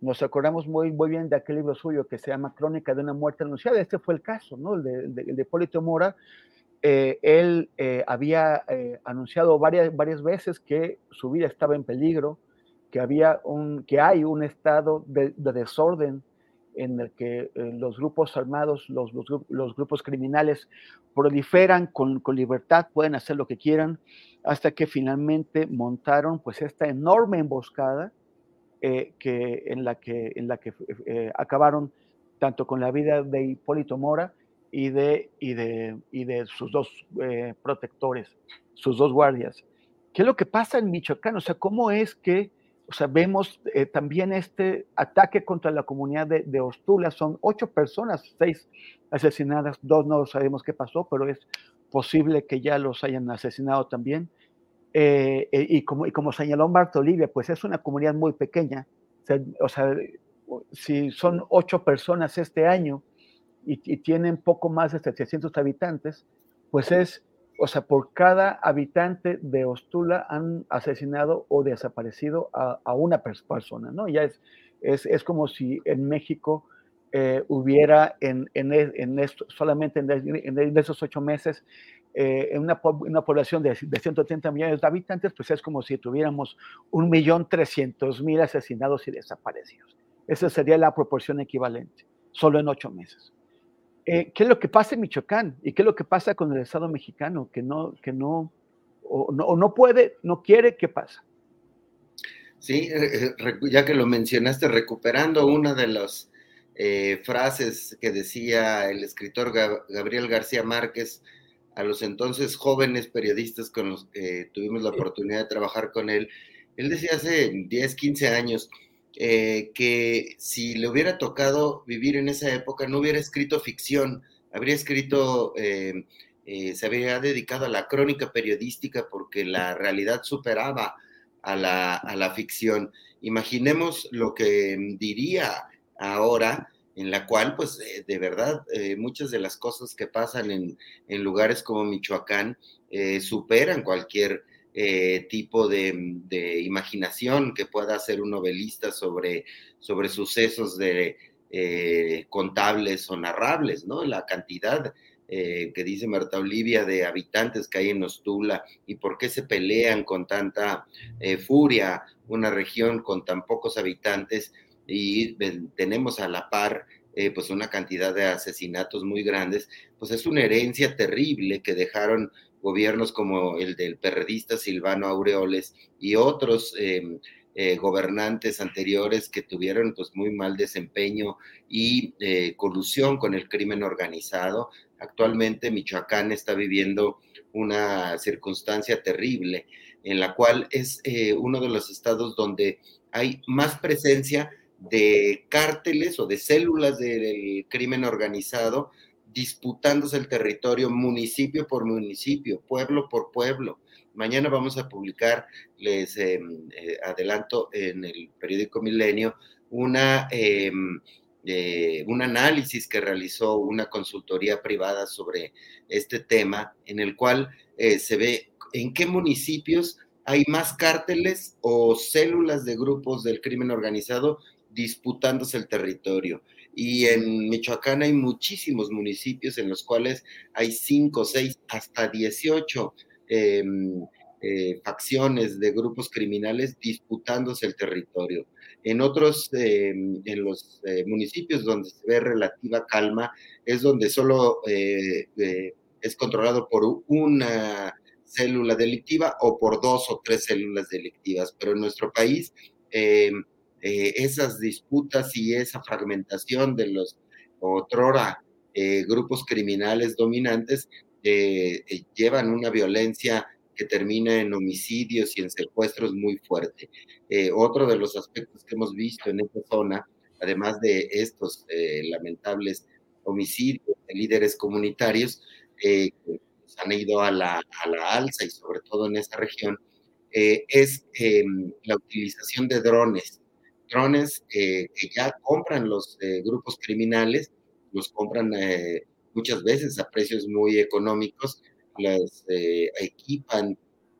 nos acordamos muy, muy bien de aquel libro suyo que se llama Crónica de una muerte anunciada. Este fue el caso, ¿no? El de, Hipólito Mora. Eh, él eh, había eh, anunciado varias, varias veces que su vida estaba en peligro, que, había un, que hay un estado de desorden en el que eh, los grupos armados, los, grupos criminales proliferan con, libertad, pueden hacer lo que quieran, hasta que finalmente montaron pues esta enorme emboscada eh, que, en la que, eh, acabaron tanto con la vida de Hipólito Mora y de sus dos protectores, sus dos guardias. ¿Qué es lo que pasa en Michoacán? O sea, ¿cómo es que o sea, vemos eh, también este ataque contra la comunidad de, de, Ostula. Son ocho personas, seis asesinadas, dos no sabemos qué pasó, pero es posible que ya los hayan asesinado también. Eh, eh, y, como, y como señaló Marta Olivia, pues es una comunidad muy pequeña. O sea, o sea si son ocho personas este año y, y, tienen poco más de 700 habitantes, pues es o sea, por cada habitante de Ostula han asesinado o desaparecido a, una persona, ¿no? Ya es, es, es, como si en México eh, hubiera en, en, e, en solamente en, en, esos ocho meses eh, en una, una, población de, de 130 millones de habitantes, pues es como si tuviéramos un millón trescientos mil asesinados y desaparecidos. Esa sería la proporción equivalente, solo en ocho meses. Eh, ¿Qué es lo que pasa en Michoacán? ¿Y qué es lo que pasa con el Estado mexicano? Que no, que no, o no, o no puede, no quiere, ¿qué pasa? Sí, eh, ya que lo mencionaste, recuperando una de las eh, frases que decía el escritor Gabriel García Márquez a los entonces jóvenes periodistas con los que tuvimos la oportunidad de trabajar con él, él decía hace 10, 15 años, eh, que si le hubiera tocado vivir en esa época no hubiera escrito ficción, habría escrito, eh, eh, se habría dedicado a la crónica periodística porque la realidad superaba a la, a la ficción. Imaginemos lo que diría ahora en la cual, pues, de verdad, muchas de las cosas que pasan en, en lugares como Michoacán superan cualquier eh, tipo de, de, imaginación que pueda hacer un novelista sobre, sobre sucesos de, eh, contables o narrables, ¿no? La cantidad eh, que dice Marta Olivia de habitantes que hay en Ostula y por qué se pelean con tanta furia una región con tan pocos habitantes y tenemos a la par pues una cantidad de asesinatos muy grandes, pues es una herencia terrible que dejaron gobiernos como el del perredista Silvano Aureoles y otros eh, eh, gobernantes anteriores que tuvieron pues muy mal desempeño y eh, colusión con el crimen organizado. Actualmente Michoacán está viviendo una circunstancia terrible en la cual es eh, uno de los estados donde hay más presencia de cárteles o de células del crimen organizado disputándose el territorio municipio por municipio, pueblo por pueblo. Mañana vamos a publicar, les eh, eh, adelanto en el periódico Milenio, una, eh, un análisis que realizó una consultoría privada sobre este tema, en el cual se ve en qué municipios hay más cárteles o células de grupos del crimen organizado disputándose el territorio. Y en Michoacán hay muchísimos municipios en los cuales hay 5, 6, hasta 18 eh, eh, facciones de grupos criminales disputándose el territorio. En otros, eh, en los eh, municipios donde se ve relativa calma, es donde solo eh, es controlado por una célula delictiva o por dos o tres células delictivas. Pero en nuestro país, eh, esas disputas y esa fragmentación de los otrora eh, grupos criminales dominantes eh, llevan una violencia que termina en homicidios y en secuestros muy fuerte. Eh, otro de los aspectos que hemos visto en esta zona, además de estos lamentables homicidios de líderes comunitarios, que han ido a la, a la, alza y sobre todo en esta región, es em, la utilización de drones drones que ya compran los eh, grupos criminales, los compran eh, muchas veces a precios muy económicos, las eh, equipan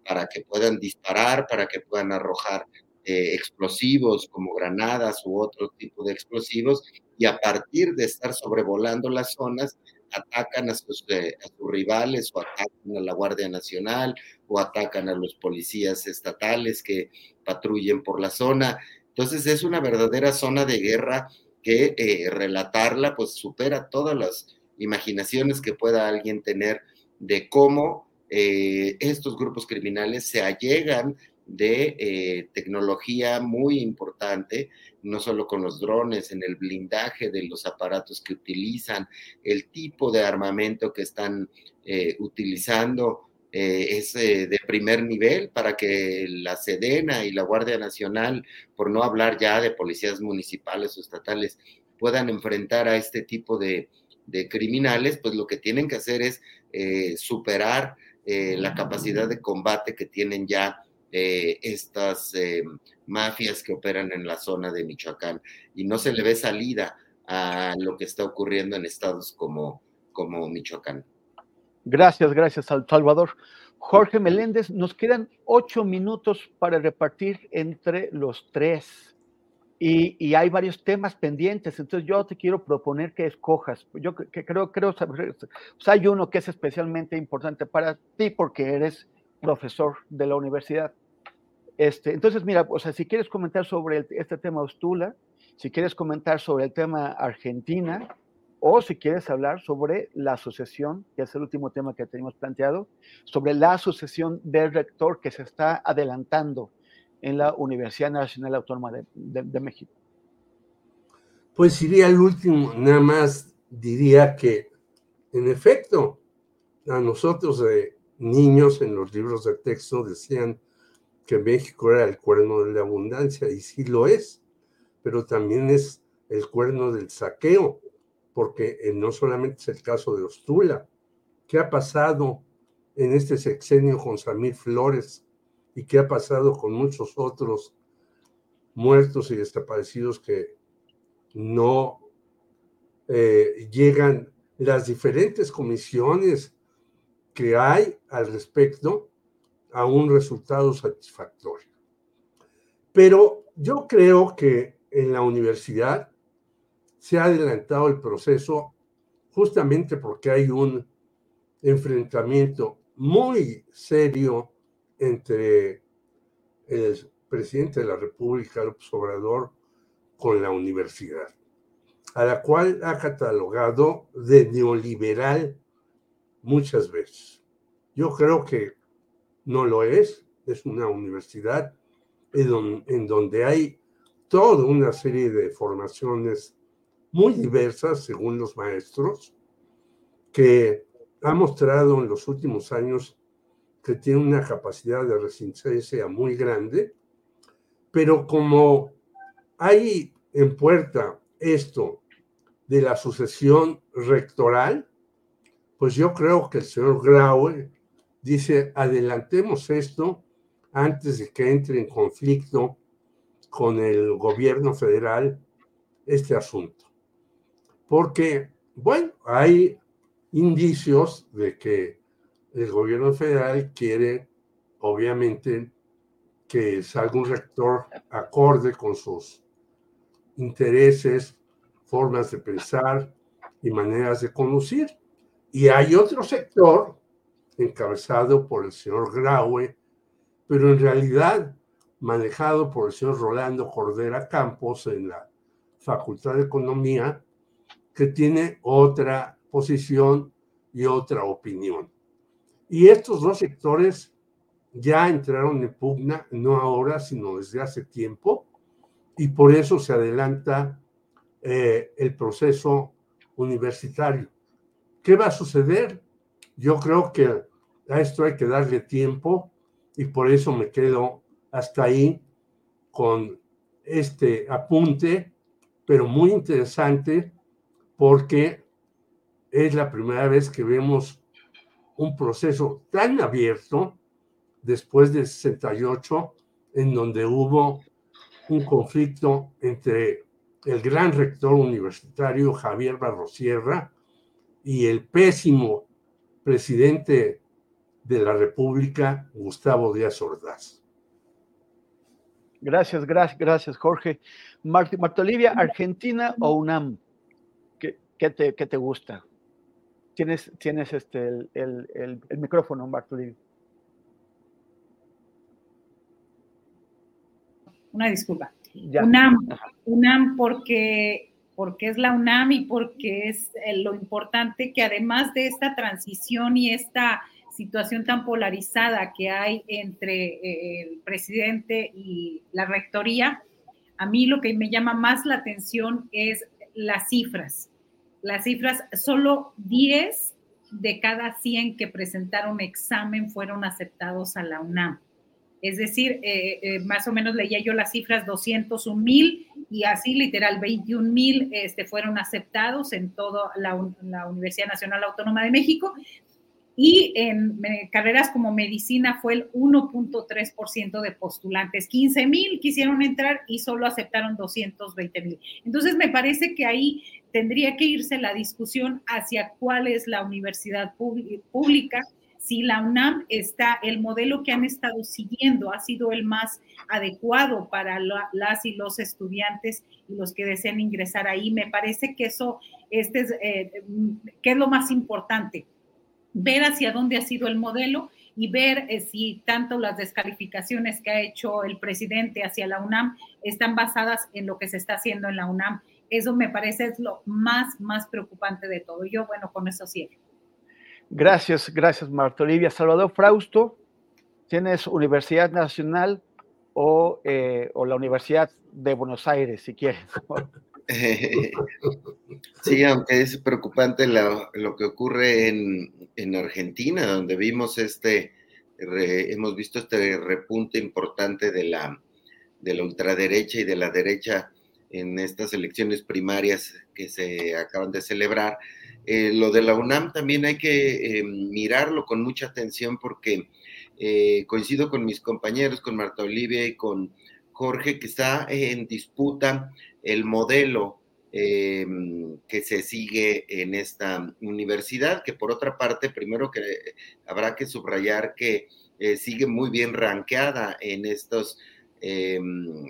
para que puedan disparar, para que puedan arrojar explosivos como granadas u otro tipo de explosivos, y a partir de estar sobrevolando las zonas, atacan a sus, a sus, rivales o atacan a la Guardia Nacional o atacan a los policías estatales que patrullen por la zona. Entonces es una verdadera zona de guerra que eh, relatarla pues supera todas las imaginaciones que pueda alguien tener de cómo eh, estos grupos criminales se allegan de eh, tecnología muy importante, no solo con los drones, en el blindaje de los aparatos que utilizan, el tipo de armamento que están utilizando eh, es eh, de primer nivel para que la Sedena y la Guardia Nacional, por no hablar ya de policías municipales o estatales, puedan enfrentar a este tipo de, criminales, pues lo que tienen que hacer es eh, superar la capacidad de combate que tienen ya estas mafias que operan en la zona de Michoacán. Y no se le ve salida a lo que está ocurriendo en estados como, como Michoacán. Gracias, gracias, Salvador. Jorge Meléndez, nos quedan ocho minutos para repartir entre los tres. Y, hay varios temas pendientes, entonces yo te quiero proponer que escojas. Yo que, creo, creo, pues hay uno que es especialmente importante para ti porque eres profesor de la universidad. Este, entonces, mira, o sea, si quieres comentar sobre este tema Ostula, si quieres comentar sobre el tema Argentina, o si quieres hablar sobre la asociación, que es el último tema que tenemos planteado, sobre la asociación del rector que se está adelantando en la Universidad Nacional Autónoma de, México. Pues iría al último, nada más diría que, en efecto, a nosotros de niños en los libros de texto decían que México era el cuerno de la abundancia, y sí lo es, pero también es el cuerno del saqueo porque eh, no solamente es el caso de Ostula. ¿Qué ha pasado en este sexenio con Samir Flores y qué ha pasado con muchos otros muertos y desaparecidos que no eh, llegan las diferentes comisiones que hay al respecto a un resultado satisfactorio. Pero yo creo que en la universidad se ha adelantado el proceso justamente porque hay un enfrentamiento muy serio entre el presidente de la República, López Obrador, con la universidad, a la cual ha catalogado de neoliberal muchas veces. Yo creo que no lo es, es una universidad en donde hay toda una serie de formaciones muy diversas según los maestros, que ha mostrado en los últimos años que tiene una capacidad de resistencia muy grande, pero como hay en puerta esto de la sucesión rectoral, pues yo creo que el señor Graue dice, adelantemos esto antes de que entre en conflicto con el gobierno federal este asunto porque, bueno, hay indicios de que el gobierno federal quiere, obviamente, que salga un rector acorde con sus intereses, formas de pensar y maneras de conducir. Y hay otro sector encabezado por el señor Graue, pero en realidad manejado por el señor Rolando Cordera Campos en la Facultad de Economía, que tiene otra posición y otra opinión. Y estos dos sectores ya entraron en pugna, no ahora, sino desde hace tiempo, y por eso se adelanta eh, el proceso universitario. ¿Qué va a suceder? Yo creo que a esto hay que darle tiempo y por eso me quedo hasta ahí con este apunte, pero muy interesante porque es la primera vez que vemos un proceso tan abierto después del 68, en donde hubo un conflicto entre el gran rector universitario Javier Barrosierra y el pésimo presidente de la República, Gustavo Díaz Ordaz. Gracias, gracias, gracias, Jorge. Marta, Olivia, ¿Argentina o UNAM? ¿Qué te, qué te gusta? Tienes, tienes este, el, el, el, micrófono, Bartolín. Una disculpa. UNAM, UNAM porque, porque es la UNAM y porque es eh, lo importante que además de esta transición y esta situación tan polarizada que hay entre eh, el presidente y la rectoría, a mí lo que me llama más la atención es las cifras las cifras, solo 10 de cada 100 que presentaron examen fueron aceptados a la UNAM. Es decir, eh, eh, más o menos leía yo las cifras 201 mil y así literal 21 mil este, fueron aceptados en toda la, la Universidad Nacional Autónoma de México y en carreras como medicina fue el 1.3% de postulantes. 15 mil quisieron entrar y solo aceptaron 220 mil. Entonces me parece que ahí tendría que irse la discusión hacia cuál es la universidad pública, si la UNAM está, el modelo que han estado siguiendo ha sido el más adecuado para las y los estudiantes y los que desean ingresar ahí. Me parece que eso, este es, eh, ¿qué es lo más importante? ver hacia dónde ha sido el modelo y ver eh, si tanto las descalificaciones que ha hecho el presidente hacia la UNAM están basadas en lo que se está haciendo en la UNAM. Eso me parece es lo más, más preocupante de todo. Yo, bueno, con eso cierro. Gracias, gracias, Marta Olivia. Salvador Frausto, tienes Universidad Nacional o, eh, o la Universidad de Buenos Aires, si quieres. (laughs) sí, aunque es preocupante lo, que ocurre en, Argentina, donde vimos este, hemos visto este repunte importante de la, de la ultraderecha y de la derecha en estas elecciones primarias que se acaban de celebrar. Eh, lo de la UNAM también hay que eh, mirarlo con mucha atención porque eh, coincido con mis compañeros, con Marta Olivia y con Jorge, que está en disputa el modelo que se sigue en esta universidad, que por otra parte, primero que habrá que subrayar que sigue muy bien ranqueada en estos eh,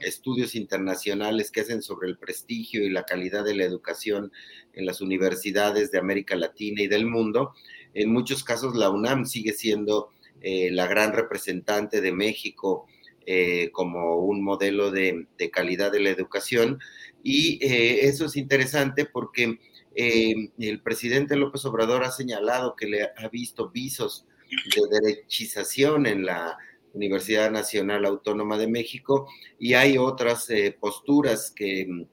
estudios internacionales que hacen sobre el prestigio y la calidad de la educación en las universidades de América Latina y del mundo. En muchos casos la UNAM sigue siendo la gran representante de México eh, como un modelo de, calidad de la educación. Y eh, eso es interesante porque eh, el presidente López Obrador ha señalado que le ha visto visos de derechización en la Universidad Nacional Autónoma de México y hay otras posturas que,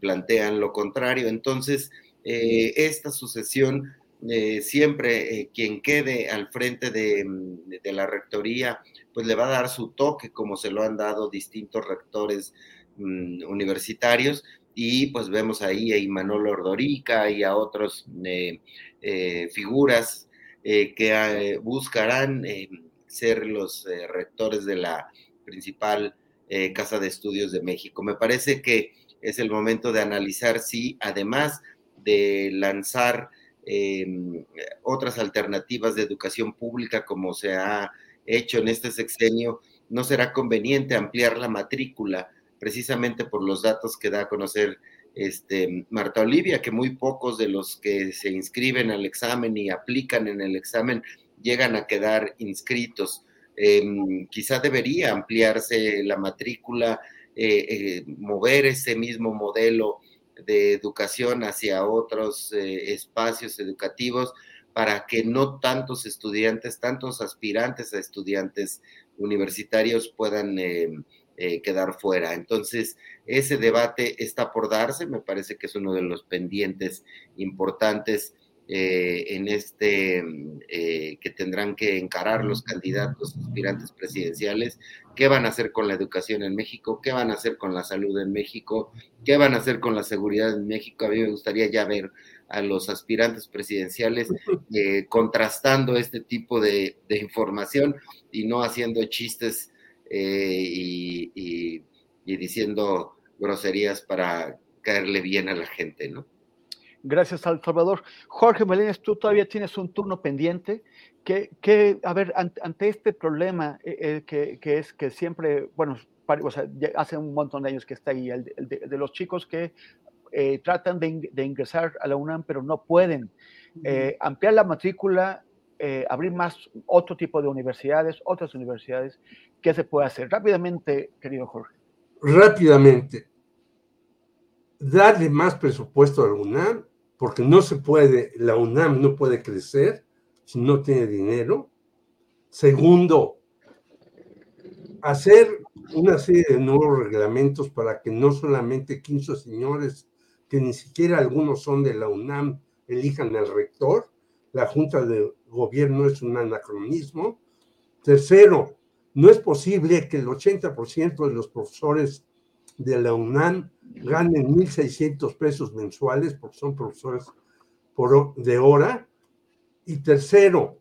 plantean lo contrario. Entonces, esta sucesión siempre quien quede al frente de, de, la rectoría pues le va a dar su toque, como se lo han dado distintos rectores mm, universitarios, y pues vemos ahí a Imanol Ordorica y a otras eh, eh, figuras eh, que buscarán ser los rectores de la principal Casa de Estudios de México. Me parece que es el momento de analizar si además de lanzar otras alternativas de educación pública como se ha hecho en este sexenio, no será conveniente ampliar la matrícula precisamente por los datos que da a conocer este, Marta Olivia, que muy pocos de los que se inscriben al examen y aplican en el examen llegan a quedar inscritos. Em, quizá debería ampliarse la matrícula, eh, eh, mover ese mismo modelo de educación hacia otros eh, espacios educativos para que no tantos estudiantes, tantos aspirantes a estudiantes universitarios puedan eh, quedar fuera. Entonces, ese debate está por darse, me parece que es uno de los pendientes importantes eh, en este que tendrán que encarar los candidatos aspirantes presidenciales, qué van a hacer con la educación en México, qué van a hacer con la salud en México, qué van a hacer con la seguridad en México. A mí me gustaría ya ver a los aspirantes presidenciales (laughs) eh, contrastando este tipo de, información y no haciendo chistes eh, y, diciendo groserías para caerle bien a la gente, ¿no? Gracias, Salvador. Jorge Meléndez, tú todavía tienes un turno pendiente. Que, a ver, ante, este problema eh, que, es que siempre, bueno, hace un montón de años que está ahí, el de, los chicos que eh, tratan de, ingresar a la UNAM, pero no pueden. Eh, ampliar la matrícula, eh, abrir más otro tipo de universidades, otras universidades, ¿qué se puede hacer? Rápidamente, querido Jorge. Rápidamente, darle más presupuesto a la UNAM, porque no se puede, la UNAM no puede crecer si no tiene dinero. Segundo, hacer una serie de nuevos reglamentos para que no solamente 15 señores que ni siquiera algunos son de la UNAM, elijan al rector, la Junta de Gobierno es un anacronismo. Tercero, no es posible que el 80% de los profesores de la UNAM ganen 1.600 pesos mensuales porque son profesores por, de hora. Y tercero,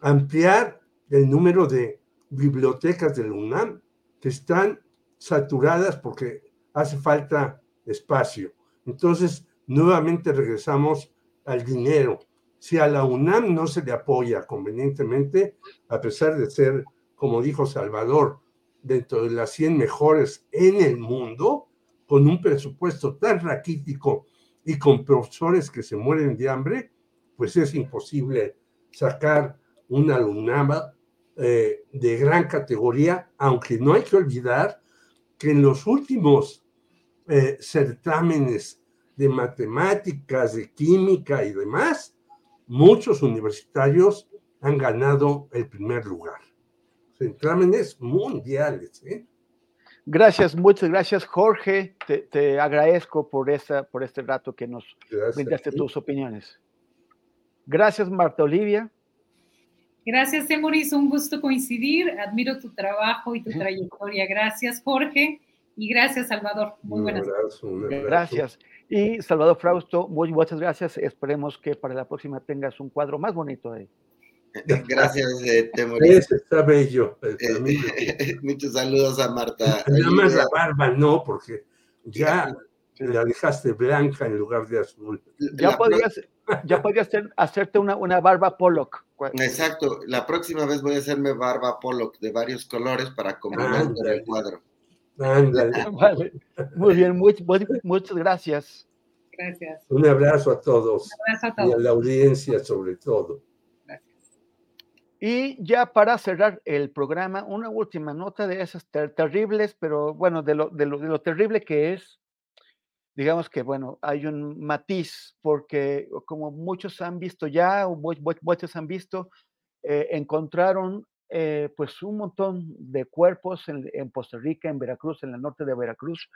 ampliar el número de bibliotecas de la UNAM que están saturadas porque hace falta espacio. Entonces, nuevamente regresamos al dinero. Si a la UNAM no se le apoya convenientemente, a pesar de ser, como dijo Salvador, dentro de las 100 mejores en el mundo, con un presupuesto tan raquítico y con profesores que se mueren de hambre, pues es imposible sacar una alumnada eh, de gran categoría, aunque no hay que olvidar que en los últimos eh, certámenes de matemáticas, de química y demás, muchos universitarios han ganado el primer lugar. Certámenes mundiales. ¿eh? Gracias, muchas gracias, Jorge. Te, agradezco por, esa, por este rato que nos brindaste tus opiniones. Gracias, Marta Olivia. Gracias, Temoris. Un gusto coincidir. Admiro tu trabajo y tu trayectoria. Gracias, Jorge. Y gracias, Salvador. Muy buenas Gracias. Y Salvador Frausto, muy, muchas gracias. Esperemos que para la próxima tengas un cuadro más bonito ahí. (laughs) Gracias, eh, Temoris. está bello. (laughs) Muchos saludos a Marta. Nada más la barba no, porque ya la dejaste blanca en lugar de azul. Ya podrías, ya podrías hacerte una, una barba Pollock. Exacto, la próxima vez voy a hacerme barba Pollock de varios colores para combinar el cuadro. (laughs) Vale. Muy bien, muchas gracias. Gracias. Un abrazo a todos. Un abrazo a todos. Y a la audiencia sobre todo. Y ya para cerrar el programa, una última nota de esas terribles, pero bueno, de lo, de lo, terrible que es, digamos que, bueno, hay un matiz, porque como muchos han visto ya, o muchos han visto, eh, encontraron eh, pues un montón de cuerpos en, en, Costa Rica, en Veracruz, en el norte de Veracruz,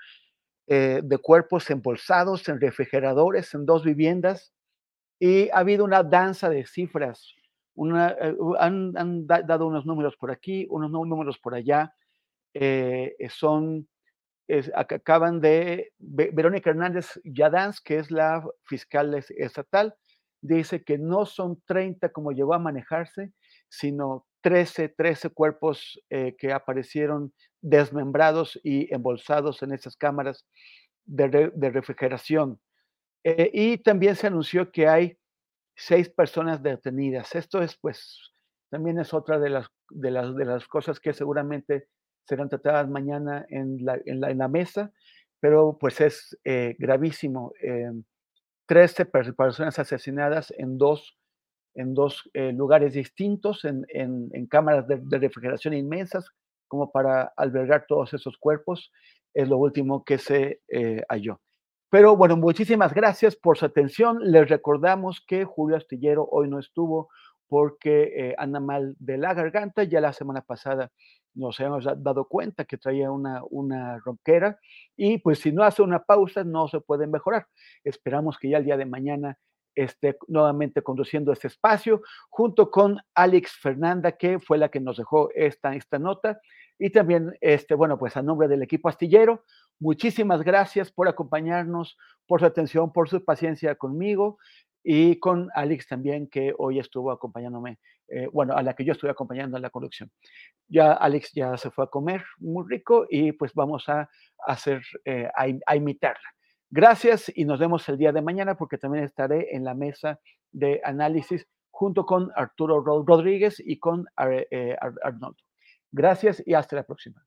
eh, de cuerpos embolsados en refrigeradores en dos viviendas, y ha habido una danza de cifras. Una, han, dado unos números por aquí, unos números por allá. son acaban de, Verónica Hernández Yadans, que es la fiscal estatal, dice que no son 30 como llegó a manejarse, sino 13, 13 cuerpos eh, que aparecieron desmembrados y embolsados en esas cámaras de, refrigeración. Eh, y también se anunció que hay seis personas detenidas. Esto es, pues, también es otra de las, de las, de las cosas que seguramente serán tratadas mañana en la, en la, en la mesa, pero pues es eh, gravísimo. Eh, 13 personas asesinadas en dos, en dos eh, lugares distintos, en, en, en cámaras de, refrigeración inmensas, como para albergar todos esos cuerpos, es lo último que se eh, halló. Pero bueno, muchísimas gracias por su atención. Les recordamos que Julio Astillero hoy no estuvo porque eh, anda mal de la garganta. Ya la semana pasada nos hemos dado cuenta que traía una, una ronquera y pues si no hace una pausa no se puede mejorar. Esperamos que ya el día de mañana esté nuevamente conduciendo este espacio junto con Alex Fernanda, que fue la que nos dejó esta, esta nota. Y también, este, bueno, pues a nombre del equipo astillero, muchísimas gracias por acompañarnos, por su atención, por su paciencia conmigo y con Alex también, que hoy estuvo acompañándome, eh, bueno, a la que yo estuve acompañando en la conducción. Ya Alex ya se fue a comer muy rico y pues vamos a hacer, eh, a, imitarla. Gracias y nos vemos el día de mañana porque también estaré en la mesa de análisis junto con Arturo Rodríguez y con eh, Arnoldo. Gracias y hasta la próxima.